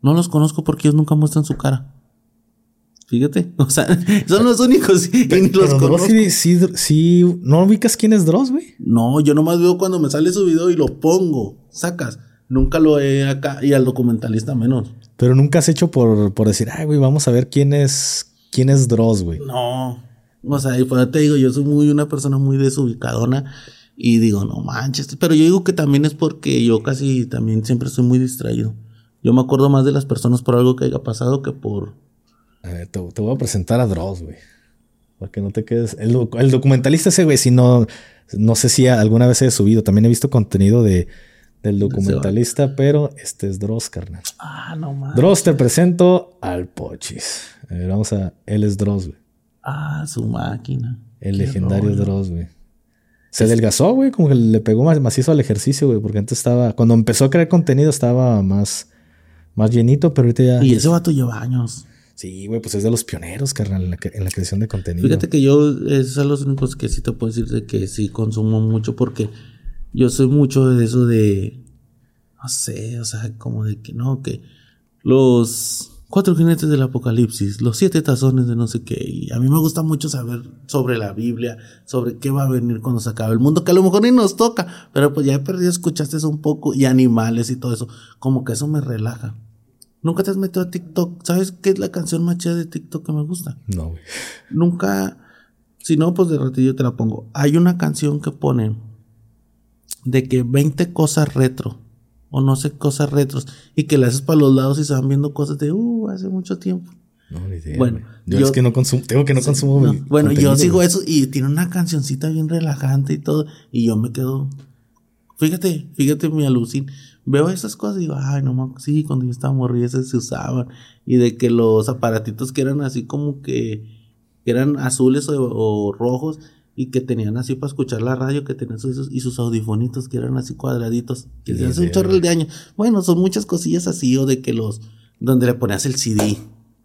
[SPEAKER 1] No los conozco porque ellos nunca muestran su cara. Fíjate, [LAUGHS] o sea, son los únicos y ni los
[SPEAKER 2] conozco. Sí, sí, ¿No ubicas quién es Dross, güey?
[SPEAKER 1] No, yo nomás veo cuando me sale su video y lo pongo, sacas. Nunca lo he acá y al documentalista menos.
[SPEAKER 2] Pero nunca has hecho por, por decir, ay, güey, vamos a ver quién es, quién es Dross, güey.
[SPEAKER 1] No. O sea, y pues te digo, yo soy muy una persona muy desubicadona y digo, no manches. Pero yo digo que también es porque yo casi también siempre estoy muy distraído. Yo me acuerdo más de las personas por algo que haya pasado que por.
[SPEAKER 2] A ver, te, voy a presentar a Dross, güey. Para que no te quedes. El, el documentalista ese, güey, si no. No sé si alguna vez he subido. También he visto contenido de del documentalista, pero este es Dross, carnal.
[SPEAKER 1] Ah, no mames.
[SPEAKER 2] Dross, te presento al Pochis. A ver, vamos a. Él es Dross, güey.
[SPEAKER 1] Ah, su máquina.
[SPEAKER 2] El legendario Dross, güey. Se adelgazó, güey, como que le pegó más macizo al ejercicio, güey, porque antes estaba. Cuando empezó a crear contenido estaba más. Más llenito, pero ahorita ya.
[SPEAKER 1] Y ese vato lleva años.
[SPEAKER 2] Sí, güey, pues es de los pioneros, carnal, en la, en la creación de contenido.
[SPEAKER 1] Fíjate que yo, es a los únicos que sí te puedo decir de que sí consumo mucho porque yo soy mucho de eso de, no sé, o sea, como de que no, que los cuatro jinetes del apocalipsis, los siete tazones de no sé qué, y a mí me gusta mucho saber sobre la Biblia, sobre qué va a venir cuando se acabe el mundo, que a lo mejor ni nos toca, pero pues ya he perdido, escuchaste eso un poco, y animales y todo eso, como que eso me relaja. Nunca te has metido a TikTok. ¿Sabes qué es la canción más chida de TikTok que me gusta?
[SPEAKER 2] No, güey.
[SPEAKER 1] Nunca. Si no, pues de ratillo te la pongo. Hay una canción que ponen de que 20 cosas retro o no sé, cosas retros y que le haces para los lados y se van viendo cosas de, uh, hace mucho tiempo.
[SPEAKER 2] No, ni idea. Bueno, yo, es que no consumo, tengo que no consumo.
[SPEAKER 1] bueno, yo sigo eso y tiene una cancioncita bien relajante y todo y yo me quedo, fíjate, fíjate mi alucin. Veo esas cosas y digo, ay, no, sí, cuando yo estaba morrido esas se usaban y de que los aparatitos que eran así como que eran azules o rojos y que tenían así para escuchar la radio, que tenían sus, y sus audifonitos que eran así cuadraditos, que se hace un chorro de año. Bueno, son muchas cosillas así, o de que los, donde le ponías el CD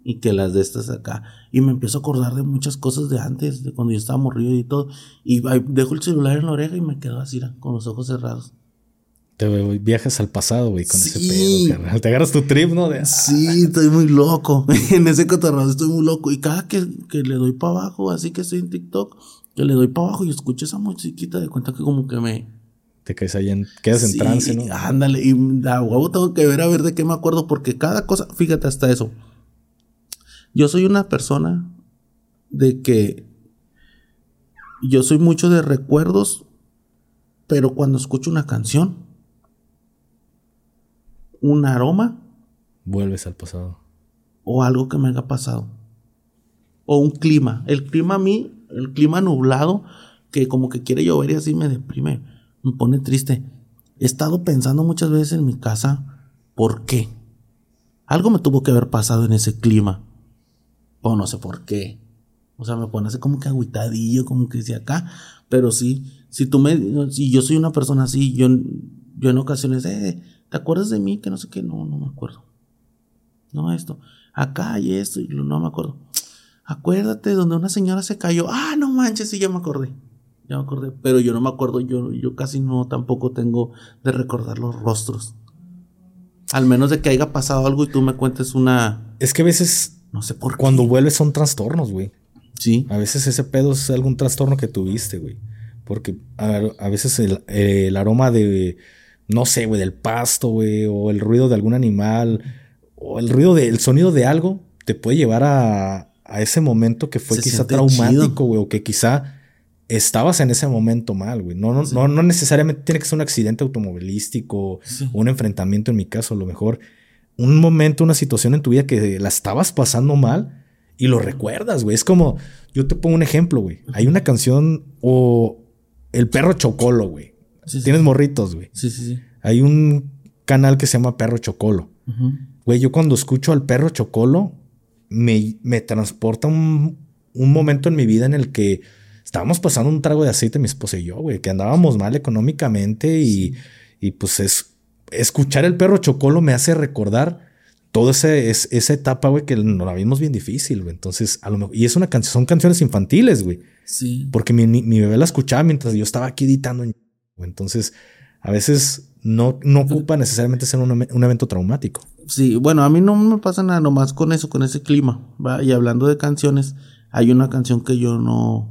[SPEAKER 1] y que las de estas acá. Y me empiezo a acordar de muchas cosas de antes, de cuando yo estaba morrido y todo. Y dejo el celular en la oreja y me quedo así, con los ojos cerrados.
[SPEAKER 2] Te viajas al pasado, güey, con ese pedo, Te agarras tu trip, ¿no? De,
[SPEAKER 1] sí, estoy muy loco. [LAUGHS] en ese cotorrado estoy muy loco. Y cada que, que le doy para abajo, así que estoy en TikTok, yo le doy para abajo y escucho esa musiquita de cuenta que como que me...
[SPEAKER 2] Te quedas ahí en, quedas en trance, ¿no?
[SPEAKER 1] Ándale, y a huevo tengo que ver a ver de qué me acuerdo, porque cada cosa, fíjate hasta eso. Yo soy una persona de que yo soy mucho de recuerdos, pero cuando escucho una canción, un aroma.
[SPEAKER 2] Vuelves al pasado.
[SPEAKER 1] O algo que me haya pasado. O un clima. El clima a mí el clima nublado, que como que quiere llover y así me deprime, me pone triste. He estado pensando muchas veces en mi casa, ¿por qué? Algo me tuvo que haber pasado en ese clima. O no sé por qué. O sea, me pone así como que agüitadillo, como que decía acá. Pero sí, si tú me. Si yo soy una persona así, yo, yo en ocasiones, eh, ¿te acuerdas de mí? Que no sé qué, no, no me acuerdo. No, esto. Acá y esto, y no me acuerdo. Acuérdate donde una señora se cayó. Ah, no manches, sí, ya me acordé. ya me acordé. Pero yo no me acuerdo, yo, yo casi no tampoco tengo de recordar los rostros. Al menos de que haya pasado algo y tú me cuentes una.
[SPEAKER 2] Es que a veces.
[SPEAKER 1] No sé por qué.
[SPEAKER 2] Cuando vuelves son trastornos, güey.
[SPEAKER 1] Sí.
[SPEAKER 2] A veces ese pedo es algún trastorno que tuviste, güey. Porque a, a veces el, el, aroma de. No sé, güey, del pasto, güey. O el ruido de algún animal. O el ruido del sonido de algo. Te puede llevar a, a ese momento que fue quizá traumático, güey. O que quizá estabas en ese momento mal, güey. No, no, no, no, necesariamente tiene que ser un accidente automovilístico o un enfrentamiento en mi caso, a lo mejor un momento, una situación en tu vida que la estabas pasando mal y lo recuerdas, güey. Es como, yo te pongo un ejemplo, güey. Hay una canción o El perro chocolo, güey. Tienes morritos, güey.
[SPEAKER 1] Sí, sí, sí.
[SPEAKER 2] Hay un canal que se llama Perro Chocolo. Güey, yo cuando escucho al perro Chocolo, me, me transporta un, un momento en mi vida en el que estábamos pasando un trago de aceite mi esposa y yo, güey, que andábamos mal económicamente y, y pues es, escuchar el perro chocolo me hace recordar toda es, esa etapa, güey, que nos la vimos bien difícil, güey. Entonces, a lo mejor, y es una canción, son canciones infantiles, güey.
[SPEAKER 1] Sí.
[SPEAKER 2] Porque mi, mi, bebé la escuchaba mientras yo estaba aquí editando. Entonces, a veces no, no ocupa necesariamente ser un, un, evento traumático.
[SPEAKER 1] Sí, bueno, a mí no me pasa nada nomás con eso, con ese clima. ¿va? Y hablando de canciones, hay una canción que yo no,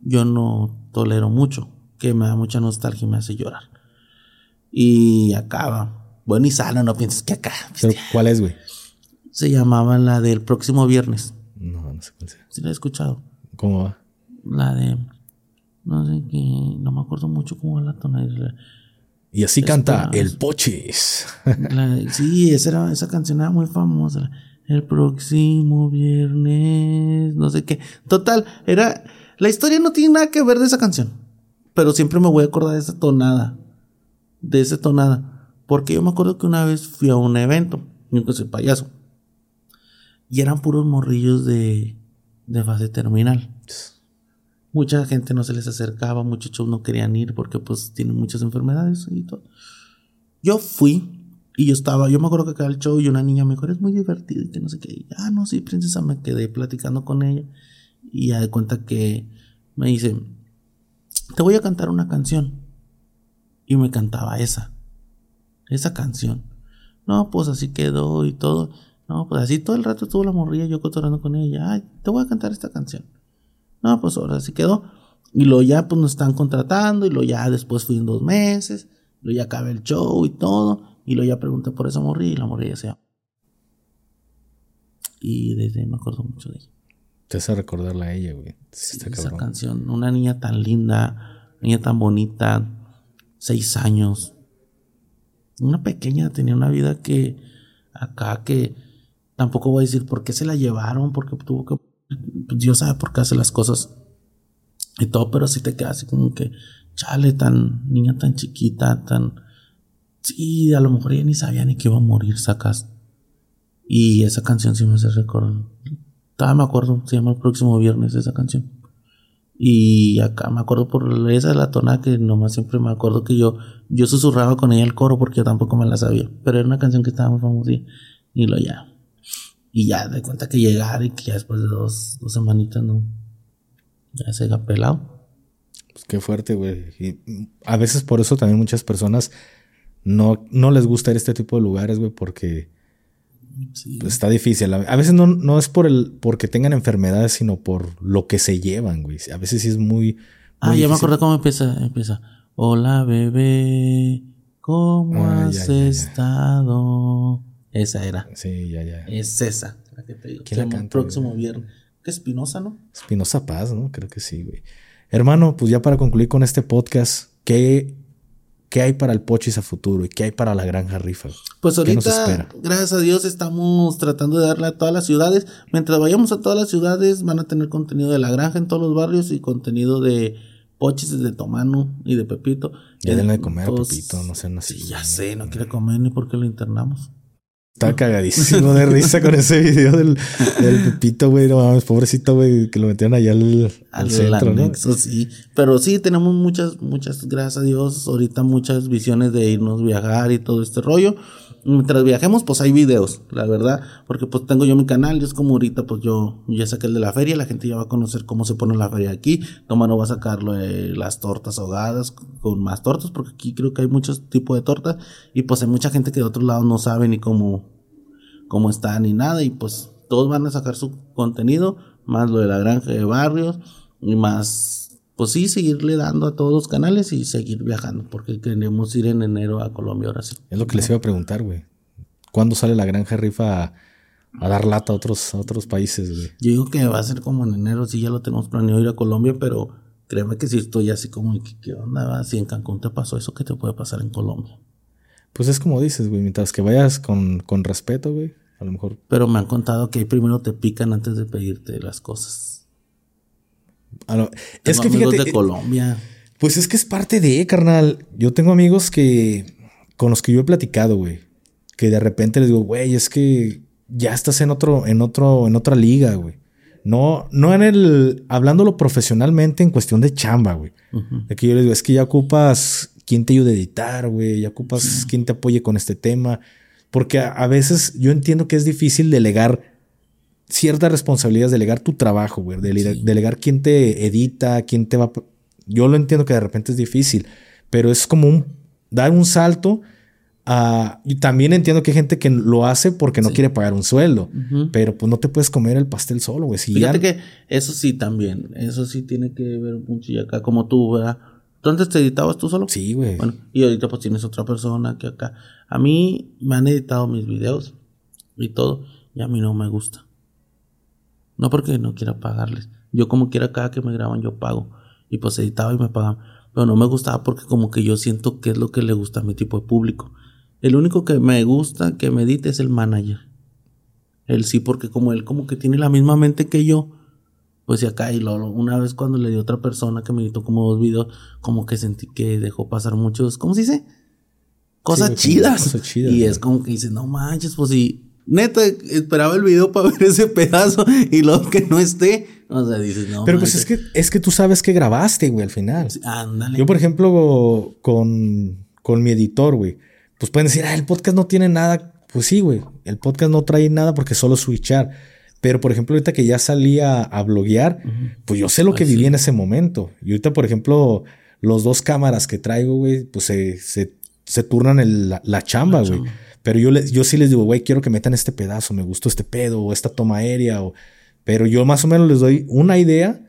[SPEAKER 1] yo no tolero mucho, que me da mucha nostalgia y me hace llorar. Y acaba. Bueno, y sano, no pienses que acá.
[SPEAKER 2] ¿Cuál es, güey?
[SPEAKER 1] Se llamaba la del próximo viernes.
[SPEAKER 2] No, no sé cuál sea.
[SPEAKER 1] Sí la he escuchado.
[SPEAKER 2] ¿Cómo va?
[SPEAKER 1] La de... No sé qué... No me acuerdo mucho cómo va la tonalidad.
[SPEAKER 2] Y así canta El Pochis.
[SPEAKER 1] sí, esa, era, esa canción era muy famosa. El próximo viernes... No sé qué. Total, era... La historia no tiene nada que ver de esa canción. Pero siempre me voy a acordar de esa tonada. De esa tonada. Porque yo me acuerdo que una vez fui a un evento. Yo que soy payaso. Y eran puros morrillos de, de fase terminal. Mucha gente no se les acercaba, muchachos no querían ir porque pues tienen muchas enfermedades y todo. Yo fui y yo estaba, yo me acuerdo que acá el show y una niña me dijo, es muy divertido y que no sé qué. ah, no, sí, princesa, me quedé platicando con ella. Y ya de cuenta que me dice, te voy a cantar una canción. Y me cantaba esa. Esa canción. No, pues así quedó y todo. No, pues así todo el rato estuvo la morrilla yo cotorando con ella. Ay, te voy a cantar esta canción. No, pues ahora sí quedó. Y lo ya pues nos están contratando. Y lo ya después fui en dos meses. Lo ya acabé el show y todo. Y lo ya pregunté por esa morrilla y la morrilla se Y desde me acuerdo mucho de ella.
[SPEAKER 2] Te hace recordarla a ella, güey.
[SPEAKER 1] esa canción. Una niña tan linda, niña tan bonita, seis años. Una pequeña tenía una vida que acá que tampoco voy a decir por qué se la llevaron, porque tuvo que. Dios sabe por qué hace las cosas y todo, pero sí te queda así como que, chale, tan niña tan chiquita, tan. Sí, a lo mejor ella ni sabía ni que iba a morir, sacas. Y esa canción sí me hace recordar Todavía me acuerdo, se llama el próximo viernes esa canción. Y acá me acuerdo por esa de la tona que nomás siempre me acuerdo que yo, yo susurraba con ella el coro porque yo tampoco me la sabía. Pero era una canción que estaba muy famosa y, lo ya. Y ya de cuenta que llegar y que ya después de dos, dos semanitas no. Ya se ha pelado.
[SPEAKER 2] Pues qué fuerte, güey. Y a veces por eso también muchas personas no, no les gusta ir a este tipo de lugares, güey, porque pues está difícil. A veces no, no es por el porque tengan enfermedades, sino por lo que se llevan, güey. A veces sí es muy.
[SPEAKER 1] ah, ya me acuerdo cómo empieza. Empieza. Hola, bebé. ¿Cómo ah, has estado? Esa era.
[SPEAKER 2] Sí, ya, ya.
[SPEAKER 1] Es esa, la que te digo. el próximo viernes. ¿Qué Espinosa, no?
[SPEAKER 2] Espinosa Paz, ¿no? Creo que sí, güey. Hermano, pues ya para concluir con este podcast, ¿qué ¿Qué hay para el Pochis a futuro y qué hay para la Granja Rifa?
[SPEAKER 1] Pues ahorita, gracias a Dios, estamos tratando de darle a todas las ciudades. Mientras vayamos a todas las ciudades, van a tener contenido de la granja en todos los barrios y contenido de Pochis de Tomano y de Pepito.
[SPEAKER 2] Ya denle de comer a Pepito, no sé, no sé.
[SPEAKER 1] Sí, ya sé, no quiere comer ni porque lo internamos.
[SPEAKER 2] Estaba cagadísimo de risa con ese video del, del Pepito, güey. No mames, pobrecito, güey, que lo metieron allá al, al, centro, ¿no?
[SPEAKER 1] sí. Pero sí, tenemos muchas, muchas, gracias a Dios, ahorita muchas visiones de irnos viajar y todo este rollo. Mientras viajemos, pues hay videos, la verdad, porque pues tengo yo mi canal, y es como ahorita, pues yo ya saqué el de la feria, la gente ya va a conocer cómo se pone la feria aquí, no va a sacar las tortas ahogadas con más tortas, porque aquí creo que hay muchos tipos de tortas, y pues hay mucha gente que de otro lado no sabe ni cómo, cómo está ni nada, y pues todos van a sacar su contenido, más lo de la granja de barrios, y más, pues sí, seguirle dando a todos los canales y seguir viajando, porque queremos ir en enero a Colombia ahora sí.
[SPEAKER 2] Es lo que les iba a preguntar, güey. ¿Cuándo sale la granja rifa a, dar lata a otros, a otros países, güey?
[SPEAKER 1] Yo digo que va a ser como en enero, sí, ya lo tenemos planeado ir a Colombia, pero créeme que si estoy así como, ¿qué, onda? Si en Cancún te pasó eso, ¿qué te puede pasar en Colombia?
[SPEAKER 2] Pues es como dices, güey, mientras que vayas con, con respeto, güey, a lo mejor.
[SPEAKER 1] Pero me han contado que primero te pican antes de pedirte las cosas
[SPEAKER 2] es que fíjate.
[SPEAKER 1] de Colombia.
[SPEAKER 2] Pues es que es parte de, carnal. Yo tengo amigos que. con los que yo he platicado, güey. Que de repente les digo, güey, es que ya estás en otro, en otro, en otra liga, güey. No, no en el. hablándolo profesionalmente en cuestión de chamba, güey. De que yo les digo, es que ya ocupas quien te ayude a editar, güey. Ya ocupas quien te apoye con este tema. Porque a, veces yo entiendo que es difícil delegar cierta responsabilidad es delegar tu trabajo, güey. Delegar, quién te edita, quién te va. Yo lo entiendo que de repente es difícil, pero es como un dar un salto. Y también entiendo que hay gente que lo hace porque no quiere pagar un sueldo, pero pues no te puedes comer el pastel solo, güey.
[SPEAKER 1] Fíjate que eso sí también, eso sí tiene que ver mucho y acá como tú, ¿verdad? ¿Tú antes te editabas tú solo?
[SPEAKER 2] Sí, güey.
[SPEAKER 1] Bueno, y ahorita pues tienes otra persona que acá. A mí me han editado mis videos y todo, y a mí no me gusta. No porque no quiera pagarles. Yo como quiera cada que me graban yo pago. Y pues editaba y me pagaban. Pero no me gustaba porque como que yo siento que es lo que le gusta a mi tipo de público. El único que me gusta que me edite es el manager. Él sí, porque como él como que tiene la misma mente que yo. Pues y acá y lo, una vez cuando le di a otra persona que me editó como dos videos, como que sentí que dejó pasar muchos, ¿cómo se dice? Cosas chidas. y es como que dice, no manches, pues si Neta, esperaba el video para [LAUGHS] ver ese pedazo y luego que no esté. O sea, dices, no.
[SPEAKER 2] Pero pues es que, es que tú sabes que grabaste, güey, al final.
[SPEAKER 1] ándale.
[SPEAKER 2] Yo, por ejemplo, con, con mi editor, güey, pues pueden decir, ah, el podcast no tiene nada. Pues sí, güey, el podcast no trae nada porque solo switchar. Pero, por ejemplo, ahorita que ya salía a bloguear, pues yo sé lo que viví en ese momento. Y ahorita, por ejemplo, los dos cámaras que traigo, güey, pues se, se, turnan la, chamba, güey. Pero yo, les, yo sí les digo, güey, quiero que metan este pedazo, me gustó este pedo o esta toma aérea. O, pero yo más o menos les doy una idea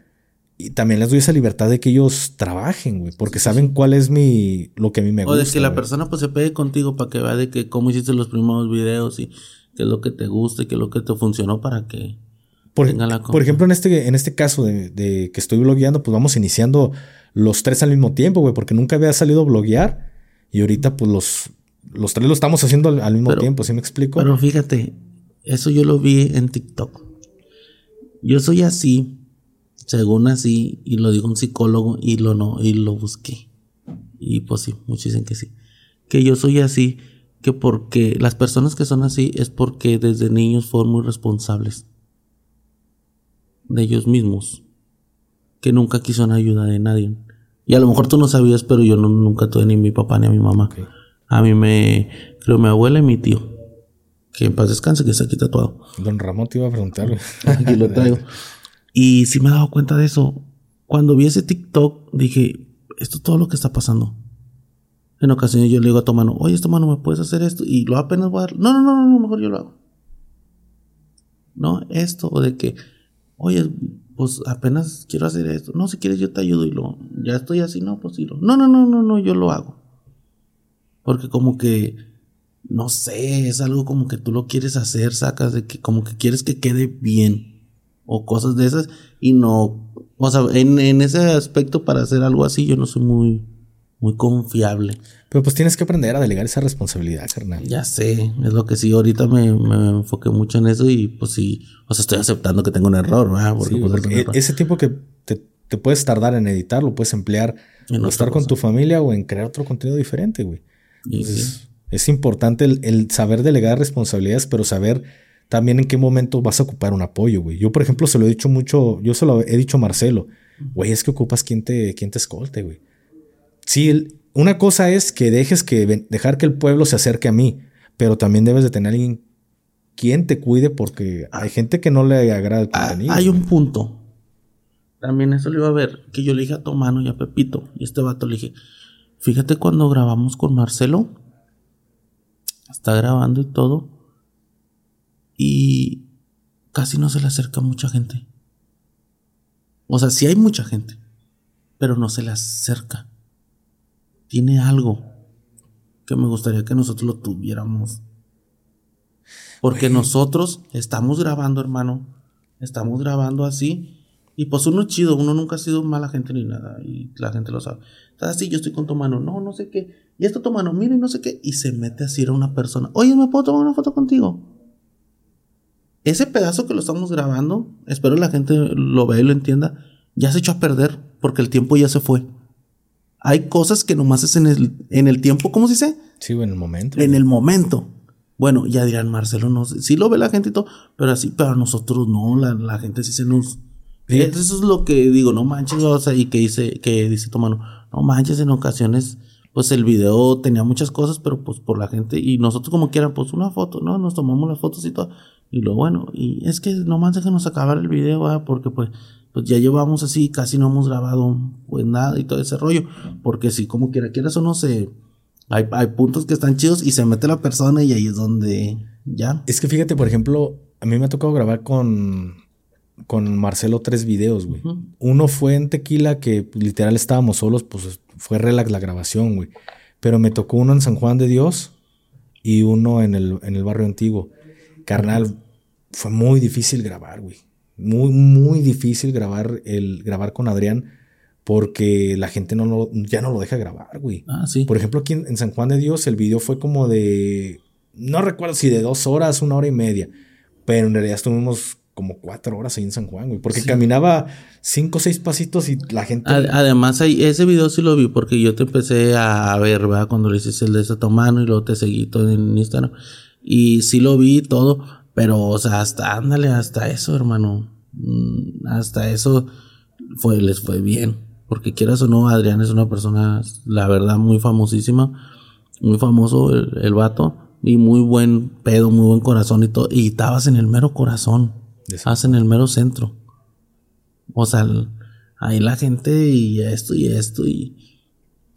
[SPEAKER 2] y también les doy esa libertad de que ellos trabajen, güey, porque saben cuál es mi, lo que a mí me gusta.
[SPEAKER 1] O de que la persona pues se pegue contigo para que vea de que cómo hiciste los primeros videos y qué es lo que te gusta y qué es lo que te funcionó para que...
[SPEAKER 2] Por, por ejemplo, en este, en este caso de, de, que estoy blogueando, pues vamos iniciando los tres al mismo tiempo, güey, porque nunca había salido a bloguear y ahorita pues los, los tres lo estamos haciendo al, mismo tiempo, ¿sí me explico?
[SPEAKER 1] Pero fíjate, eso yo lo vi en TikTok. Yo soy así, según así, y lo digo un psicólogo, y lo no, y lo busqué. Y pues sí, muchos dicen que sí. Que yo soy así, que porque las personas que son así es porque desde niños fueron muy responsables de ellos mismos, que nunca quisieron ayuda de nadie. Y a lo mejor tú no sabías, pero yo nunca tuve ni a mi papá ni a mi mamá. A mí me, creo mi abuela y mi tío. Que en paz descanse, que está aquí tatuado.
[SPEAKER 2] Don Ramón te iba a preguntar. [LAUGHS]
[SPEAKER 1] aquí lo traigo. Y sí me he dado cuenta de eso. Cuando vi ese TikTok, dije, esto es todo lo que está pasando. En ocasiones yo le digo a tu mano, oye, tu mano, ¿me puedes hacer esto? Y lo apenas voy a dar. No, no, no, no, mejor yo lo hago. No, esto, o de que, oye, pues apenas quiero hacer esto. No, si quieres yo te ayudo y lo, ya estoy así, no, pues sí. No, no, no, no, no, yo lo hago. Porque como que, no sé, es algo como que tú lo quieres hacer, sacas de que como que quieres que quede bien. O cosas de esas. Y no, o sea, en, ese aspecto para hacer algo así yo no soy muy, muy confiable.
[SPEAKER 2] Pero pues tienes que aprender a delegar esa responsabilidad, carnal.
[SPEAKER 1] Ya sé, es lo que sí, ahorita me, me enfoqué mucho en eso y pues sí, o sea, estoy aceptando que tengo un error, ¿verdad?
[SPEAKER 2] Porque, pues, ese tiempo que te, te, puedes tardar en editar, lo puedes emplear en estar con tu familia o en crear otro contenido diferente, güey es importante el, saber delegar responsabilidades, pero saber también en qué momento vas a ocupar un apoyo, güey. Yo, por ejemplo, se lo he dicho mucho, yo se lo he dicho a Marcelo, güey, es que ocupas quien te, quien te escolte, güey. Sí, una cosa es que dejes que dejar que el pueblo se acerque a mí, pero también debes de tener alguien quien te cuide porque hay gente que no le agrada el
[SPEAKER 1] ah, contenido. Hay un punto. También eso lo iba a ver, que yo le dije a tu mano y a Pepito, y este vato le dije, fíjate cuando grabamos con Marcelo, está grabando y todo, y casi no se le acerca mucha gente. O sea, sí hay mucha gente, pero no se le acerca. Tiene algo que me gustaría que nosotros lo tuviéramos. Porque nosotros estamos grabando, hermano. Estamos grabando así. Y pues uno es chido, uno nunca ha sido mala gente ni nada. Y la gente lo sabe. Estás así, yo estoy con tu mano. No, no sé qué. Y esto tu mano, mire, no sé qué. Y se mete así a una persona. Oye, ¿me puedo tomar una foto contigo? Ese pedazo que lo estamos grabando, espero la gente lo vea y lo entienda, ya se echó a perder porque el tiempo ya se fue. Hay cosas que nomás es en el, en el tiempo, ¿cómo se dice?
[SPEAKER 2] Sí, en el momento.
[SPEAKER 1] En el momento. Bueno, ya dirán, Marcelo, no sé, sí lo ve la gente y todo, pero así, pero nosotros no, la, gente sí se nos... Eso es lo que digo, no manches, o sea, y que dice, que dice tu mano, no manches, en ocasiones, pues el video tenía muchas cosas, pero pues por la gente, y nosotros como quieran, pues una foto, ¿no? Nos tomamos las fotos y todo, y lo bueno, y es que nomás déjenos acabar el video, porque pues pues ya llevamos así, casi no hemos grabado pues nada y todo ese rollo. Porque si como quiera quieras o no se... Hay, hay puntos que están chidos y se mete la persona y ahí es donde ya.
[SPEAKER 2] Es que fíjate, por ejemplo, a mí me ha tocado grabar con, con Marcelo tres videos, güey. Uno fue en Tequila, que literal estábamos solos, pues fue relax la grabación, güey. Pero me tocó uno en San Juan de Dios y uno en el, en el barrio antiguo. Carnal, fue muy difícil grabar, güey muy, muy difícil grabar, el, grabar con Adrián porque la gente no ya no lo deja grabar, güey.
[SPEAKER 1] Ah, sí.
[SPEAKER 2] Por ejemplo, aquí en, San Juan de Dios el video fue como de, no recuerdo si de dos horas, una hora y media, pero en realidad estuvimos como cuatro horas ahí en San Juan, güey, porque caminaba cinco o seis pasitos y la gente...
[SPEAKER 1] Además, ese video sí lo vi porque yo te empecé a ver, ¿verdad? Cuando le hiciste el de esa mano y luego te seguí todo en Instagram. Y sí lo vi todo, pero, o sea, hasta, ándale, hasta eso, hermano. Mm, hasta eso fue, les fue bien. Porque quieras o no, Adrián es una persona, la verdad, muy famosísima. Muy famoso el, el vato. Y muy buen pedo, muy buen corazón y todo. Y estabas en el mero corazón. Estabas en el mero centro. O sea, ahí la gente y esto y esto y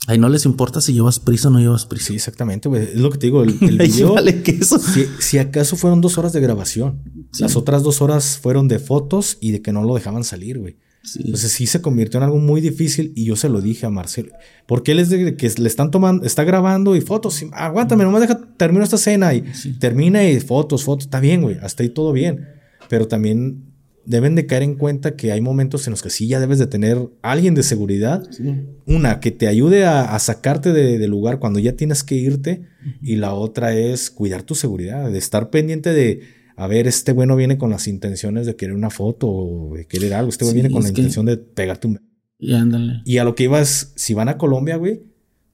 [SPEAKER 1] Ahí no les importa si llevas prisa o no llevas prisa.
[SPEAKER 2] Sí, exactamente, güey. Es lo que te digo. El, [LAUGHS] video. vale queso. Si, si, acaso fueron dos horas de grabación. Las otras dos horas fueron de fotos y de que no lo dejaban salir, güey. Entonces sí se convirtió en algo muy difícil y yo se lo dije a Marcelo. Porque él es de que le están tomando, está grabando y fotos. Y, aguántame, nomás deja, termino esta escena y termina y fotos, fotos. Está bien, güey. Hasta ahí todo bien. Pero también deben de caer en cuenta que hay momentos en los que sí ya debes de tener alguien de seguridad. Una, que te ayude a, sacarte del de lugar cuando ya tienes que irte. Y la otra es cuidar tu seguridad, de estar pendiente de, a ver, este bueno viene con las intenciones de querer una foto o de querer algo. Este viene con la intención de pegarte un...
[SPEAKER 1] Y ándale.
[SPEAKER 2] Y a lo que ibas, si van a Colombia, güey,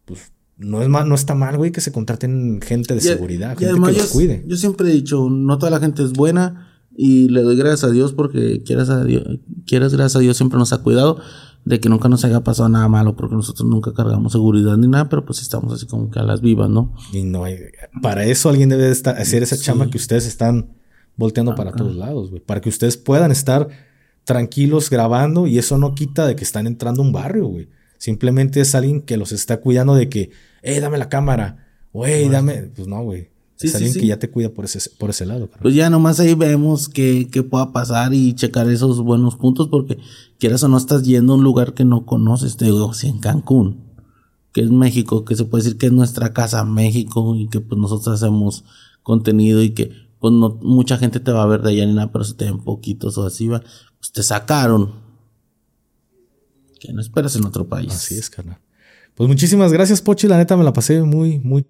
[SPEAKER 2] pues no es mal, no está mal, güey, que se contraten gente de seguridad, gente que los cuide.
[SPEAKER 1] Yo siempre he dicho, no toda la gente es buena y le doy gracias a Dios porque quieras a Dios, quieras gracias a Dios siempre nos ha cuidado de que nunca nos haya pasado nada malo porque nosotros nunca cargamos seguridad ni nada, pero pues estamos así como que a las vivas, ¿no?
[SPEAKER 2] Y no hay, para eso alguien debe estar, hacer esa chamba que ustedes están volteando para todos lados, güey, para que ustedes puedan estar tranquilos grabando y eso no quita de que están entrando a un barrio, güey. Simplemente es alguien que los está cuidando de que, eh, dame la cámara, güey, dame, pues no, güey. Sí, es alguien que ya te cuida por ese, por ese lado.
[SPEAKER 1] Pues ya nomás ahí vemos qué, pueda pasar y checar esos buenos puntos porque quieras o no estás yendo a un lugar que no conoces, te digo, si en Cancún, que es México, que se puede decir que es nuestra casa México y que pues nosotros hacemos contenido y que pues no mucha gente te va a ver de allá ni nada, pero si te ven poquitos o así va, pues te sacaron. Que no esperas en otro país.
[SPEAKER 2] Así es, carnal. Pues muchísimas gracias, Pochi. La neta me la pasé muy, muy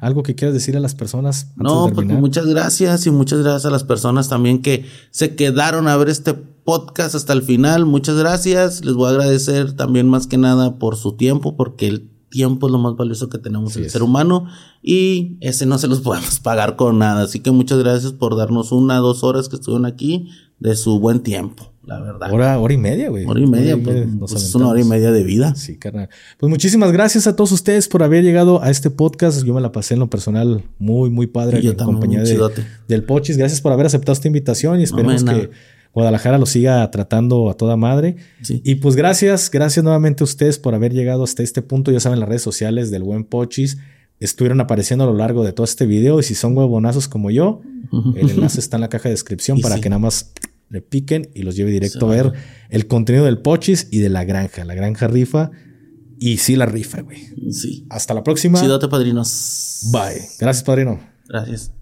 [SPEAKER 2] ¿Algo que quieras decir a las personas?
[SPEAKER 1] no, pues muchas gracias y muchas gracias a las personas también que se quedaron a ver este podcast hasta el final. Muchas gracias. Les voy a agradecer también más que nada por su tiempo, porque el tiempo es lo más valioso que tenemos el ser humano y ese no se los [LAUGHS] podemos pagar con nada. Así que muchas gracias por darnos una, dos horas que estuvieron aquí de su buen tiempo. La verdad.
[SPEAKER 2] Hora, hora y media, güey.
[SPEAKER 1] Hora y media, pues, pues es una hora y media de vida.
[SPEAKER 2] Sí, carnal. Pues muchísimas gracias a todos ustedes por haber llegado a este podcast. Yo me la pasé en lo personal muy, muy padre en compañía de, del Pochis. Gracias por haber aceptado esta invitación y esperemos que Guadalajara lo siga tratando a toda madre. Y pues gracias, gracias nuevamente a ustedes por haber llegado hasta este punto. Ya saben, las redes sociales del buen Pochis estuvieron apareciendo a lo largo de todo este video. Y si son huevonazos como yo, el enlace está en la caja de descripción para que nada más le piquen y los lleve directo a ver el contenido del Pochis y de la granja. La granja rifa. Y sí, la rifa, güey.
[SPEAKER 1] Sí.
[SPEAKER 2] Hasta la próxima.
[SPEAKER 1] Chidote, padrinos.
[SPEAKER 2] Bye. Gracias, padrino.
[SPEAKER 1] Gracias.